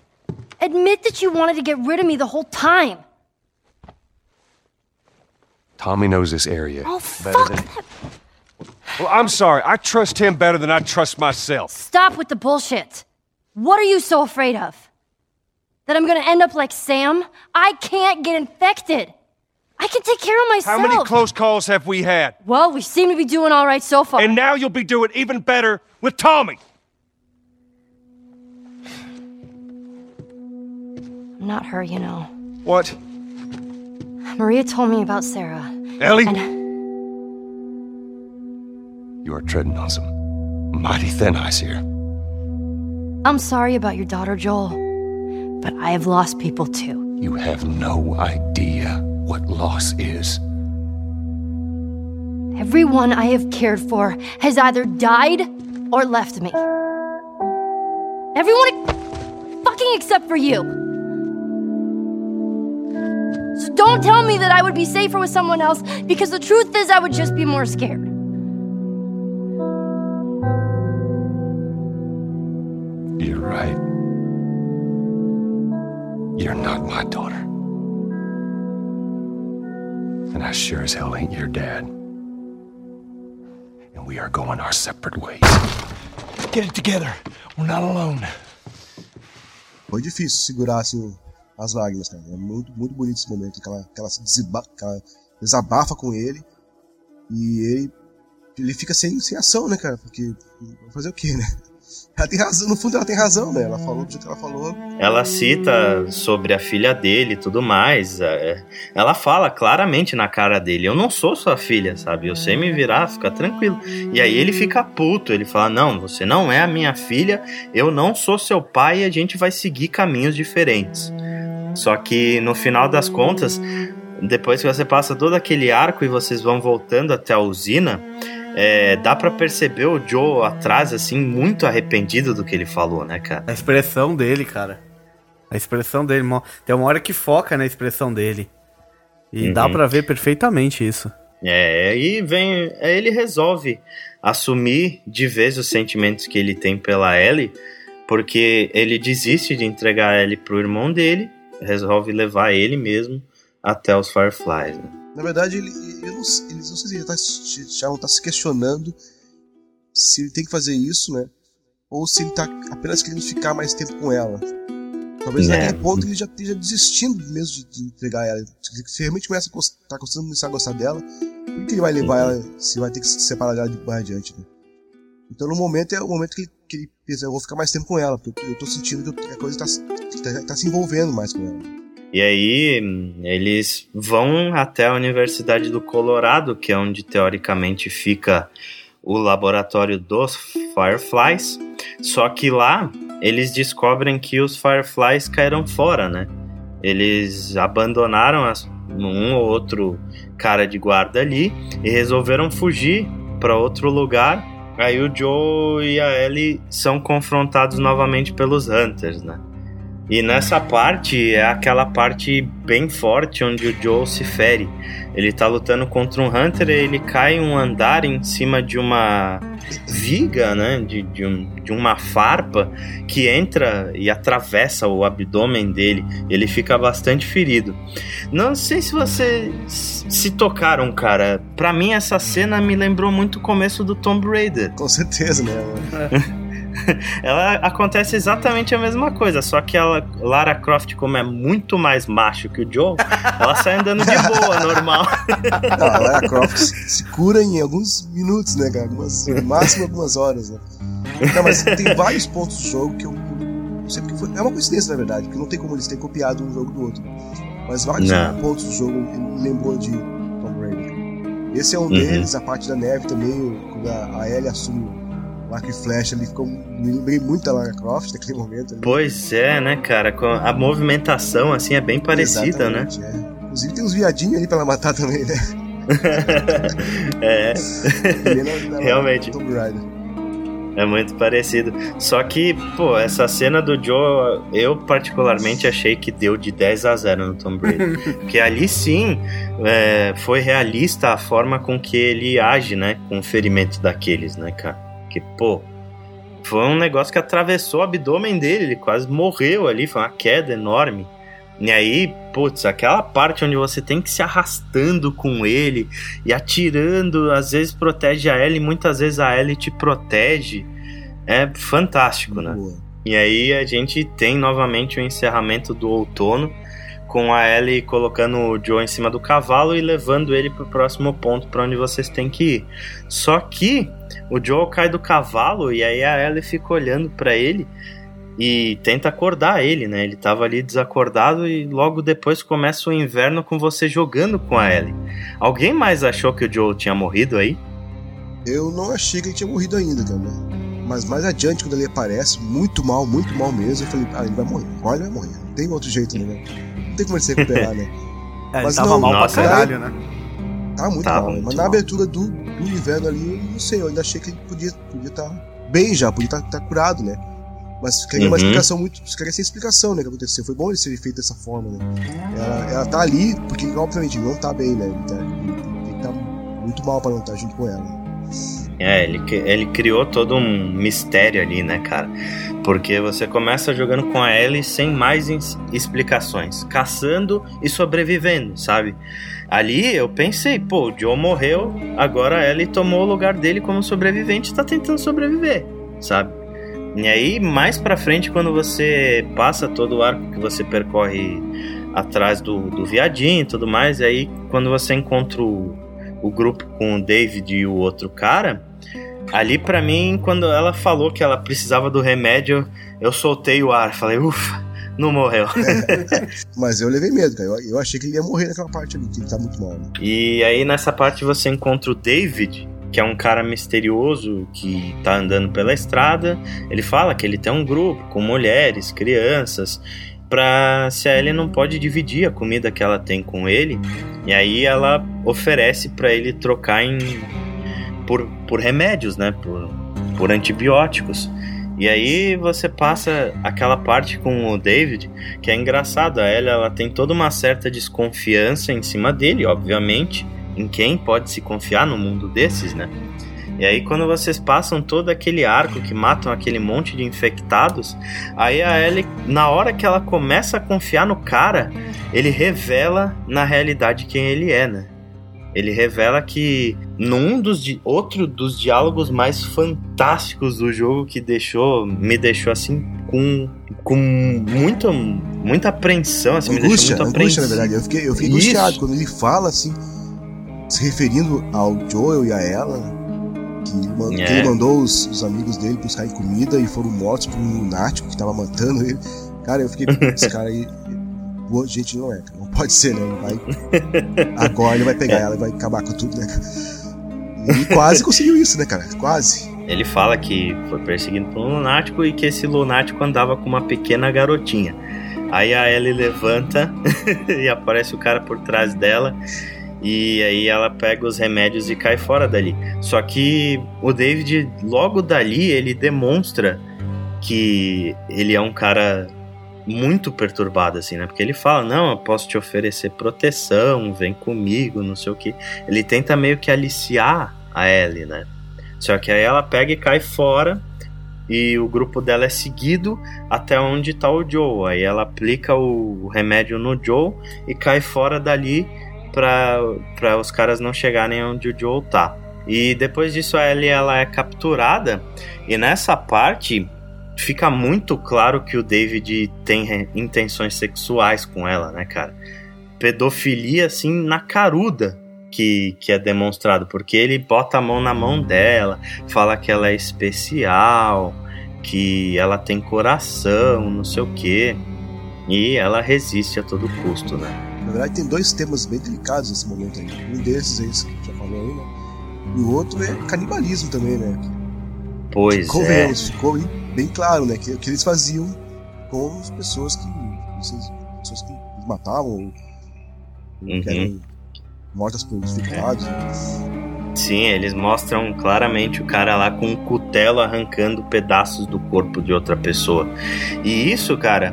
Admit that you wanted to get rid of me the whole time. Tommy knows this area. Oh, fuck than... Well, I'm sorry. I trust him better than I trust myself. Stop with the bullshit. What are you so afraid of? That I'm gonna end up like Sam? I can't get infected. I can take care of myself. How many close calls have we had? Well, we seem to be doing all right so far. And now you'll be doing even better with Tommy. I'm not her, you know. What? Maria told me about Sarah. Ellie? And... You are treading on some mighty thin ice here. I'm sorry about your daughter, Joel, but I have lost people too. You have no idea what loss is. Everyone I have cared for has either died or left me. Everyone fucking except for you. So don't tell me that I would be safer with someone else because the truth is I would just be more scared. You're not my daughter. And I sure as hell ain't your dad. And we are going our separate ways. Get it together. We're not alone. Foi difícil segurar assim as lágrimas, cara. É muito, muito bonito esse momento que ela, que ela se que ela desabafa com ele e ele, ele fica sem, sem ação, né, cara? Porque fazer o quê, né? Ela tem razão, no fundo ela tem razão, né? Ela falou do jeito que ela falou. Ela cita sobre a filha dele e tudo mais. É, ela fala claramente na cara dele: Eu não sou sua filha, sabe? Eu sei me virar, fica tranquilo. E aí ele fica puto. Ele fala: Não, você não é a minha filha, eu não sou seu pai e a gente vai seguir caminhos diferentes. Só que no final das contas, depois que você passa todo aquele arco e vocês vão voltando até a usina é, dá para perceber o Joe atrás, assim, muito arrependido do que ele falou, né, cara? A expressão dele, cara. A expressão dele. Tem uma hora que foca na expressão dele. E uhum. dá para ver perfeitamente isso. É, aí vem. Ele resolve assumir de vez os sentimentos que ele tem pela Ellie, porque ele desiste de entregar a Ellie pro irmão dele, resolve levar ele mesmo até os Fireflies. Né? Na verdade, ele, ele, não, ele não sei se ele tá, já não tá se questionando se ele tem que fazer isso, né? Ou se ele tá apenas querendo ficar mais tempo com ela. Talvez é. naquele ponto ele já esteja desistindo mesmo de, de entregar ela. Se realmente começa a tá começando a começar a gostar dela, por que ele vai levar ela se vai ter que se separar dela de mais adiante, né? Então no momento é o momento que ele, que ele pensa, eu vou ficar mais tempo com ela, porque eu tô sentindo que a coisa tá, tá, tá se envolvendo mais com ela. E aí eles vão até a Universidade do Colorado, que é onde teoricamente fica o laboratório dos Fireflies. Só que lá eles descobrem que os Fireflies caíram fora, né? Eles abandonaram as, um ou outro cara de guarda ali e resolveram fugir para outro lugar. Aí o Joe e a Ellie são confrontados novamente pelos Hunters, né? E nessa parte é aquela parte bem forte onde o Joe se fere. Ele tá lutando contra um Hunter e ele cai um andar em cima de uma viga, né? De, de, um, de uma farpa que entra e atravessa o abdômen dele. Ele fica bastante ferido. Não sei se vocês se tocaram, cara. Pra mim, essa cena me lembrou muito o começo do Tomb Raider. Com certeza, né? ela acontece exatamente a mesma coisa, só que ela, Lara Croft, como é muito mais macho que o Joe, ela sai andando de boa, normal. Não, a Lara Croft se cura em alguns minutos, né, cara? Algumas, no máximo algumas horas, né? Não, mas tem vários pontos do jogo que eu não sei porque foi. É uma coincidência, na verdade, porque não tem como eles terem copiado um jogo do outro. Mas vários não. pontos do jogo me lembrou de Tomb Raider. Esse é um uhum. deles, a parte da neve também, quando a, Ellie assume arco e flecha ali, ficou, me lembrei muito da Lara Croft naquele momento. Ali. Pois é, né, cara? A movimentação, assim, é bem parecida, né? Exatamente, né? É. Inclusive tem uns viadinhos ali pra ela matar também, né? é. Realmente. Tomb Raider. É muito parecido. Só que, pô, essa cena do Joe, eu particularmente achei que deu de 10 a 0 no Tom Brady. Porque ali sim é, foi realista a forma com que ele age, né? Com o ferimento daqueles, né, cara? Que, pô, foi um negócio que atravessou o abdômen dele, ele quase morreu ali, foi uma queda enorme. E aí, putz, aquela parte onde você tem que se arrastando com ele e atirando, às vezes protege a Ellie, muitas vezes a Ellie te protege. É fantástico, né? Boa. E aí a gente tem novamente o encerramento do outono, com a Ellie colocando o Joe em cima do cavalo e levando ele pro próximo ponto para onde vocês têm que ir. Só que o Joe cai do cavalo e aí a Ellie fica olhando para ele e tenta acordar ele, né? Ele tava ali desacordado e logo depois começa o inverno com você jogando com a Ellie. Alguém mais achou que o Joe tinha morrido aí? Eu não achei que ele tinha morrido ainda, cara. Mas mais adiante, quando ele aparece, muito mal, muito mal mesmo, eu falei, ah, ele vai morrer. Olha, ele vai morrer. Não tem outro jeito, né? Não tem como ele se recuperar, né? é, Mas ele tava não, mal nossa, pra caralho, né? Tava muito tava mal. Muito Mas na abertura do, do inverno ali, eu não sei, eu ainda achei que ele podia estar podia tá bem já, podia estar tá, tá curado, né? Mas queria uhum. uma explicação muito. Queria essa explicação, né? Que aconteceu. Foi bom ele ser feito dessa forma, né? Ela, ela tá ali, porque obviamente não tá bem, né? Ele, tá, ele, ele tá muito mal pra não estar junto com ela. É, ele, ele criou todo um mistério ali, né, cara? Porque você começa jogando com a Ellie sem mais explicações, caçando e sobrevivendo, sabe? Ali eu pensei, pô, o Joe morreu, agora a Ellie tomou o lugar dele como sobrevivente e tá tentando sobreviver, sabe? E aí, mais pra frente, quando você passa todo o arco que você percorre atrás do, do viadinho e tudo mais, e aí quando você encontra o, o grupo com o David e o outro cara, ali para mim, quando ela falou que ela precisava do remédio, eu soltei o ar, falei, ufa, não morreu. Mas eu levei medo, cara. Eu, eu, achei que ele ia morrer naquela parte ali, que ele tá muito mal. Né? E aí nessa parte você encontra o David, que é um cara misterioso que tá andando pela estrada. Ele fala que ele tem um grupo com mulheres, crianças, para se a Ellie não pode dividir a comida que ela tem com ele. E aí ela oferece para ele trocar em por, por remédios, né? Por, por antibióticos. E aí você passa aquela parte com o David, que é engraçado. A Ellie ela tem toda uma certa desconfiança em cima dele, obviamente em quem pode se confiar no mundo desses, né? E aí quando vocês passam todo aquele arco que matam aquele monte de infectados, aí a Ellie, na hora que ela começa a confiar no cara, ele revela na realidade quem ele é, né? Ele revela que num dos outro dos diálogos mais fantásticos do jogo que deixou me deixou assim com, com muita muita apreensão, assim, angústia, me deixou muito angústia, na verdade. Eu fiquei, eu fiquei angustiado quando ele fala assim, se referindo ao Joel e a ela, que, é. que ele mandou os, os, amigos dele buscar comida e foram mortos por um lunático que tava matando ele. Cara, eu fiquei, esse cara aí. Boa gente não é, cara. Não pode ser, né? Ele vai. Agora ele vai pegar é. ela e vai acabar com tudo, né, cara? E quase conseguiu isso, né, cara? Quase. Ele fala que foi perseguido por um lunático e que esse lunático andava com uma pequena garotinha. Aí a Ellie levanta e aparece o cara por trás dela e aí ela pega os remédios e cai fora dali. Só que o David, logo dali, ele demonstra que ele é um cara muito perturbado, assim, né? Porque ele fala: Não, eu posso te oferecer proteção, vem comigo, não sei o que. Ele tenta meio que aliciar a Ellie, né? Só que aí ela pega e cai fora. E o grupo dela é seguido até onde tá o Joe. Aí ela aplica o remédio no Joe e cai fora dali para os caras não chegarem onde o Joel tá. E depois disso a Ellie ela é capturada e nessa parte fica muito claro que o David tem intenções sexuais com ela, né, cara? Pedofilia assim na caruda que, que é demonstrado, porque ele bota a mão na mão dela, fala que ela é especial, que ela tem coração, não sei o quê. E ela resiste a todo custo, né? Na verdade, tem dois temas bem delicados nesse momento aí. Um desses é esse que já falou aí, né? E o outro é canibalismo também, né? Pois ficou é. Ficou bem claro, né? Que, que eles faziam com as pessoas que. pessoas que matavam, uhum. que eram mortas por dificuldades. Né? Sim, eles mostram claramente o cara lá com um cutelo arrancando pedaços do corpo de outra pessoa. E isso, cara,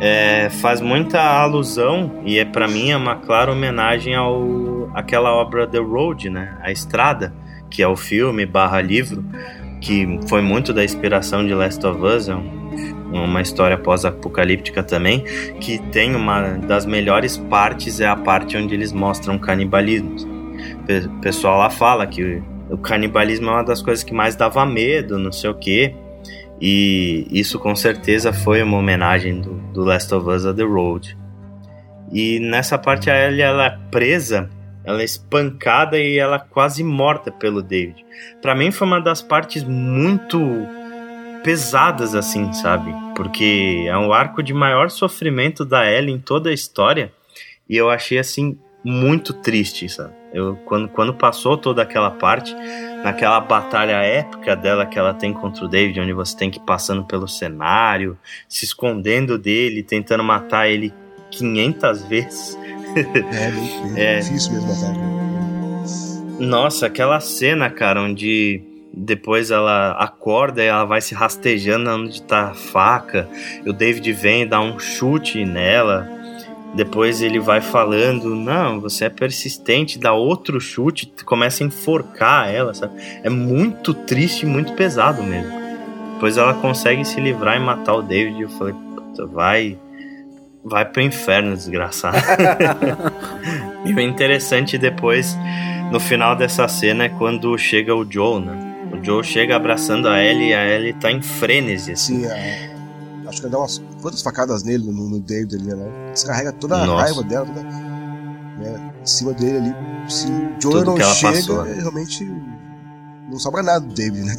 é, faz muita alusão e é para mim é uma clara homenagem ao aquela obra The Road, né? A Estrada, que é o filme barra livro que foi muito da inspiração de Last of Us, é uma história pós-apocalíptica também, que tem uma das melhores partes é a parte onde eles mostram canibalismo. O pessoal lá fala que o canibalismo é uma das coisas que mais dava medo, não sei o quê. E isso com certeza foi uma homenagem do, do Last of Us a The Road. E nessa parte a Ellie ela é presa ela é espancada e ela é quase morta pelo David. Para mim foi uma das partes muito pesadas assim, sabe? Porque é um arco de maior sofrimento da Ellie em toda a história e eu achei assim muito triste, sabe? Eu quando, quando passou toda aquela parte, naquela batalha épica dela que ela tem contra o David, onde você tem que ir passando pelo cenário, se escondendo dele, tentando matar ele 500 vezes. É, bem é. difícil mesmo matar. Nossa, aquela cena, cara, onde depois ela acorda e ela vai se rastejando onde tá a faca. E o David vem e dá um chute nela. Depois ele vai falando: Não, você é persistente, dá outro chute, começa a enforcar ela, sabe? É muito triste e muito pesado mesmo. Depois ela consegue se livrar e matar o David. E eu falei: Puta, vai vai pro inferno, desgraçado. e o interessante depois, no final dessa cena, é quando chega o Joe, né? O Joe chega abraçando a Ellie e a Ellie tá em frênese. Assim. Sim, é. Acho que dá umas quantas facadas nele no, no David ali, né? Descarrega toda a Nossa. raiva dela, toda, né? em cima dele ali. Se o Joe Tudo não chega, passou, né? realmente não sobra nada do David, né?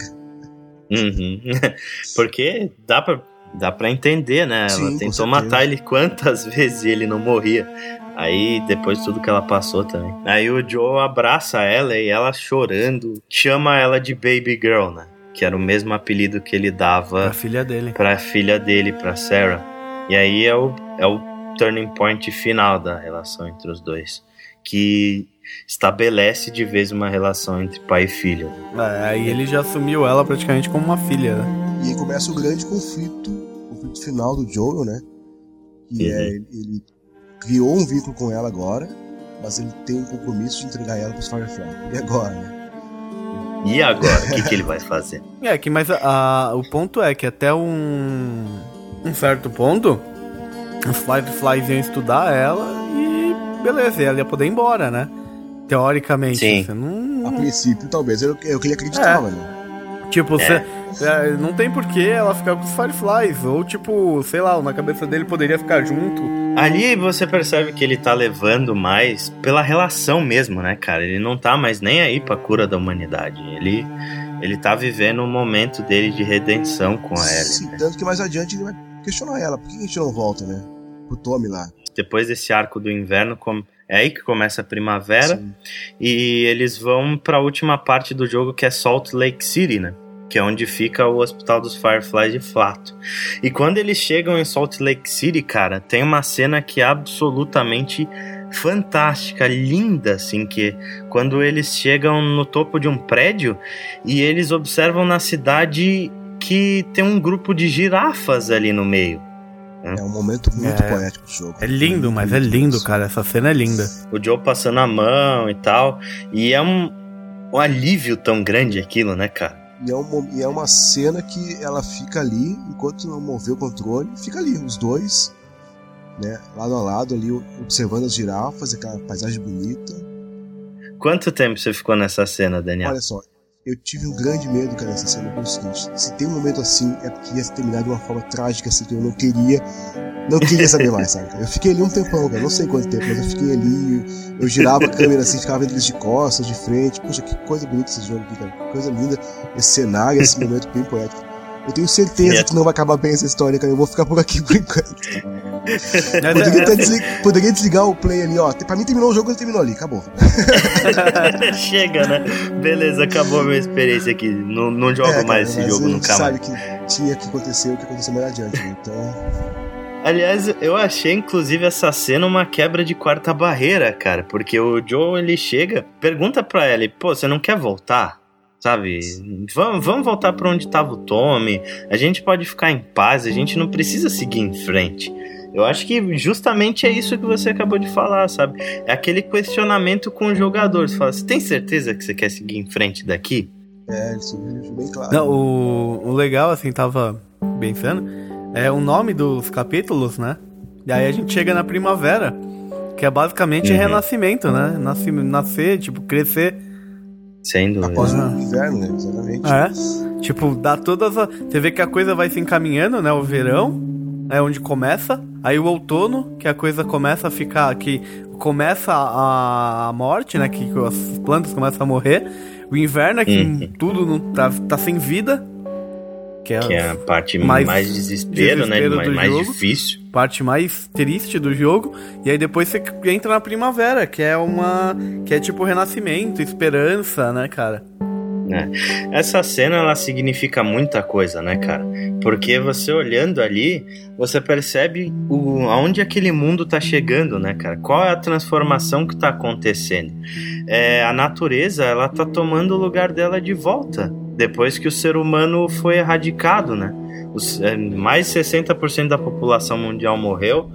Uhum. Porque dá pra dá para entender, né? Sim, ela tentou matar ele quantas vezes e ele não morria. Aí depois tudo que ela passou também. Aí o Joe abraça ela e ela chorando chama ela de Baby Girl, né? Que era o mesmo apelido que ele dava pra filha dele. Pra filha dele, pra Sarah. E aí é o, é o turning point final da relação entre os dois. Que estabelece de vez uma relação entre pai e filho. É, aí ele já assumiu ela praticamente como uma filha, né? E aí começa o grande conflito, o conflito final do Joel, né? Que é, uhum. é ele criou um vínculo com ela agora, mas ele tem um compromisso de entregar ela para os Firefly. E agora, né? E agora, o que, que ele vai fazer? É, que mas a, a, o ponto é que até um, um certo ponto, os Fireflies iam estudar ela e beleza, ela ia poder ir embora, né? Teoricamente. Sim. Não... A princípio, talvez, eu, eu queria acreditar, é. né? Tipo, é. é, não tem porquê ela ficar com os Fireflies. Ou, tipo, sei lá, na cabeça dele poderia ficar junto. Ali você percebe que ele tá levando mais pela relação mesmo, né, cara? Ele não tá mais nem aí pra cura da humanidade. Ele, ele tá vivendo um momento dele de redenção com a Ellie. Sim, né? tanto que mais adiante ele vai questionar ela. Por que a gente não volta, né? Pro Tommy lá. Depois desse arco do inverno, é aí que começa a primavera. Sim. E eles vão para a última parte do jogo que é Salt Lake City, né? Que é onde fica o Hospital dos Fireflies de Flato. E quando eles chegam em Salt Lake City, cara, tem uma cena que é absolutamente fantástica, linda, assim, que quando eles chegam no topo de um prédio e eles observam na cidade que tem um grupo de girafas ali no meio. É um momento muito é, poético do jogo. É lindo, mas é lindo, cara. Essa cena é linda. O Joe passando a mão e tal. E é um, um alívio tão grande aquilo, né, cara? E é, um, e é uma cena que ela fica ali, enquanto não mover o controle, fica ali, os dois, né, lado a lado ali, observando as girafas, aquela paisagem bonita. Quanto tempo você ficou nessa cena, Daniel? Olha só, eu tive um grande medo, cara, nessa cena, pelo seguinte, se tem um momento assim, é porque ia terminar de uma forma trágica, assim, que eu não queria, não queria saber mais, sabe? Eu fiquei ali um tempão, cara, não sei quanto tempo, mas eu fiquei ali, eu girava a câmera assim, ficava vendo eles de costas, de frente, puxa, que coisa bonita esse jogo aqui, cara, que coisa linda, esse cenário, esse momento bem poético. Eu tenho certeza que não vai acabar bem essa história, cara, eu vou ficar por aqui por enquanto. poderia, desligar, poderia, desligar, o play ali, ó. Pra mim terminou o jogo, ele terminou ali, acabou. Chega, né? Beleza, acabou a minha experiência aqui. Não, não jogo é, mais esse jogo nunca mais. sabe que tinha que acontecer o que aconteceu mais adiante, né? então. Aliás, eu achei inclusive essa cena uma quebra de quarta barreira, cara, porque o Joe ele chega, pergunta pra ele, pô, você não quer voltar? Sabe? Vamos, vamos voltar para onde estava o Tommy. A gente pode ficar em paz, a gente não precisa seguir em frente. Eu acho que justamente é isso que você acabou de falar, sabe? É aquele questionamento com o jogador. Você fala, você tem certeza que você quer seguir em frente daqui? É, isso bem claro. Não, o, o legal, assim, tava pensando, é o nome dos capítulos, né? E aí a gente chega na primavera, que é basicamente uhum. renascimento, né? Nascer, nascer, tipo, crescer. Sem dúvida. Após o inverno, né? Exatamente. É. Tipo, dá todas as. Você vê que a coisa vai se encaminhando, né? O verão é onde começa. Aí o outono, que a coisa começa a ficar. que começa a, a morte, né? Que as plantas começam a morrer. O inverno é que uhum. tudo não tá, tá sem vida. Que é, que é a parte mais, mais desespero, né, desespero né? Mais, mais difícil. Parte mais triste do jogo. E aí depois você entra na primavera, que é uma. que é tipo renascimento, esperança, né, cara? É. Essa cena ela significa muita coisa, né, cara? Porque você olhando ali, você percebe o, aonde aquele mundo tá chegando, né, cara? Qual é a transformação que tá acontecendo? É, a natureza, ela tá tomando o lugar dela de volta depois que o ser humano foi erradicado, né? Os, é, mais de 60% da população mundial morreu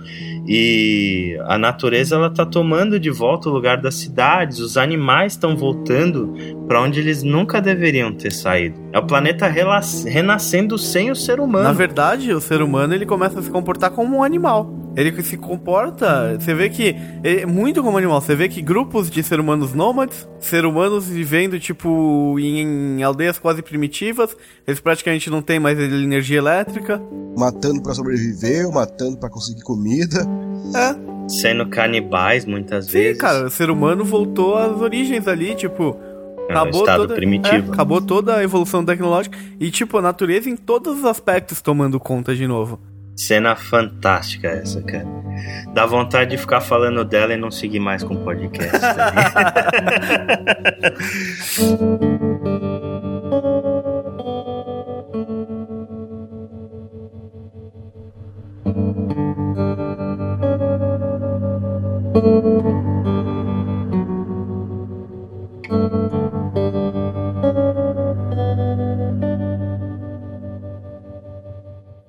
e a natureza ela tá tomando de volta o lugar das cidades, os animais estão voltando para onde eles nunca deveriam ter saído. É o planeta renascendo sem o ser humano. Na verdade, o ser humano ele começa a se comportar como um animal. Ele se comporta, você vê que é muito como animal, você vê que grupos de ser humanos nômades, ser humanos vivendo tipo em aldeias quase primitivas, eles praticamente não têm mais energia elétrica, matando para sobreviver, matando para conseguir comida. É. Sendo canibais muitas Sim, vezes. Sim, cara, o ser humano voltou às origens ali, tipo, é acabou estado toda, primitivo. É, acabou toda a evolução tecnológica e, tipo, a natureza em todos os aspectos tomando conta de novo. Cena fantástica essa, cara. Dá vontade de ficar falando dela e não seguir mais com o podcast.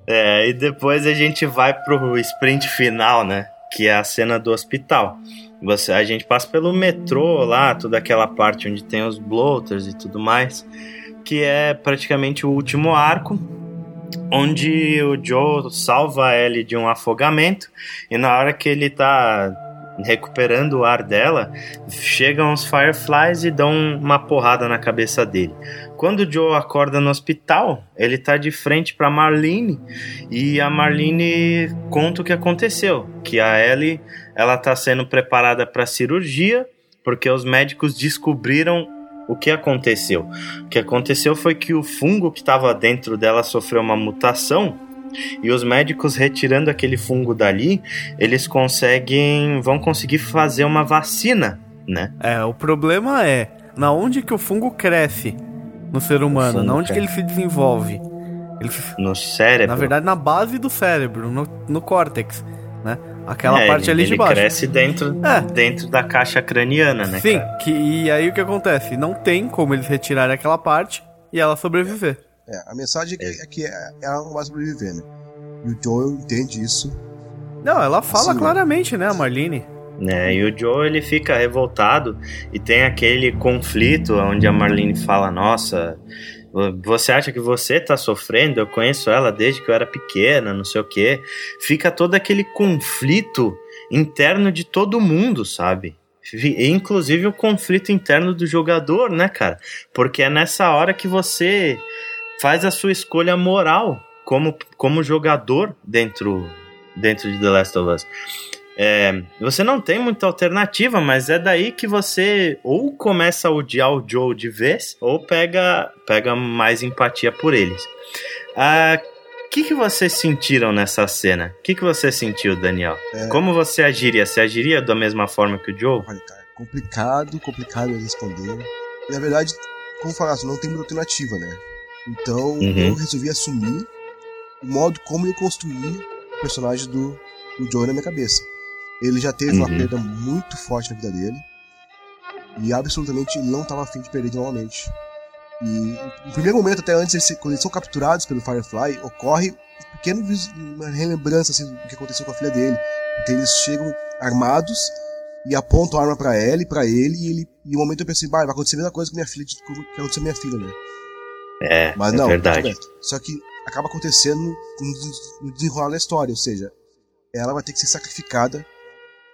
É, e depois a gente vai pro sprint final, né? Que é a cena do hospital. Você, a gente passa pelo metrô lá, toda aquela parte onde tem os bloaters e tudo mais, que é praticamente o último arco, onde o Joe salva a Ellie de um afogamento, e na hora que ele tá recuperando o ar dela, chegam os Fireflies e dão uma porrada na cabeça dele. Quando o Joe acorda no hospital, ele tá de frente para Marlene e a Marlene conta o que aconteceu, que a Ellie ela tá sendo preparada para cirurgia porque os médicos descobriram o que aconteceu. O que aconteceu foi que o fungo que estava dentro dela sofreu uma mutação e os médicos retirando aquele fungo dali, eles conseguem, vão conseguir fazer uma vacina, né? É, o problema é na onde que o fungo cresce no ser humano, na onde que ele se desenvolve. Ele No cérebro. Na verdade, na base do cérebro, no, no córtex, né? Aquela é, parte ali ele de baixo. Ele cresce dentro, é. dentro da caixa craniana, né? Sim, cara? Que, e aí o que acontece? Não tem como eles retirarem aquela parte e ela sobreviver. É, a mensagem é, é que ela não vai sobreviver, né? E o Joel entende isso. Não, ela fala assim, claramente, né, a Marlene? né? E o Joe ele fica revoltado e tem aquele conflito onde a Marlene fala: Nossa, você acha que você tá sofrendo? Eu conheço ela desde que eu era pequena, não sei o quê. Fica todo aquele conflito interno de todo mundo, sabe? E, inclusive o conflito interno do jogador, né, cara? Porque é nessa hora que você faz a sua escolha moral como, como jogador dentro, dentro de The Last of Us. É, você não tem muita alternativa, mas é daí que você ou começa a odiar o Joe de vez, ou pega, pega mais empatia por eles. O ah, que, que vocês sentiram nessa cena? O que, que você sentiu, Daniel? É... Como você agiria? Você agiria da mesma forma que o Joe? Olha, cara, complicado, complicado de responder. Na verdade, como falasse, não tem muita alternativa, né? Então uhum. eu resolvi assumir o modo como eu construí o personagem do, do Joe na minha cabeça. Ele já teve uhum. uma perda muito forte na vida dele. E absolutamente não estava afim de perder novamente. E no primeiro momento, até antes, eles, quando eles são capturados pelo Firefly, ocorre um pequeno, uma relembrança assim, do que aconteceu com a filha dele. Porque eles chegam armados e apontam a arma para ela e para ele, e ele, e no momento eu pensei, vai acontecer a mesma coisa com minha filha, que aconteceu com minha filha, né? É, Mas é não, verdade. Só que acaba acontecendo no desenrolar da história, ou seja, ela vai ter que ser sacrificada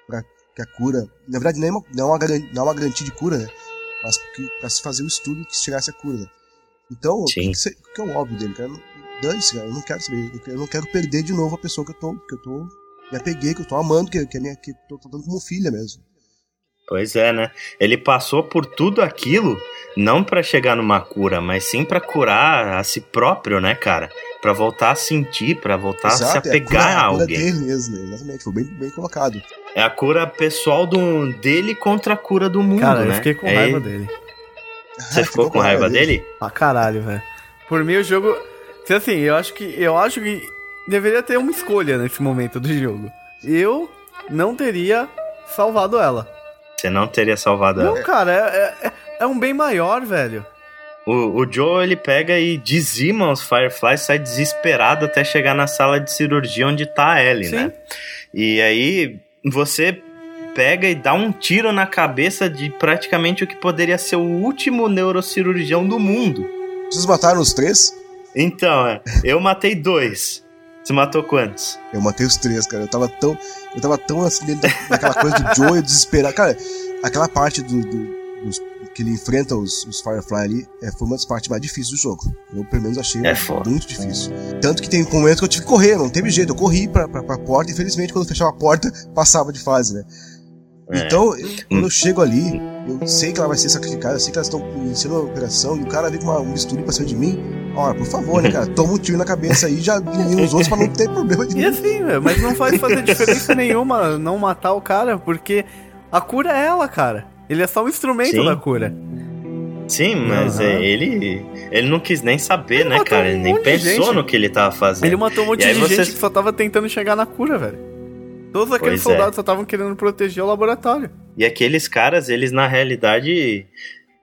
para que a cura. Na verdade, não é uma, não é uma, não é uma garantia de cura, né? Mas para se fazer o estudo que chegasse a cura. Né? Então, o que, que, é o óbvio dele, cara? Dane-se, cara. Eu não quero saber. Eu não quero perder de novo a pessoa que eu tô. Que eu tô me apeguei, que eu tô amando, que, que, é minha, que eu tô tratando como filha mesmo. Pois é, né? Ele passou por tudo aquilo não para chegar numa cura, mas sim para curar a si próprio, né, cara? Para voltar a sentir, para voltar Exato, a se apegar é a, cura, a, alguém. A cura dele mesmo, exatamente, foi bem, bem colocado. É a cura pessoal do, dele contra a cura do mundo, cara, né? eu fiquei com é raiva dele. Você ficou com raiva dele? Ah, caralho, velho. Por mim o jogo, assim, eu acho que eu acho que deveria ter uma escolha nesse momento do jogo. Eu não teria salvado ela. Você não teria salvado não, ela? Não, cara, é, é, é um bem maior, velho. O, o Joe ele pega e dizima os Fireflies, sai desesperado até chegar na sala de cirurgia onde tá a Ellie, Sim. né? E aí você pega e dá um tiro na cabeça de praticamente o que poderia ser o último neurocirurgião do mundo. Vocês mataram os três? Então, é, eu matei dois. Você matou quantos? Eu matei os três, cara. Eu tava tão. Eu tava tão assim dentro daquela coisa do Joe desesperado. Cara, aquela parte do, do dos, que ele enfrenta os, os Firefly ali, é, foi uma das partes mais difíceis do jogo. Eu, pelo menos, achei é muito difícil. Tanto que tem um momento que eu tive que correr, não teve jeito. Eu corri pra, pra, pra porta e, infelizmente, quando eu fechava a porta, passava de fase, né? É. Então, eu, quando eu chego ali, eu sei que ela vai ser sacrificada, eu sei que elas estão iniciando a operação, e o cara vem com uma, um bisturi pra cima de mim. Ora, por favor, né, cara? Toma um tiro na cabeça aí e já elimina os outros pra não ter problema de E assim, velho, mas não faz fazer diferença nenhuma não matar o cara, porque a cura é ela, cara. Ele é só um instrumento Sim. da cura. Sim, mas uhum. ele ele não quis nem saber, ele né, cara? Ele um nem pensou no que ele tava fazendo. Ele matou um monte de você... gente que só tava tentando chegar na cura, velho. Todos aqueles pois é. soldados é. só estavam querendo proteger o laboratório. E aqueles caras, eles na realidade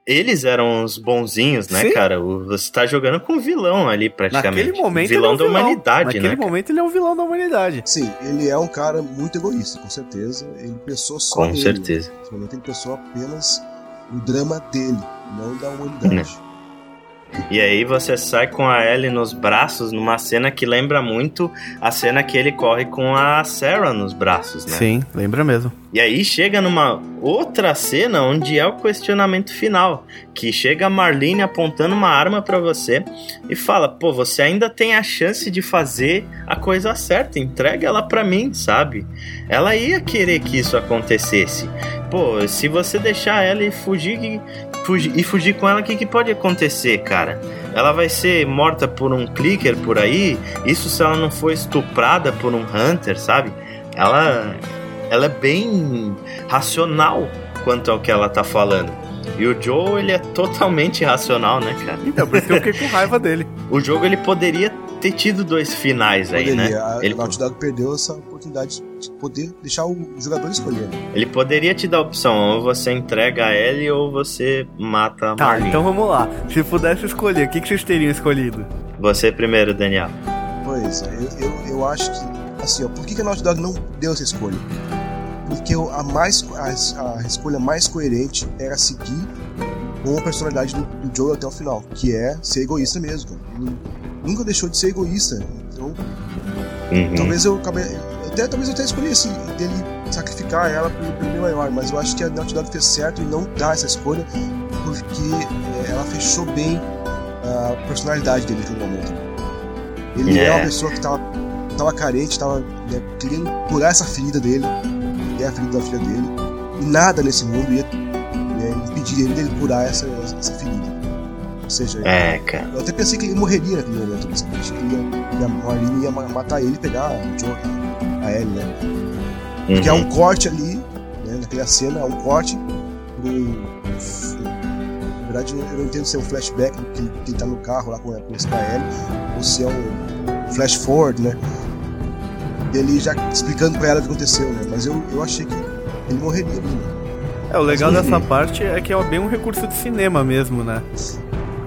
eles eram os bonzinhos, né, Sim. cara? Você tá jogando com um vilão ali, praticamente. Naquele momento vilão é um da vilão. humanidade, Naquele né? Naquele momento ele é um vilão da humanidade. Sim, ele é um cara muito egoísta, com certeza. Ele pensou só Com nele. certeza. Nesse momento ele pensou apenas no drama dele, não da humanidade. Hum. E aí você sai com a Ellie nos braços numa cena que lembra muito a cena que ele corre com a Sarah nos braços, né? Sim, lembra mesmo. E aí chega numa outra cena onde é o questionamento final, que chega a Marlene apontando uma arma para você e fala: "Pô, você ainda tem a chance de fazer a coisa certa, entrega ela para mim", sabe? Ela ia querer que isso acontecesse. Pô, se você deixar ela e fugir, fugir, e fugir com ela, o que, que pode acontecer, cara? Ela vai ser morta por um clicker por aí? Isso se ela não for estuprada por um hunter, sabe? Ela, ela é bem racional quanto ao que ela tá falando. E o Joe, ele é totalmente irracional, né, cara? Então, por isso que eu fiquei com raiva dele. o jogo, ele poderia ter tido dois finais poderia. aí, né? A ele... Naughty Dog perdeu essa oportunidade de poder deixar o jogador escolher. Ele poderia te dar a opção, ou você entrega a Ellie ou você mata a Tá, Marlene. então vamos lá. Se pudesse escolher, o que, que vocês teriam escolhido? Você primeiro, Daniel. Pois é, eu, eu, eu acho que, assim, ó, por que, que a Naughty Dog não deu essa escolha? Porque a, mais, a, a escolha mais coerente era seguir com a personalidade do, do Joe até o final, que é ser egoísta mesmo. Ele nunca deixou de ser egoísta. Então, uhum. talvez eu até talvez eu até escolhesse dele sacrificar ela pelo bem maior, mas eu acho que a Naughty Dog fez certo em não dar essa escolha, porque é, ela fechou bem a personalidade dele naquele momento. Ele é, é uma pessoa que estava tava carente, estava né, querendo curar essa ferida dele, é a ferida da filha dele, e nada nesse mundo ia né, impedir ele de curar essa, essa ferida. Ou seja, é, cara. eu até pensei que ele morreria naquele momento, acho que ia, a Marlene ia matar ele e pegar a, Joe, a Ellie, né? Porque uhum. há um corte ali, né, naquela cena, há um corte pro. Na verdade, eu não entendo se é um flashback que, que ele tá no carro lá com, com esse KL, ou se é um flash forward, né? Dele já explicando pra ela o que aconteceu, né? Mas eu, eu achei que ele morreria ali, né? É, o legal dessa parte é que é bem um recurso de cinema mesmo, né?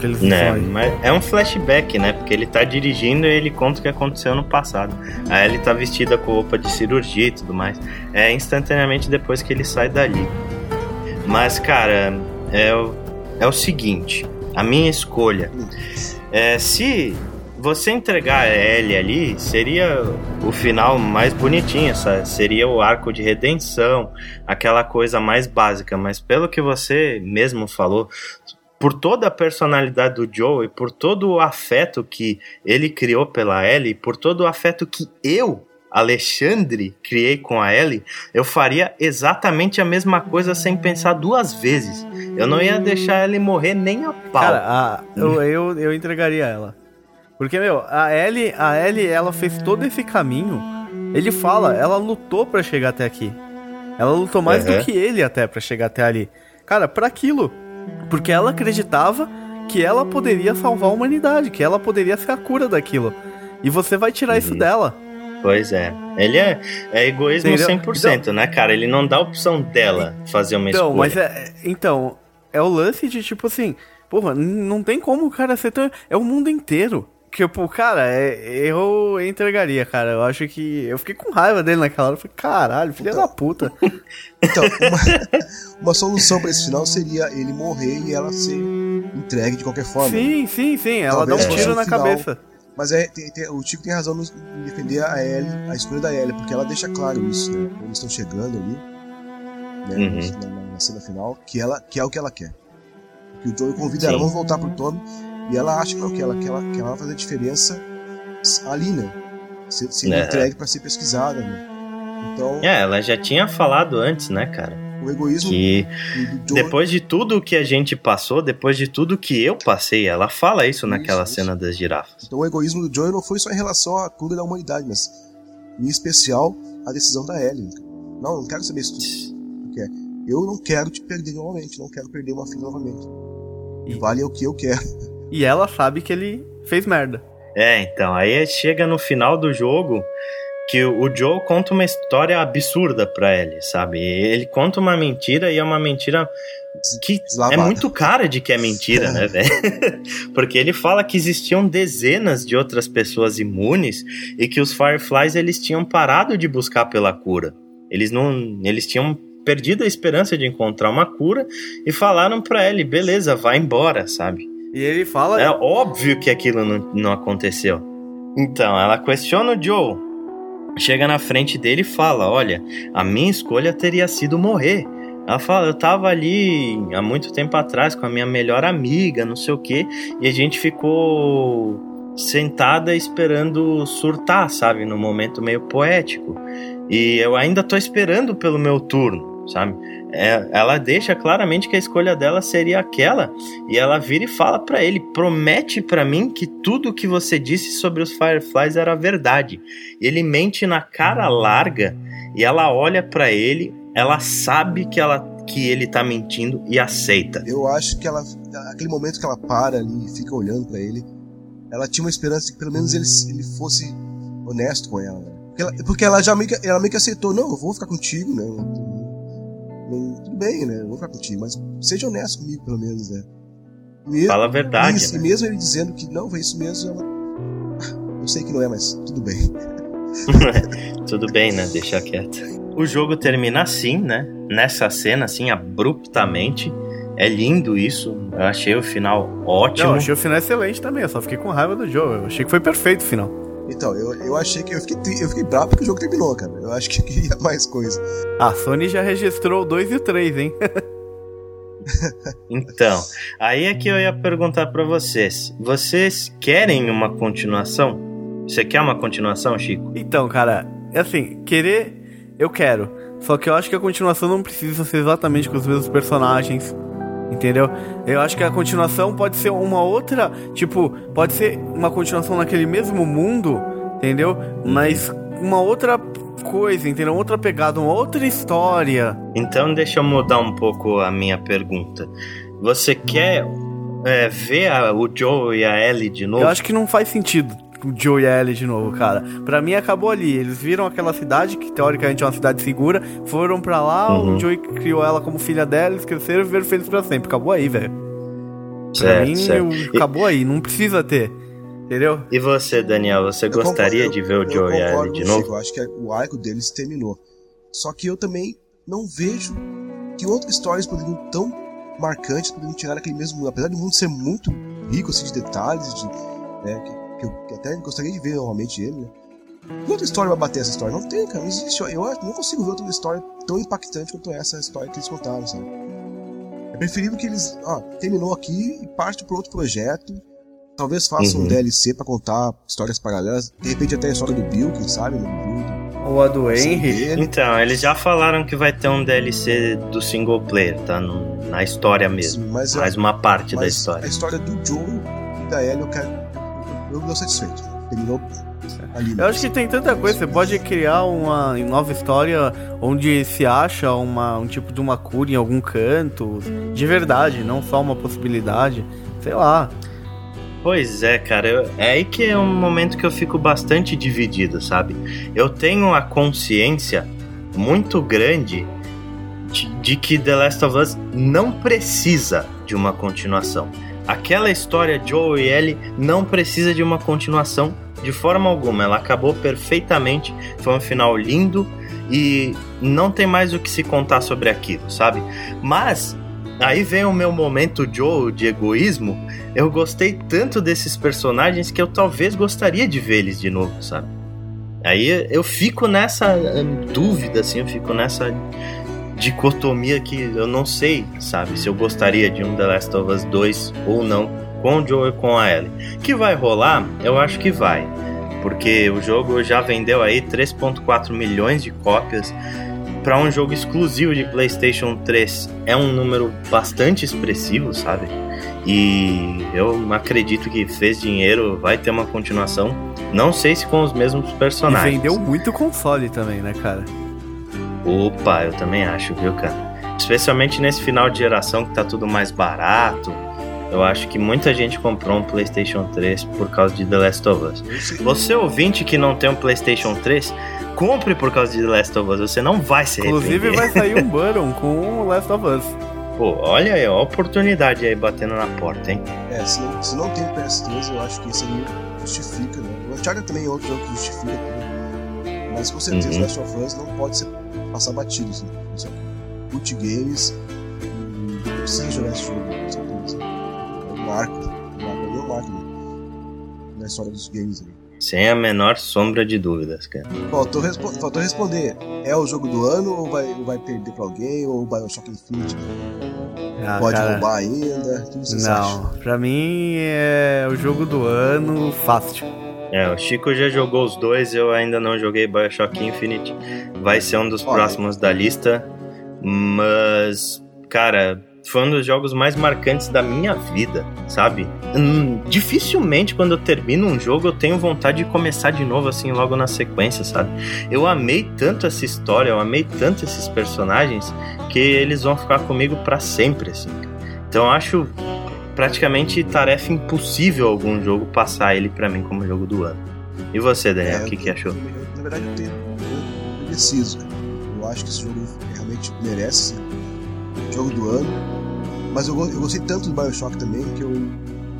que eles né, mas é um flashback, né? Porque ele tá dirigindo e ele conta o que aconteceu no passado. Aí ele tá vestida com roupa de cirurgia e tudo mais. É instantaneamente depois que ele sai dali. Mas, cara, é o, é o seguinte: a minha escolha. É, se você entregar a Ellie ali, seria o final mais bonitinho, sabe? seria o arco de redenção, aquela coisa mais básica. Mas pelo que você mesmo falou, por toda a personalidade do Joe e por todo o afeto que ele criou pela Ellie, por todo o afeto que eu, Alexandre, criei com a Ellie, eu faria exatamente a mesma coisa sem pensar duas vezes. Eu não ia deixar ele morrer nem a pau. Cara, a, eu, eu, eu entregaria ela. Porque, meu, a Ellie, a Ellie, ela fez todo esse caminho. Ele fala, ela lutou para chegar até aqui. Ela lutou mais uhum. do que ele até para chegar até ali. Cara, para aquilo, porque ela acreditava que ela poderia salvar a humanidade, que ela poderia ser a cura daquilo. E você vai tirar uhum. isso dela. Pois é. Ele é, é egoísmo Entendeu? 100%, então, né, cara? Ele não dá a opção dela fazer uma então, escolha. Mas é, então, é o lance de tipo assim, porra, não tem como o cara ser tão. É o mundo inteiro. Tipo, cara, é, eu entregaria, cara. Eu acho que. Eu fiquei com raiva dele naquela hora. Eu falei, caralho, filha então, da puta. Então, uma, uma solução pra esse final seria ele morrer e ela ser entregue de qualquer forma. Sim, sim, sim. Ela Talvez dá um tiro na final, cabeça. Mas é, tem, tem, o Tico tem razão em defender a Ellie, a escolha da Ellie, porque ela deixa claro isso, né? Quando eles estão chegando ali, né? Uhum. Na, na, na, cena final, que, ela, que é o que ela quer. Que o Joey convida sim. ela, vamos voltar pro Tommy e ela acha que não, que ela, que ela, que ela vai fazer diferença ali, né? Ser, ser é. entregue para ser pesquisada, né? Então. É, ela já tinha falado antes, né, cara? O egoísmo. Que depois de tudo que a gente passou, depois de tudo que eu passei, ela fala isso, isso naquela isso. cena das girafas. Então o egoísmo do Joey não foi só em relação à cura da humanidade, mas em especial a decisão da Ellie. Não, não quero saber isso tudo. Eu não quero te perder novamente, não quero perder uma filha novamente. E vale o que eu quero. E ela sabe que ele fez merda. É, então, aí chega no final do jogo que o Joe conta uma história absurda pra ele, sabe? Ele conta uma mentira e é uma mentira que Deslavada. é muito cara de que é mentira, né, velho? Porque ele fala que existiam dezenas de outras pessoas imunes e que os Fireflies eles tinham parado de buscar pela cura. Eles não, eles tinham perdido a esperança de encontrar uma cura e falaram para ele, beleza, vai embora, sabe? E ele fala. É óbvio que aquilo não, não aconteceu. Então, ela questiona o Joe. Chega na frente dele e fala: Olha, a minha escolha teria sido morrer. Ela fala: Eu tava ali há muito tempo atrás com a minha melhor amiga, não sei o que, e a gente ficou sentada esperando surtar, sabe? No momento meio poético. E eu ainda tô esperando pelo meu turno sabe? É, ela deixa claramente que a escolha dela seria aquela e ela vira e fala para ele: promete para mim que tudo que você disse sobre os Fireflies era verdade. Ele mente na cara larga e ela olha para ele, ela sabe que ela que ele tá mentindo e aceita. Eu acho que ela aquele momento que ela para ali e fica olhando para ele, ela tinha uma esperança de que pelo menos ele, ele fosse honesto com ela. Porque ela, porque ela já meio que, ela meio que aceitou, não, eu vou ficar contigo, né? Tudo bem, né? Eu vou ficar contigo, mas seja honesto comigo, pelo menos, né? Mesmo, Fala a verdade. Isso, né? E mesmo ele dizendo que não, foi isso mesmo, ela. Eu sei que não é, mas tudo bem. tudo bem, né? Deixa quieto. O jogo termina assim, né? Nessa cena, assim, abruptamente. É lindo isso. Eu achei o final ótimo. Não, eu achei o final excelente também. Eu só fiquei com raiva do jogo. Eu achei que foi perfeito o final. Então, eu, eu achei que. Eu fiquei, eu fiquei bravo porque o jogo terminou, cara. Eu acho que queria mais coisa. A Sony já registrou o 2 e o 3, hein? então, aí é que eu ia perguntar para vocês. Vocês querem uma continuação? Você quer uma continuação, Chico? Então, cara, é assim, querer, eu quero. Só que eu acho que a continuação não precisa ser exatamente com os mesmos personagens. Entendeu? Eu acho que a continuação pode ser uma outra. Tipo, pode ser uma continuação naquele mesmo mundo, entendeu? Mas uma outra coisa, entendeu? Outra pegada, uma outra história. Então deixa eu mudar um pouco a minha pergunta. Você quer é, ver a, o Joe e a Ellie de novo? Eu acho que não faz sentido o Joe e a Ellie de novo, cara. Pra mim acabou ali. Eles viram aquela cidade, que teoricamente é uma cidade segura, foram pra lá, uhum. o Joey criou ela como filha dela, eles cresceram e viveram felizes pra sempre. Acabou aí, velho. Pra certo, mim, certo. Eu, acabou aí, não precisa ter. Entendeu? E você, Daniel, você eu gostaria concordo, de ver o Joe e a Ellie de novo? Eu acho que o arco deles terminou. Só que eu também não vejo que outras histórias poderiam tão marcantes poderiam tirar aquele mesmo mundo. Apesar do mundo ser muito rico assim, de detalhes, de, né, que que eu até gostaria de ver normalmente ele, né? Que outra história vai bater essa história? Não tem, cara, não existe. Eu não consigo ver outra história tão impactante quanto essa história que eles contaram, sabe? É preferível que eles. Ah, terminou aqui e parte para outro projeto. Talvez faça uhum. um DLC para contar histórias paralelas. De repente até a história do Bill, quem sabe, né? Ou a do Henry. Então, eles já falaram que vai ter um DLC do single player, tá? No, na história mesmo. Sim, mas Mais uma parte da história. A história do Joe e da Ellie eu quero eu não satisfeito. Terminou ali. Eu acho que tem tanta coisa. Você pode criar uma nova história onde se acha uma, um tipo de uma cura em algum canto. De verdade, não só uma possibilidade. Sei lá. Pois é, cara, eu, é aí que é um momento que eu fico bastante dividido, sabe? Eu tenho a consciência muito grande de, de que The Last of Us não precisa de uma continuação. Aquela história Joe e Ellie não precisa de uma continuação de forma alguma. Ela acabou perfeitamente, foi um final lindo e não tem mais o que se contar sobre aquilo, sabe? Mas aí vem o meu momento Joe de egoísmo. Eu gostei tanto desses personagens que eu talvez gostaria de eles de novo, sabe? Aí eu fico nessa hum, dúvida, assim, eu fico nessa dicotomia que eu não sei, sabe, se eu gostaria de um The Last of Us 2 ou não, com o Joe e com a Ellie. Que vai rolar? Eu acho que vai. Porque o jogo já vendeu aí 3.4 milhões de cópias. Para um jogo exclusivo de PlayStation 3 é um número bastante expressivo, sabe? E eu acredito que fez dinheiro, vai ter uma continuação. Não sei se com os mesmos personagens. E vendeu muito console também, né, cara? Opa, eu também acho, viu, cara? Especialmente nesse final de geração que tá tudo mais barato. Eu acho que muita gente comprou um PlayStation 3 por causa de The Last of Us. Você ouvinte que não tem um PlayStation 3, compre por causa de The Last of Us. Você não vai se arrepender. Inclusive vai sair um bundle com o Last of Us. Pô, olha aí, ó, a oportunidade aí batendo na porta, hein? É, se não, se não tem PS3, eu acho que isso aí justifica, né? O Uncharted também é outro jogo que justifica tudo. Mas com certeza uhum. Last of Us não pode ser passar batidos, né? Cult Games não precisa jogar esse jogo, com certeza. É um marco, é um marco né? na história dos games ali. Sem a menor sombra de dúvidas, cara. Faltou, respo faltou responder. É o jogo do ano ou vai, ou vai perder pra alguém? Ou o Bioshock Infinite ah, pode cara, roubar ainda? Não, pra mim é o jogo do ano fácil. É, o Chico já jogou os dois, eu ainda não joguei Bioshock Infinite. Vai ser um dos Olha. próximos da lista. Mas, cara, foi um dos jogos mais marcantes da minha vida, sabe? Hum, dificilmente quando eu termino um jogo eu tenho vontade de começar de novo assim logo na sequência, sabe? Eu amei tanto essa história, eu amei tanto esses personagens que eles vão ficar comigo para sempre assim. Então eu acho praticamente tarefa impossível algum jogo passar ele para mim como jogo do ano. E você, Daniel, é, o que, que achou? na verdade, eu tenho eu preciso. Eu acho que esse jogo realmente merece jogo do ano. Mas eu, eu gostei tanto do Bioshock também que eu.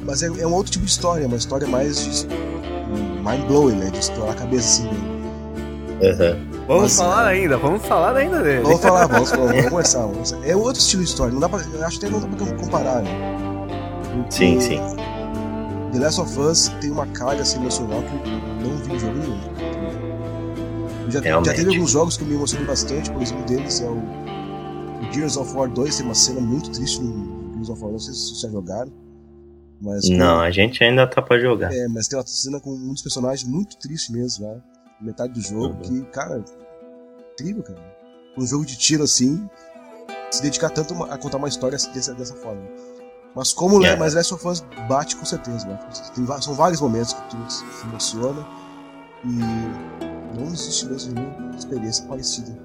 Mas é, é um outro tipo de história, uma história mais mind blowing, né? De explorar a cabeça assim. Uhum. Vamos mas, falar ainda, vamos falar ainda dele. Vamos falar, vamos, vamos, vamos começar, vamos. É outro estilo de história, não dá pra, eu acho que até não dá pra comparar, né? Sim, sim. The Last of Us tem uma carga assim, emocional que eu não vi em jogo nenhum. Já, já, teve alguns jogos que eu me emocionei bastante, por exemplo, deles é o, o Gears of War 2, tem uma cena muito triste no Gears of War, não sei se vocês já jogaram. Mas, não, a gente ainda tá pra jogar. É, mas tem uma cena com um dos personagens muito triste mesmo, né? Metade do jogo, uhum. que, cara, incrível, cara. Um jogo de tiro assim, se dedicar tanto a contar uma história dessa, dessa forma. Mas como yeah. mas Last of Us bate com certeza, né? Tem, são vários momentos que tu se emociona e não existe mesmo nenhuma experiência parecida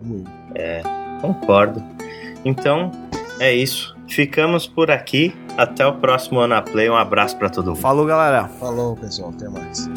com ele. É, concordo. Então, é isso. Ficamos por aqui. Até o próximo Ana Play. Um abraço para todo mundo. Falou, galera. Falou, pessoal. Até mais.